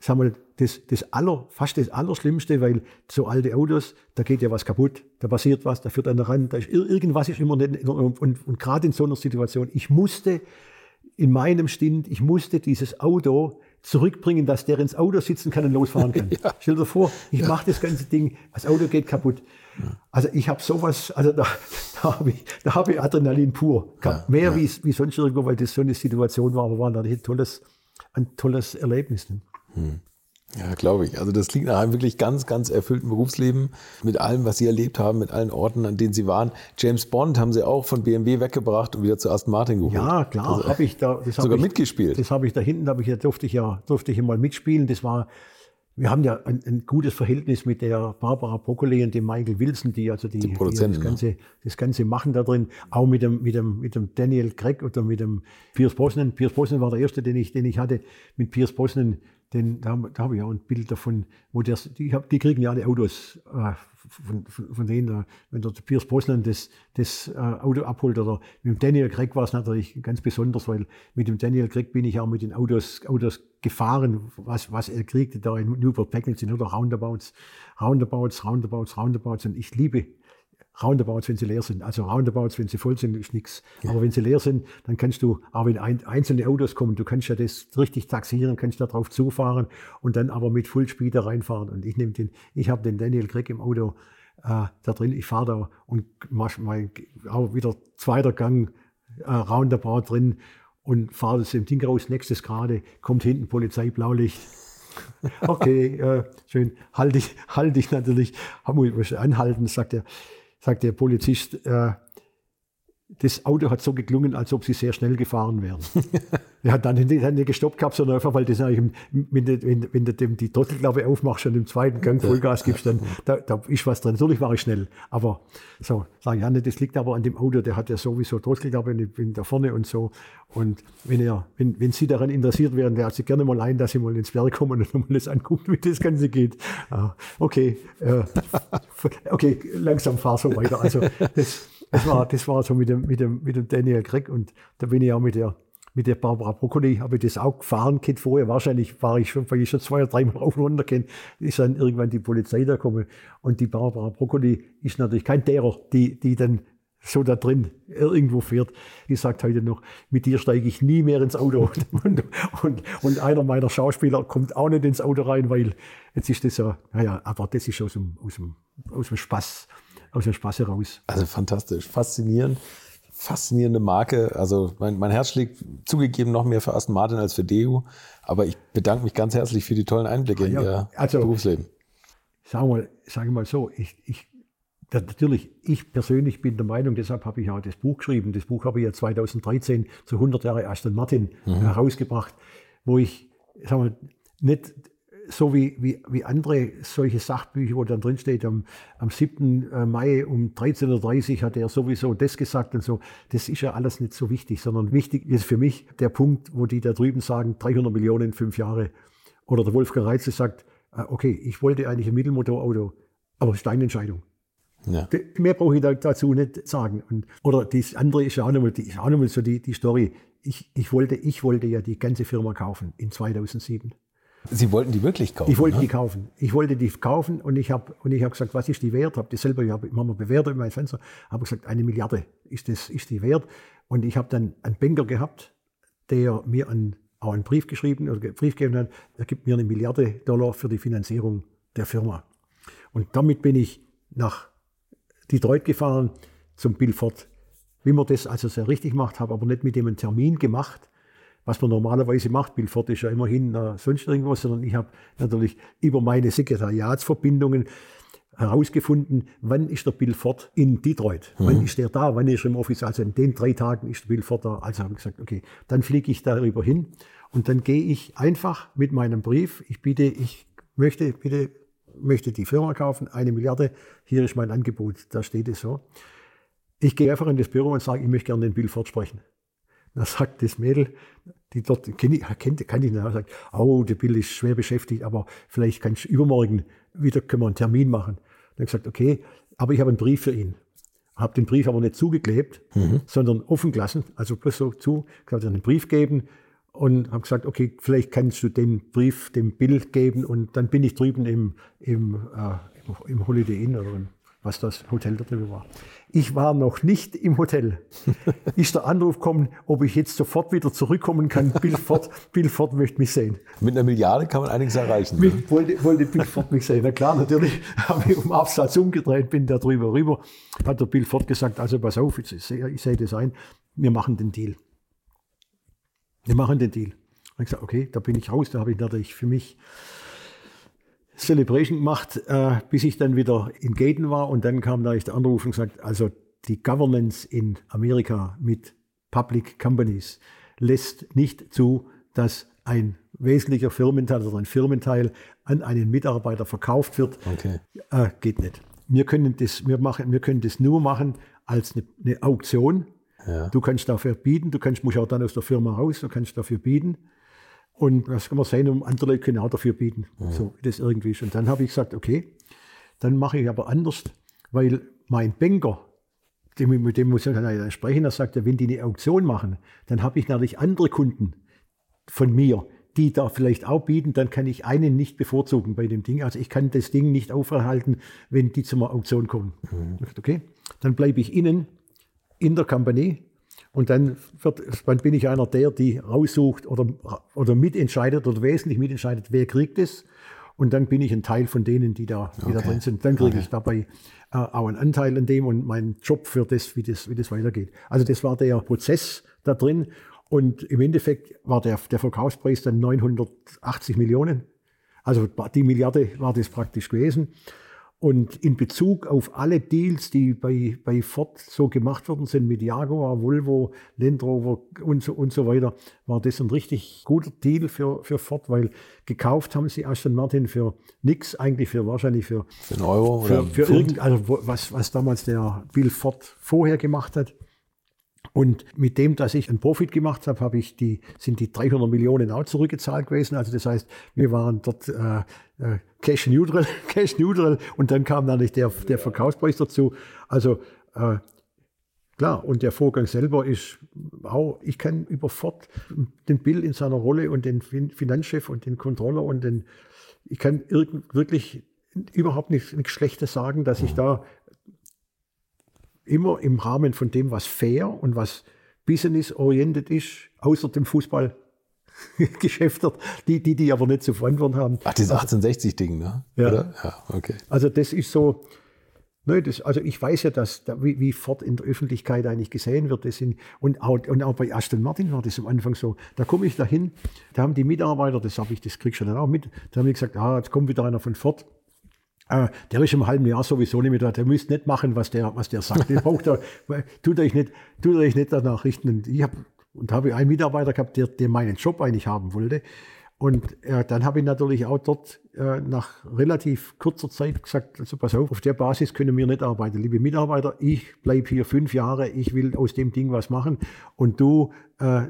sagen wir, das, das aller, fast das Allerschlimmste, weil so alte Autos, da geht ja was kaputt, da passiert was, da führt einer ran, da ist, irgendwas ist immer nicht, und, und, und gerade in so einer Situation, ich musste in meinem Stint, ich musste dieses Auto zurückbringen, dass der ins Auto sitzen kann und losfahren kann. ja. Stell dir vor, ich ja. mache das ganze Ding, das Auto geht kaputt. Ja. Also ich habe sowas, also da, da habe ich, da hab ich Adrenalin pur. Ja. Mehr Wie, wie sonst irgendwo, weil das so eine Situation war, aber war natürlich ein tolles, ein tolles Erlebnis. Ne? Hm. Ja, glaube ich. Also das klingt nach einem wirklich ganz, ganz erfüllten Berufsleben mit allem, was Sie erlebt haben, mit allen Orten, an denen Sie waren. James Bond haben Sie auch von BMW weggebracht und wieder zu Aston Martin geholt. Ja, klar, also, habe ich da. Das sogar ich, mitgespielt. Das habe ich da hinten, da ich, durfte ich ja, durfte ich mal mitspielen. Das war wir haben ja ein, ein, gutes Verhältnis mit der Barbara Broccoli und dem Michael Wilson, die also die, die, die das, ne? ganze, ne? das Ganze machen da drin. Auch mit dem, mit dem, mit dem Daniel Craig oder mit dem Pierce Brosnan. Pierce Brosnan war der erste, den ich, den ich hatte. Mit Pierce Brosnan, den, da, da habe ich auch ein Bild davon, wo der, die, die kriegen ja alle Autos äh, von, von, von denen, wenn der Piers Brosnan das, das äh, Auto abholt oder mit dem Daniel Craig war es natürlich ganz besonders, weil mit dem Daniel Craig bin ich auch mit den Autos, Autos gefahren, was, was er kriegte da in Newport Packaging oder Roundabouts, Roundabouts, Roundabouts, Roundabouts. Und ich liebe Roundabouts, wenn sie leer sind. Also Roundabouts, wenn sie voll sind, ist nichts. Ja. Aber wenn sie leer sind, dann kannst du, auch wenn ein, einzelne Autos kommen, du kannst ja das richtig taxieren, kannst da drauf zufahren und dann aber mit Fullspeed da reinfahren. Und ich nehme den, ich habe den Daniel Craig im Auto äh, da drin, ich fahre da und mach mal auch wieder zweiter Gang äh, Roundabout drin und fahre das im Ding raus, nächstes gerade, kommt hinten Polizei, Blaulicht. Okay, äh, schön, halte ich, halte ich natürlich, muss anhalten, sagt er sagt der Polizist, äh, das Auto hat so geklungen, als ob sie sehr schnell gefahren wären. er hat dann nicht, nicht gestoppt gehabt, sondern einfach, weil das eigentlich, wenn, du, wenn, wenn du dem die Trottelklappe aufmachst und im zweiten Gang Vollgas gibst, dann da, da ist was drin. Natürlich war ich schnell, aber so, sage ich, ja, das liegt aber an dem Auto, der hat ja sowieso Trottelklappe in, da vorne und so. Und wenn er, wenn, wenn Sie daran interessiert wären, hat Sie gerne mal ein, dass Sie mal ins Berg kommen und mal das angucken, wie das Ganze geht. Ja, okay, äh, okay, langsam fahr so weiter. Also das, das war, das war so mit dem, mit dem, mit dem Daniel Craig und da bin ich auch mit der, mit der Barbara Broccoli, habe ich das auch gefahren kennt vorher. Wahrscheinlich war ich schon, weil ich schon zwei oder dreimal rauf und runter kenne, ist dann irgendwann die Polizei da gekommen. Und die Barbara Broccoli ist natürlich kein derer, die, die dann so da drin irgendwo fährt. Die sagt heute noch, mit dir steige ich nie mehr ins Auto. Und, und, und einer meiner Schauspieler kommt auch nicht ins Auto rein, weil jetzt ist das ja, naja, aber das ist aus dem, aus dem, aus dem Spaß aus dem Spaß heraus. Also fantastisch, faszinierend. Faszinierende Marke. Also mein, mein Herz schlägt zugegeben noch mehr für Aston Martin als für Deu. Aber ich bedanke mich ganz herzlich für die tollen Einblicke ja, in Ihr also, Berufsleben. Sagen wir, sagen wir mal so, ich, ich natürlich, ich persönlich bin der Meinung, deshalb habe ich auch das Buch geschrieben. Das Buch habe ich ja 2013 zu 100 Jahre Aston Martin mhm. herausgebracht, wo ich, sagen wir, nicht so wie, wie, wie andere solche Sachbücher, wo dann drin steht, am, am 7. Äh, Mai um 13.30 Uhr hat er sowieso das gesagt und so. Das ist ja alles nicht so wichtig, sondern wichtig ist für mich der Punkt, wo die da drüben sagen, 300 Millionen in fünf Jahre. Oder der Wolfgang Reitze sagt, äh, okay, ich wollte eigentlich ein Mittelmotorauto, aber es ist deine Entscheidung. Ja. Mehr brauche ich dazu nicht sagen. Und, oder das andere ist ja auch nochmal, die, ist auch nochmal so die, die Story. Ich, ich, wollte, ich wollte ja die ganze Firma kaufen in 2007. Sie wollten die wirklich kaufen? Ich wollte ne? die kaufen. Ich wollte die kaufen und ich habe und ich habe gesagt, was ist die wert? Habe das selber, ich habe immer bewertet in meinem Fenster, habe gesagt, eine Milliarde ist das, ist die wert. Und ich habe dann einen Banker gehabt, der mir einen, auch einen Brief geschrieben oder Brief gegeben hat, er gibt mir eine Milliarde Dollar für die Finanzierung der Firma. Und damit bin ich nach Detroit gefahren zum Bill Ford. Wie man das also sehr richtig macht, habe aber nicht mit dem einen Termin gemacht, was man normalerweise macht. Billford ist ja immerhin äh, sonst irgendwas, sondern ich habe natürlich über meine Sekretariatsverbindungen herausgefunden, wann ist der Bill Ford in Detroit? Mhm. Wann ist der da? Wann ist er im Office? Also in den drei Tagen ist der Bill Ford da. Also habe ich gesagt, okay, dann fliege ich darüber hin und dann gehe ich einfach mit meinem Brief. Ich bitte, ich möchte bitte möchte die Firma kaufen, eine Milliarde. Hier ist mein Angebot. Da steht es so. Ich gehe einfach in das Büro und sage, ich möchte gerne den Bill Ford sprechen. Da sagt das Mädel, die dort kenne ich, kennt, kann ich nicht, sagt, oh, der Bill ist schwer beschäftigt, aber vielleicht kannst du übermorgen wieder können wir einen Termin machen. Dann gesagt, okay, aber ich habe einen Brief für ihn. Habe den Brief aber nicht zugeklebt, mhm. sondern offen gelassen, also bloß so zu, gesagt, einen Brief geben und habe gesagt, okay, vielleicht kannst du den Brief dem Bill geben und dann bin ich drüben im, im, äh, im Holiday Inn oder was das Hotel da drüben war. Ich war noch nicht im Hotel. Ist der Anruf gekommen, ob ich jetzt sofort wieder zurückkommen kann. Bill Ford, Bill Ford möchte mich sehen. Mit einer Milliarde kann man einiges erreichen. Mit, ne? wollte, wollte Bill Ford mich sehen. Na klar, natürlich habe ich um Absatz umgedreht, bin da drüber rüber. Hat der Bill Ford gesagt, also pass auf, ich sehe, ich sehe das ein, wir machen den Deal. Wir machen den Deal. Und ich gesagt, okay, da bin ich raus, da habe ich natürlich für mich Celebration gemacht, äh, bis ich dann wieder in Gaten war und dann kam da der Anruf und gesagt, also die Governance in Amerika mit Public Companies lässt nicht zu, dass ein wesentlicher Firmenteil oder ein Firmenteil an einen Mitarbeiter verkauft wird. Okay. Äh, geht nicht. Wir können, das, wir, machen, wir können das nur machen als eine, eine Auktion. Ja. Du kannst dafür bieten, du kannst, musst auch dann aus der Firma raus, du kannst dafür bieten. Und das kann man sehen, um andere Leute können auch dafür bieten, mhm. so das irgendwie ist. Und dann habe ich gesagt, okay, dann mache ich aber anders, weil mein Banker, dem, mit dem muss ich dann sprechen, er sagt, wenn die eine Auktion machen, dann habe ich natürlich andere Kunden von mir, die da vielleicht auch bieten, dann kann ich einen nicht bevorzugen bei dem Ding. Also ich kann das Ding nicht aufhalten, wenn die zur Auktion kommen. Mhm. Okay, dann bleibe ich innen in der Company und dann, wird, dann bin ich einer der, die raussucht oder, oder mitentscheidet oder wesentlich mitentscheidet, wer kriegt es. Und dann bin ich ein Teil von denen, die da, die okay. da drin sind. Dann kriege okay. ich dabei äh, auch einen Anteil an dem und meinen Job für das wie, das, wie das weitergeht. Also das war der Prozess da drin. Und im Endeffekt war der, der Verkaufspreis dann 980 Millionen. Also die Milliarde war das praktisch gewesen. Und in Bezug auf alle Deals, die bei, bei Ford so gemacht worden sind, mit Jaguar, Volvo, Land Rover und so, und so weiter, war das ein richtig guter Deal für, für Ford, weil gekauft haben sie Aston Martin für nichts, eigentlich für wahrscheinlich für, für einen Euro für, oder für irgend, also was, was damals der Bill Ford vorher gemacht hat. Und mit dem, dass ich einen Profit gemacht habe, habe ich die, sind die 300 Millionen auch zurückgezahlt gewesen. Also das heißt, wir waren dort äh, äh, Cash Neutral, Cash Neutral und dann kam natürlich der, der Verkaufspreis dazu. Also äh, klar, und der Vorgang selber ist auch, ich kann über Ford den Bill in seiner Rolle und den Finanzchef und den Controller und den, ich kann wirklich überhaupt nichts, nichts Schlechtes sagen, dass ich da immer im Rahmen von dem, was fair und was business-oriented ist, außer dem Fußball Geschäfte, die, die, die aber nicht zu verantworten haben. Ach, dieses 1860-Ding, ne? Ja. Oder? Ja, okay. Also das ist so, ne, das, also ich weiß ja, dass, wie, wie Ford in der Öffentlichkeit eigentlich gesehen wird. Das sind, und, auch, und auch bei Aston Martin war das am Anfang so. Da komme ich dahin, da haben die Mitarbeiter, das habe ich, das kriegst du dann auch mit, da haben die gesagt, ah, jetzt kommt wieder einer von Ford. Äh, der ist im halben Jahr sowieso nicht mehr da. Der müsste nicht machen, was der, was der sagt. Der braucht er, tut euch nicht, tut euch nicht danach richten. Und ich habe, und habe einen Mitarbeiter gehabt, der, der meinen Job eigentlich haben wollte. Und äh, dann habe ich natürlich auch dort äh, nach relativ kurzer Zeit gesagt, also pass auf, auf der Basis können wir nicht arbeiten. Liebe Mitarbeiter, ich bleibe hier fünf Jahre, ich will aus dem Ding was machen und du, äh,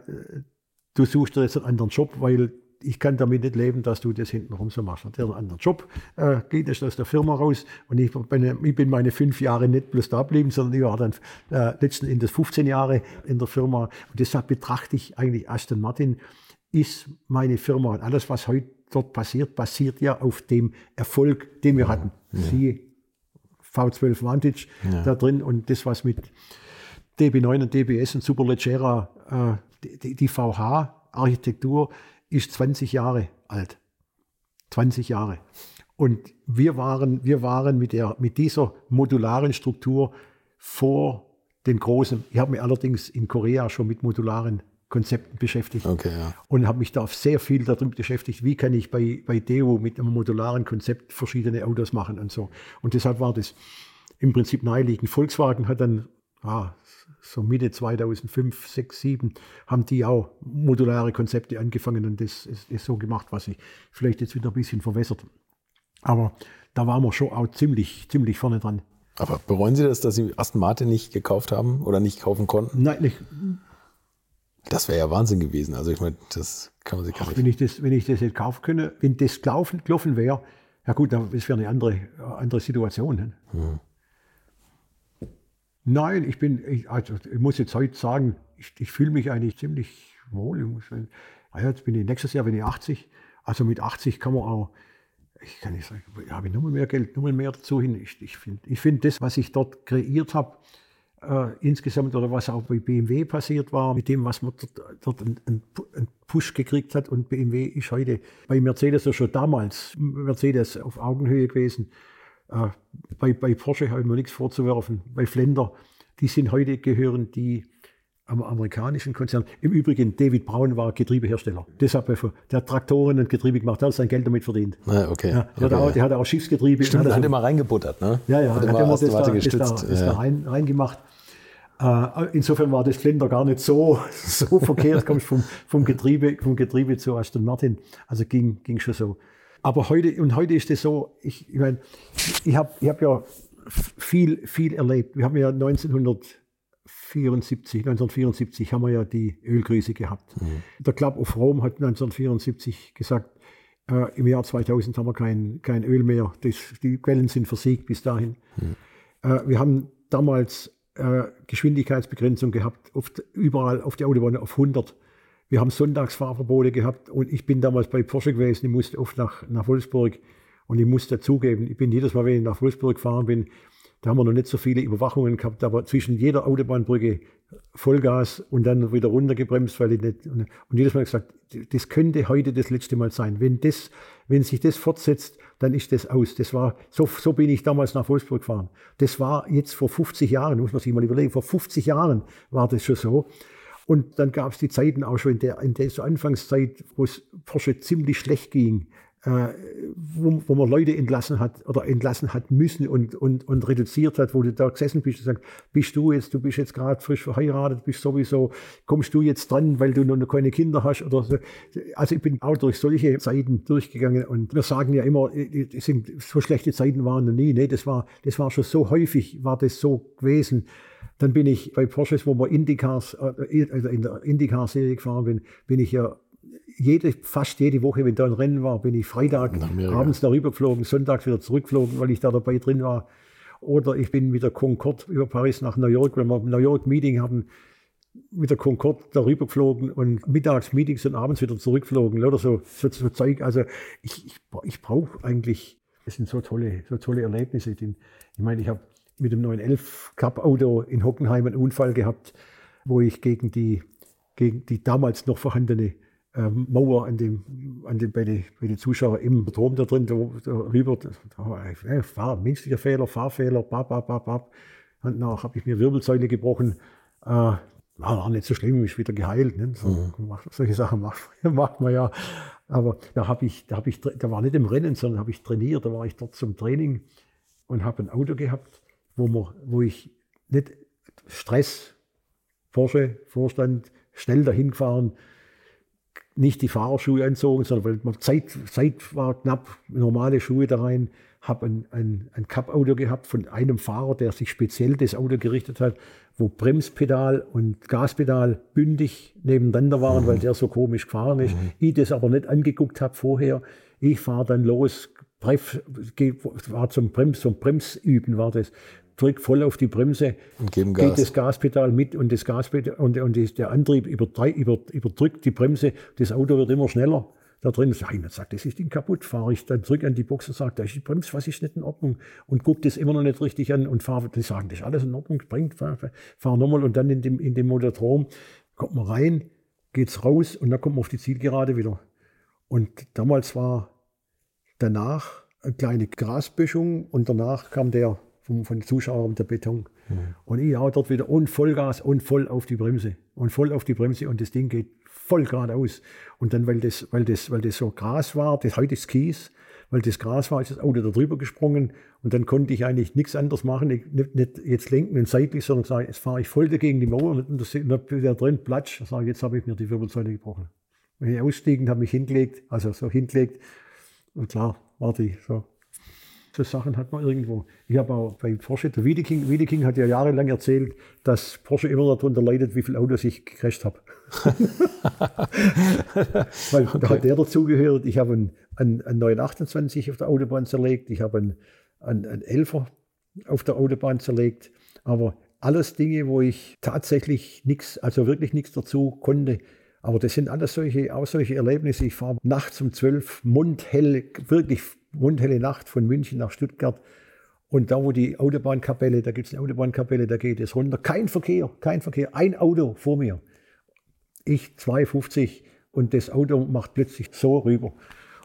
du suchst dir jetzt einen anderen Job, weil ich kann damit nicht leben, dass du das hintenrum so machst. Der hat einen anderen Job, äh, geht erst aus der Firma raus und ich bin, ich bin meine fünf Jahre nicht bloß da geblieben, sondern ich war dann äh, letzten Endes 15 Jahre in der Firma. Und deshalb betrachte ich eigentlich Aston Martin ist meine Firma und alles, was heute dort passiert, basiert ja auf dem Erfolg, den wir hatten. Ja. Siehe V12 Vantage ja. da drin und das, was mit DB9 und DBS und Superleggera, äh, die, die VH-Architektur, ist 20 Jahre alt. 20 Jahre. Und wir waren, wir waren mit, der, mit dieser modularen Struktur vor den großen. Ich habe mich allerdings in Korea schon mit modularen Konzepten beschäftigt okay, ja. und habe mich da sehr viel damit beschäftigt, wie kann ich bei, bei Deo mit einem modularen Konzept verschiedene Autos machen und so. Und deshalb war das im Prinzip naheliegend. Volkswagen hat dann ah, so Mitte 2005, 6, 7 haben die auch modulare Konzepte angefangen und das ist, ist so gemacht, was sich vielleicht jetzt wieder ein bisschen verwässert. Aber da waren wir schon auch ziemlich, ziemlich vorne dran. Aber bereuen Sie das, dass Sie Aston Martin nicht gekauft haben oder nicht kaufen konnten? Nein, nicht. Das wäre ja Wahnsinn gewesen. Also ich meine, das kann man sich gar nicht. Wenn ich das, wenn ich das jetzt kaufen könnte, wenn das gelaufen, gelaufen wäre, ja gut, das wäre eine andere, andere Situation. Hm. Nein, ich bin, ich, also ich muss jetzt heute sagen, ich, ich fühle mich eigentlich ziemlich wohl. Ich muss, ah ja, jetzt bin ich nächstes Jahr bin ich 80. Also mit 80 kann man auch, ich kann nicht sagen, habe ich nochmal mehr Geld, nochmal mehr dazu hin. Ich, ich finde ich find das, was ich dort kreiert habe, äh, insgesamt oder was auch bei BMW passiert war, mit dem, was man dort, dort einen, einen, Push gekriegt hat. Und BMW ist heute bei Mercedes ja schon damals Mercedes auf Augenhöhe gewesen. Äh, bei, bei Porsche habe ich mir nichts vorzuwerfen. Bei Flender, die sind heute gehören die am amerikanischen Konzern. Im Übrigen, David Braun war Getriebehersteller. Deshalb der Traktoren und Getriebe gemacht, der hat sein Geld damit verdient. Ah, okay. Ja, der, okay. Hat auch, der hat auch Schiffsgetriebe. Stimmt, der hat immer reingebuttert, ne? Ja, ja, hat, hat immer, immer das, da, das, da, das ja. da rein, reingemacht. Äh, insofern war das Flender gar nicht so, so verkehrt, kommst vom, vom, Getriebe, vom Getriebe zu Aston Martin. Also ging, ging schon so. Aber heute, und heute ist es so, ich, ich meine, ich habe ich hab ja viel, viel erlebt. Wir haben ja 1974, 1974 haben wir ja die Ölkrise gehabt. Mhm. Der Club of Rome hat 1974 gesagt, Äh, Im Jahr 2000 haben wir kein, kein Öl mehr. Das, die Quellen sind versiegt bis dahin. Mhm. Äh, wir haben damals äh, Geschwindigkeitsbegrenzung gehabt, oft, überall auf der Autobahn auf 100. Wir haben Sonntagsfahrverbote gehabt und ich bin damals bei Porsche gewesen, ich musste oft nach, nach Wolfsburg und ich muss dazugeben, ich bin jedes Mal, wenn ich nach Wolfsburg gefahren bin, da haben wir noch nicht so viele Überwachungen gehabt, aber zwischen jeder Autobahnbrücke Vollgas und dann wieder runtergebremst, weil ich nicht. Und, jedes Mal gesagt, das könnte heute das letzte Mal sein. Wenn, das, wenn sich das fortsetzt, dann ist das aus. Das war, so, so bin ich damals nach Wolfsburg gefahren. Das war jetzt vor 50 Jahren, muss man sich mal überlegen, vor 50 Jahren war das schon so. Und dann gab es die Zeiten auch schon in der, in so Anfangszeit, wo es Porsche ziemlich schlecht ging äh, wo, wo man Leute entlassen hat oder entlassen hat müssen und, und, und reduziert hat, wo du da gesessen bist und sagst, bist du jetzt, du bist jetzt gerade frisch verheiratet, bist sowieso, kommst du jetzt dran, weil du noch keine Kinder hast oder so. Also ich bin auch durch solche Zeiten durchgegangen und wir sagen ja immer, sind, so schlechte Zeiten waren noch nie. Nee, das war, das war schon so häufig, war das so gewesen. Dann bin ich bei Porsches, wo wir Indycars, äh, also in der Indycar-Serie gefahren bin, bin ich ja jede, fast jede Woche, wenn da ein Rennen war, bin ich Freitag abends darüber geflogen, Sonntag wieder zurückgeflogen, weil ich da dabei drin war. Oder ich bin mit der Concorde über Paris nach New York, wenn wir ein New York Meeting haben, mit der Concorde darüber geflogen und mittags Meetings und abends wieder zurückgeflogen oder so, so, so Zeug. Also ich, ich, ich brauche eigentlich, das sind so tolle, so tolle Erlebnisse. Ich meine, ich habe mit dem 911 Cup Auto in Hockenheim einen Unfall gehabt, wo ich gegen die, gegen die damals noch vorhandene ähm, Mauer an dem, an dem, bei den bei die Zuschauern im Turm da drin, da, da rüber, da, äh, Fahr, menschlicher Fehler, Fahrfehler, bap, bap, bap, bap. Und danach habe ich mir Wirbelsäule gebrochen. Äh, war auch nicht so schlimm, ist wieder geheilt. Ne? So, mhm. macht, solche Sachen macht, macht man ja. Aber da habe ich, da habe ich, da war nicht im Rennen, sondern habe ich trainiert. Da war ich dort zum Training und habe ein Auto gehabt, wo, man, wo ich nicht Stress, Porsche, Vorstand, schnell dahin gefahren, nicht die Fahrerschuhe anzogen, sondern weil Zeit, Zeit war knapp, normale Schuhe da rein, habe ein, ein, ein Cup-Auto gehabt von einem Fahrer, der sich speziell das Auto gerichtet hat, wo Bremspedal und Gaspedal bündig nebeneinander waren, mhm. weil der so komisch gefahren ist. Mhm. Ich das aber nicht angeguckt habe vorher. Ich fahre dann los, war zum Brems, zum Bremsüben war das drückt voll auf die Bremse, und geben Gas. geht das Gaspedal mit und das Gaspedal und, und der Antrieb überdrückt die Bremse. Das Auto wird immer schneller. Da drin ist einer sagt, das ist Ding kaputt. Fahre ich dann zurück an die Box und sage, da ist die Bremse, was ist nicht in Ordnung? Und gucke das immer noch nicht richtig an und fahre. Die sagen, das ist alles in Ordnung, bringt, fahr, fahr nochmal und dann in dem, in dem Motorstrom kommt man rein, geht's raus und dann kommt man auf die Zielgerade wieder. Und damals war danach eine kleine Grasböschung und danach kam der vom, von den Zuschauern der Beton. Mhm. Und ich hau dort wieder und Vollgas und voll auf die Bremse. Und voll auf die Bremse und das Ding geht voll geradeaus. Und dann, weil das, weil das, weil das so Gras war, das heute ist Kies, weil das Gras war, ist das Auto da drüber gesprungen und dann konnte ich eigentlich nichts anderes machen, nicht, nicht jetzt lenken und seitlich, sondern sagen, jetzt fahre ich voll dagegen die Mauer und da da drin platsch, sage jetzt habe ich mir die Wirbelsäule gebrochen. Wenn ich ausstiegen, habe mich hingelegt, also so hingelegt und klar, warte ich so so Sachen hat man irgendwo. Ich habe auch bei Porsche, der Wiedeking, Wiedeking hat ja jahrelang erzählt, dass Porsche immer darunter leidet, wie viele Autos ich gecrasht habe. Weil okay. da hat der dazugehört. Ich habe einen, einen, einen 928 auf der Autobahn zerlegt, ich habe einen, einen, einen 11er auf der Autobahn zerlegt, aber alles Dinge, wo ich tatsächlich nichts, also wirklich nichts dazu konnte. Aber das sind alles solche, auch solche Erlebnisse. Ich fahre nachts um zwölf mundhell, wirklich mundhelle Nacht von München nach Stuttgart. Und da, wo die Autobahnkapelle, da gibt es eine Autobahnkapelle, da geht es runter. Kein Verkehr, kein Verkehr, ein Auto vor mir. Ich 250 und das Auto macht plötzlich so rüber.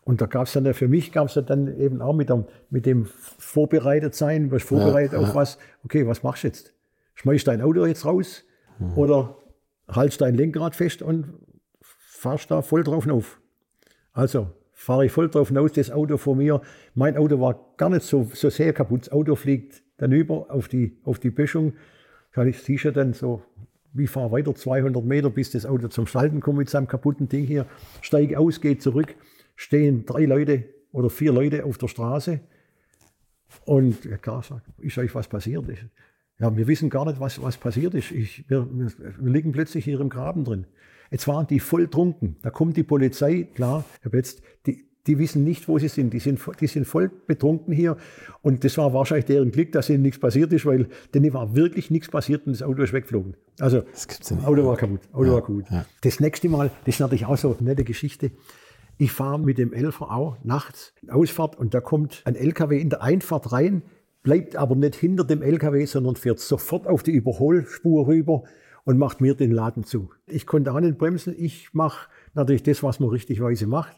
Und da gab es dann, für mich gab es dann eben auch mit dem, mit dem vorbereitet sein, was vorbereitet ja, auf ja. was. Okay, was machst du jetzt? Schmeißt dein Auto jetzt raus mhm. oder haltst dein Lenkrad fest und fahrst da voll drauf auf. Also fahre ich voll drauf hinaus, das Auto vor mir. Mein Auto war gar nicht so, so sehr kaputt. Das Auto fliegt dann über auf die, auf die Böschung. Ich, du dann so, wie fahre weiter 200 Meter, bis das Auto zum Schalten kommt mit seinem kaputten Ding hier. Steige aus, gehe zurück, stehen drei Leute oder vier Leute auf der Straße. Und ja, klar, ist euch was passiert? Ja, wir wissen gar nicht, was, was passiert ist. Ich, wir, wir, liegen plötzlich hier im Graben drin. Jetzt waren die voll trunken. Da kommt die Polizei, klar, jetzt die, die wissen nicht, wo sie sind. Die sind, die sind voll betrunken hier. Und das war wahrscheinlich deren Glück, dass ihnen nichts passiert ist, weil denen war wirklich nichts passiert und das Auto ist weggeflogen. Also, das ja Auto war kaputt. Auto ja, war kaputt. Ja. Das nächste Mal, das ist natürlich auch so eine nette Geschichte. Ich fahre mit dem Elfer auch nachts Ausfahrt und da kommt ein LKW in der Einfahrt rein, bleibt aber nicht hinter dem LKW, sondern fährt sofort auf die Überholspur rüber und macht mir den Laden zu. Ich konnte auch nicht bremsen. Ich mache natürlich das, was man richtigweise macht.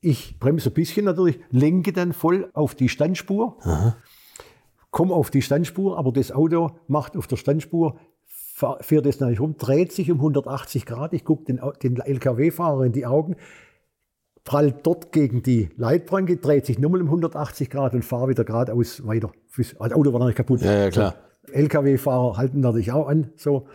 Ich bremse ein bisschen natürlich, lenke dann voll auf die Standspur, komme auf die Standspur, aber das Auto macht auf der Standspur, fährt es natürlich rum, dreht sich um 180 Grad. Ich gucke den, den LKW-Fahrer in die Augen, prallt dort gegen die Leitplanke, dreht sich nochmal um 180 Grad und fahre wieder geradeaus weiter. Das Auto war natürlich kaputt. Ja, ja klar. LKW-Fahrer halten natürlich auch an. So.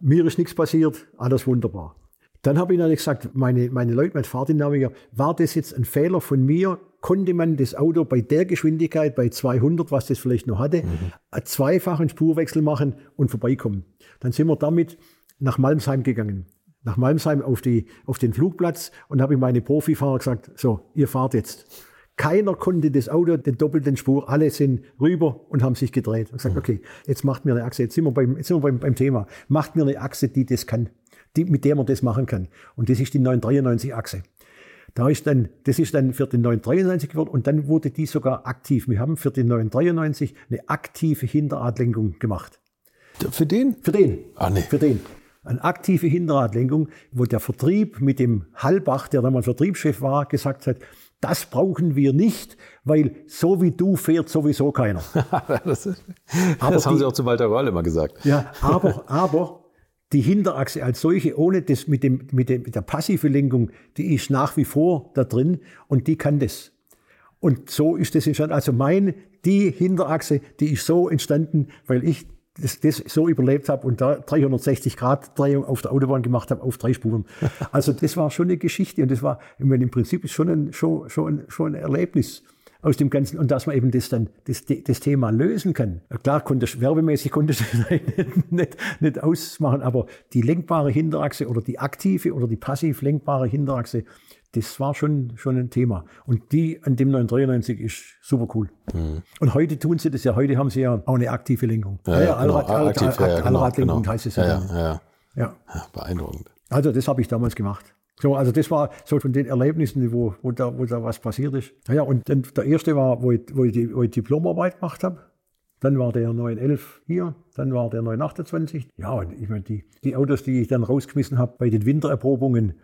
Mir ist nichts passiert, alles wunderbar. Dann habe ich natürlich gesagt, meine, meine Leute, mein Fahrtdynamiker, war das jetzt ein Fehler von mir? Konnte man das Auto bei der Geschwindigkeit, bei 200, was das vielleicht noch hatte, mhm. einen zweifachen Spurwechsel machen und vorbeikommen? Dann sind wir damit nach Malmsheim gegangen. Nach Malmsheim auf, die, auf den Flugplatz und habe ich meine Profifahrer gesagt, so, ihr fahrt jetzt. Keiner konnte das Auto, den doppelten Spur, alle sind rüber und haben sich gedreht. Und gesagt, mhm. okay, jetzt macht mir eine Achse, jetzt sind wir beim, jetzt sind wir beim, beim Thema, macht mir eine Achse, die das kann, die, mit der man das machen kann. Und das ist die 993-Achse. Da ist dann, das ist dann für den 993 geworden und dann wurde die sogar aktiv. Wir haben für den 993 eine aktive Hinterradlenkung gemacht. Für den? Für den. Ah, nee. Für den. Eine aktive Hinterradlenkung, wo der Vertrieb mit dem Hallbach, der damals Vertriebschef war, gesagt hat, das brauchen wir nicht, weil so wie du fährt sowieso keiner. das, das haben die, Sie auch zu Walter Röhrl immer gesagt. Ja, aber, aber die Hinterachse als solche, ohne das mit, dem, mit, dem, mit der passiven Lenkung, die ist nach wie vor da drin und die kann das. Und so ist das entstanden. Also mein, die Hinterachse, die ist so entstanden, weil ich das, das so überlebt habe und da 360 Grad Drehung auf der Autobahn gemacht habe auf drei Spuren. Also das war schon eine Geschichte und das war, ich meine, im Prinzip ist schon ein, schon, schon, schon ein Erlebnis aus dem Ganzen und dass man eben das dann, das, das Thema lösen kann. Klar, konnte werbemäßig konnte ich nicht, nicht, nicht ausmachen, aber die lenkbare Hinterachse oder die aktive oder die passiv lenkbare Hinterachse, das war schon, schon ein Thema. Und die an dem 993 ist super cool. Mhm. Und heute tun sie das ja, heute haben sie ja auch eine aktive Lenkung. Ja, ja, Allrad, genau, aktiv, Allrad, ja, genau, Allradlenkung genau. heißt es ja. Ja, ja, ja. ja. Beeindruckend. Also das habe ich damals gemacht. So, also das war so von den Erlebnissen, wo, wo, da, wo da was passiert ist. Ja, und dann der erste war, wo ich, wo ich, die, wo ich Diplomarbeit gemacht habe. Dann war der 911 hier, dann war der 928. Ja, und ich meine, die, die Autos, die ich dann rausgeschmissen habe bei den Wintererprobungen,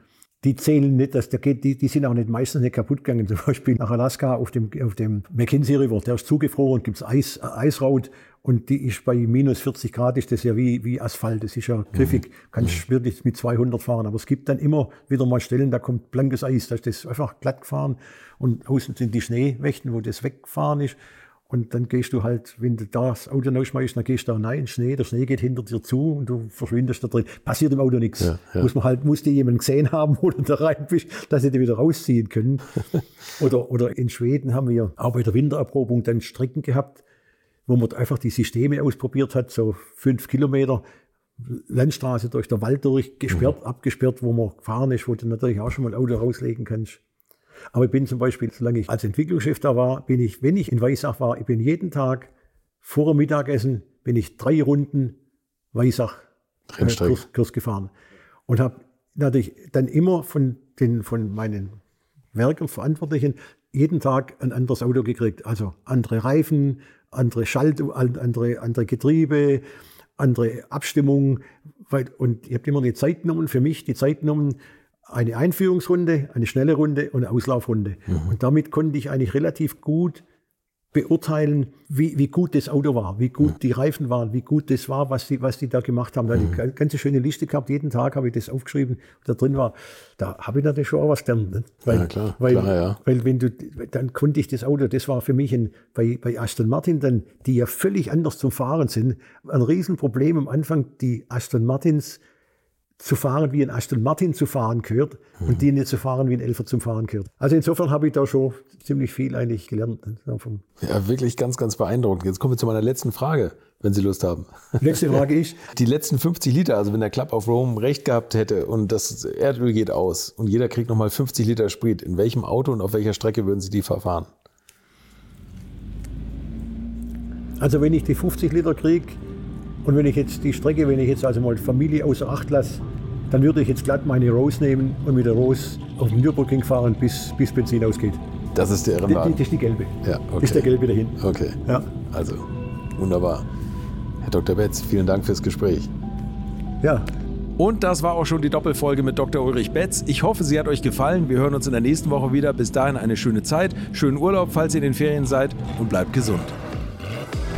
die zählen nicht, dass der geht, die, die sind auch nicht meistens nicht kaputt gegangen. Zum Beispiel nach Alaska auf dem, auf dem Mackenzie River, der ist zugefroren, gibt es Eis, äh, Eisraut und die ist bei minus 40 Grad, ist das ja wie, wie Asphalt, das ist ja griffig, mhm. kannst mhm. wirklich mit 200 fahren. Aber es gibt dann immer wieder mal Stellen, da kommt blankes Eis, da ist das einfach glatt gefahren und außen sind die Schneewächten, wo das weggefahren ist. Und dann gehst du halt, wenn du das Auto rausschmeißt, dann gehst du da rein in Schnee, der Schnee geht hinter dir zu und du verschwindest da drin. Passiert im Auto nichts. Ja, ja. Muss man halt, musste jemand gesehen haben, wo du da rein bist, dass sie dich wieder rausziehen können. oder, oder in Schweden haben wir auch bei der Wintererprobung dann Strecken gehabt, wo man einfach die Systeme ausprobiert hat, so fünf Kilometer Landstraße durch den Wald durch, gesperrt, mhm. abgesperrt, wo man gefahren ist, wo du natürlich auch schon mal ein Auto rauslegen kannst. Aber ich bin zum Beispiel, solange ich als Entwicklungschef da war, bin ich, wenn ich in Weissach war, ich bin jeden Tag vor dem Mittagessen, bin ich drei Runden Weissach äh, Kurs, Kurs, gefahren. Und habe natürlich dann immer von, den, von meinen Werken Verantwortlichen jeden Tag ein anderes Auto gekriegt. Also andere Reifen, andere Schalt, andere, andere Getriebe, andere Abstimmung. Und ich habe immer die Zeit genommen, für mich die Zeit genommen, eine Einführungsrunde, eine schnelle Runde und eine Auslaufrunde. Mhm. Und damit konnte ich eigentlich relativ gut beurteilen, wie, wie gut das Auto war, wie gut mhm. die Reifen waren, wie gut das war, was die, was die da gemacht haben. Da mhm. eine ganze schöne Liste gehabt. Jeden Tag habe ich das aufgeschrieben, da drin war. Da habe ich natürlich schon auch was gelernt. Ne? Weil, ja, klar, weil, klar, ja. weil wenn du, dann konnte ich das Auto, das war für mich ein, bei, bei Aston Martin dann, die ja völlig anders zum Fahren sind, ein Riesenproblem am Anfang, die Aston Martins zu fahren, wie ein Aston Martin zu fahren gehört mhm. und die nicht zu fahren, wie ein Elfer zum Fahren gehört. Also insofern habe ich da schon ziemlich viel eigentlich gelernt. Ja, wirklich ganz, ganz beeindruckend. Jetzt kommen wir zu meiner letzten Frage. wenn Sie Lust haben. Letzte Frage ist. Die letzten 50 Liter, also wenn der Club of Rome recht gehabt hätte und das Erdöl geht aus und jeder kriegt nochmal 50 Liter Sprit, in welchem Auto und auf welcher Strecke würden Sie die verfahren? Also wenn ich die 50 Liter kriege und wenn ich jetzt die Strecke, wenn ich jetzt also mal Familie außer Acht lasse, dann würde ich jetzt glatt meine Rose nehmen und mit der Rose auf den Nürburgring fahren, bis, bis Benzin ausgeht. Das ist der Rennwagen. das ist die gelbe. Ja, okay. Das ist der gelbe dahin. Okay. Ja. Also, wunderbar. Herr Dr. Betz, vielen Dank fürs Gespräch. Ja, Und das war auch schon die Doppelfolge mit Dr. Ulrich Betz. Ich hoffe, sie hat euch gefallen. Wir hören uns in der nächsten Woche wieder. Bis dahin eine schöne Zeit, schönen Urlaub, falls ihr in den Ferien seid und bleibt gesund.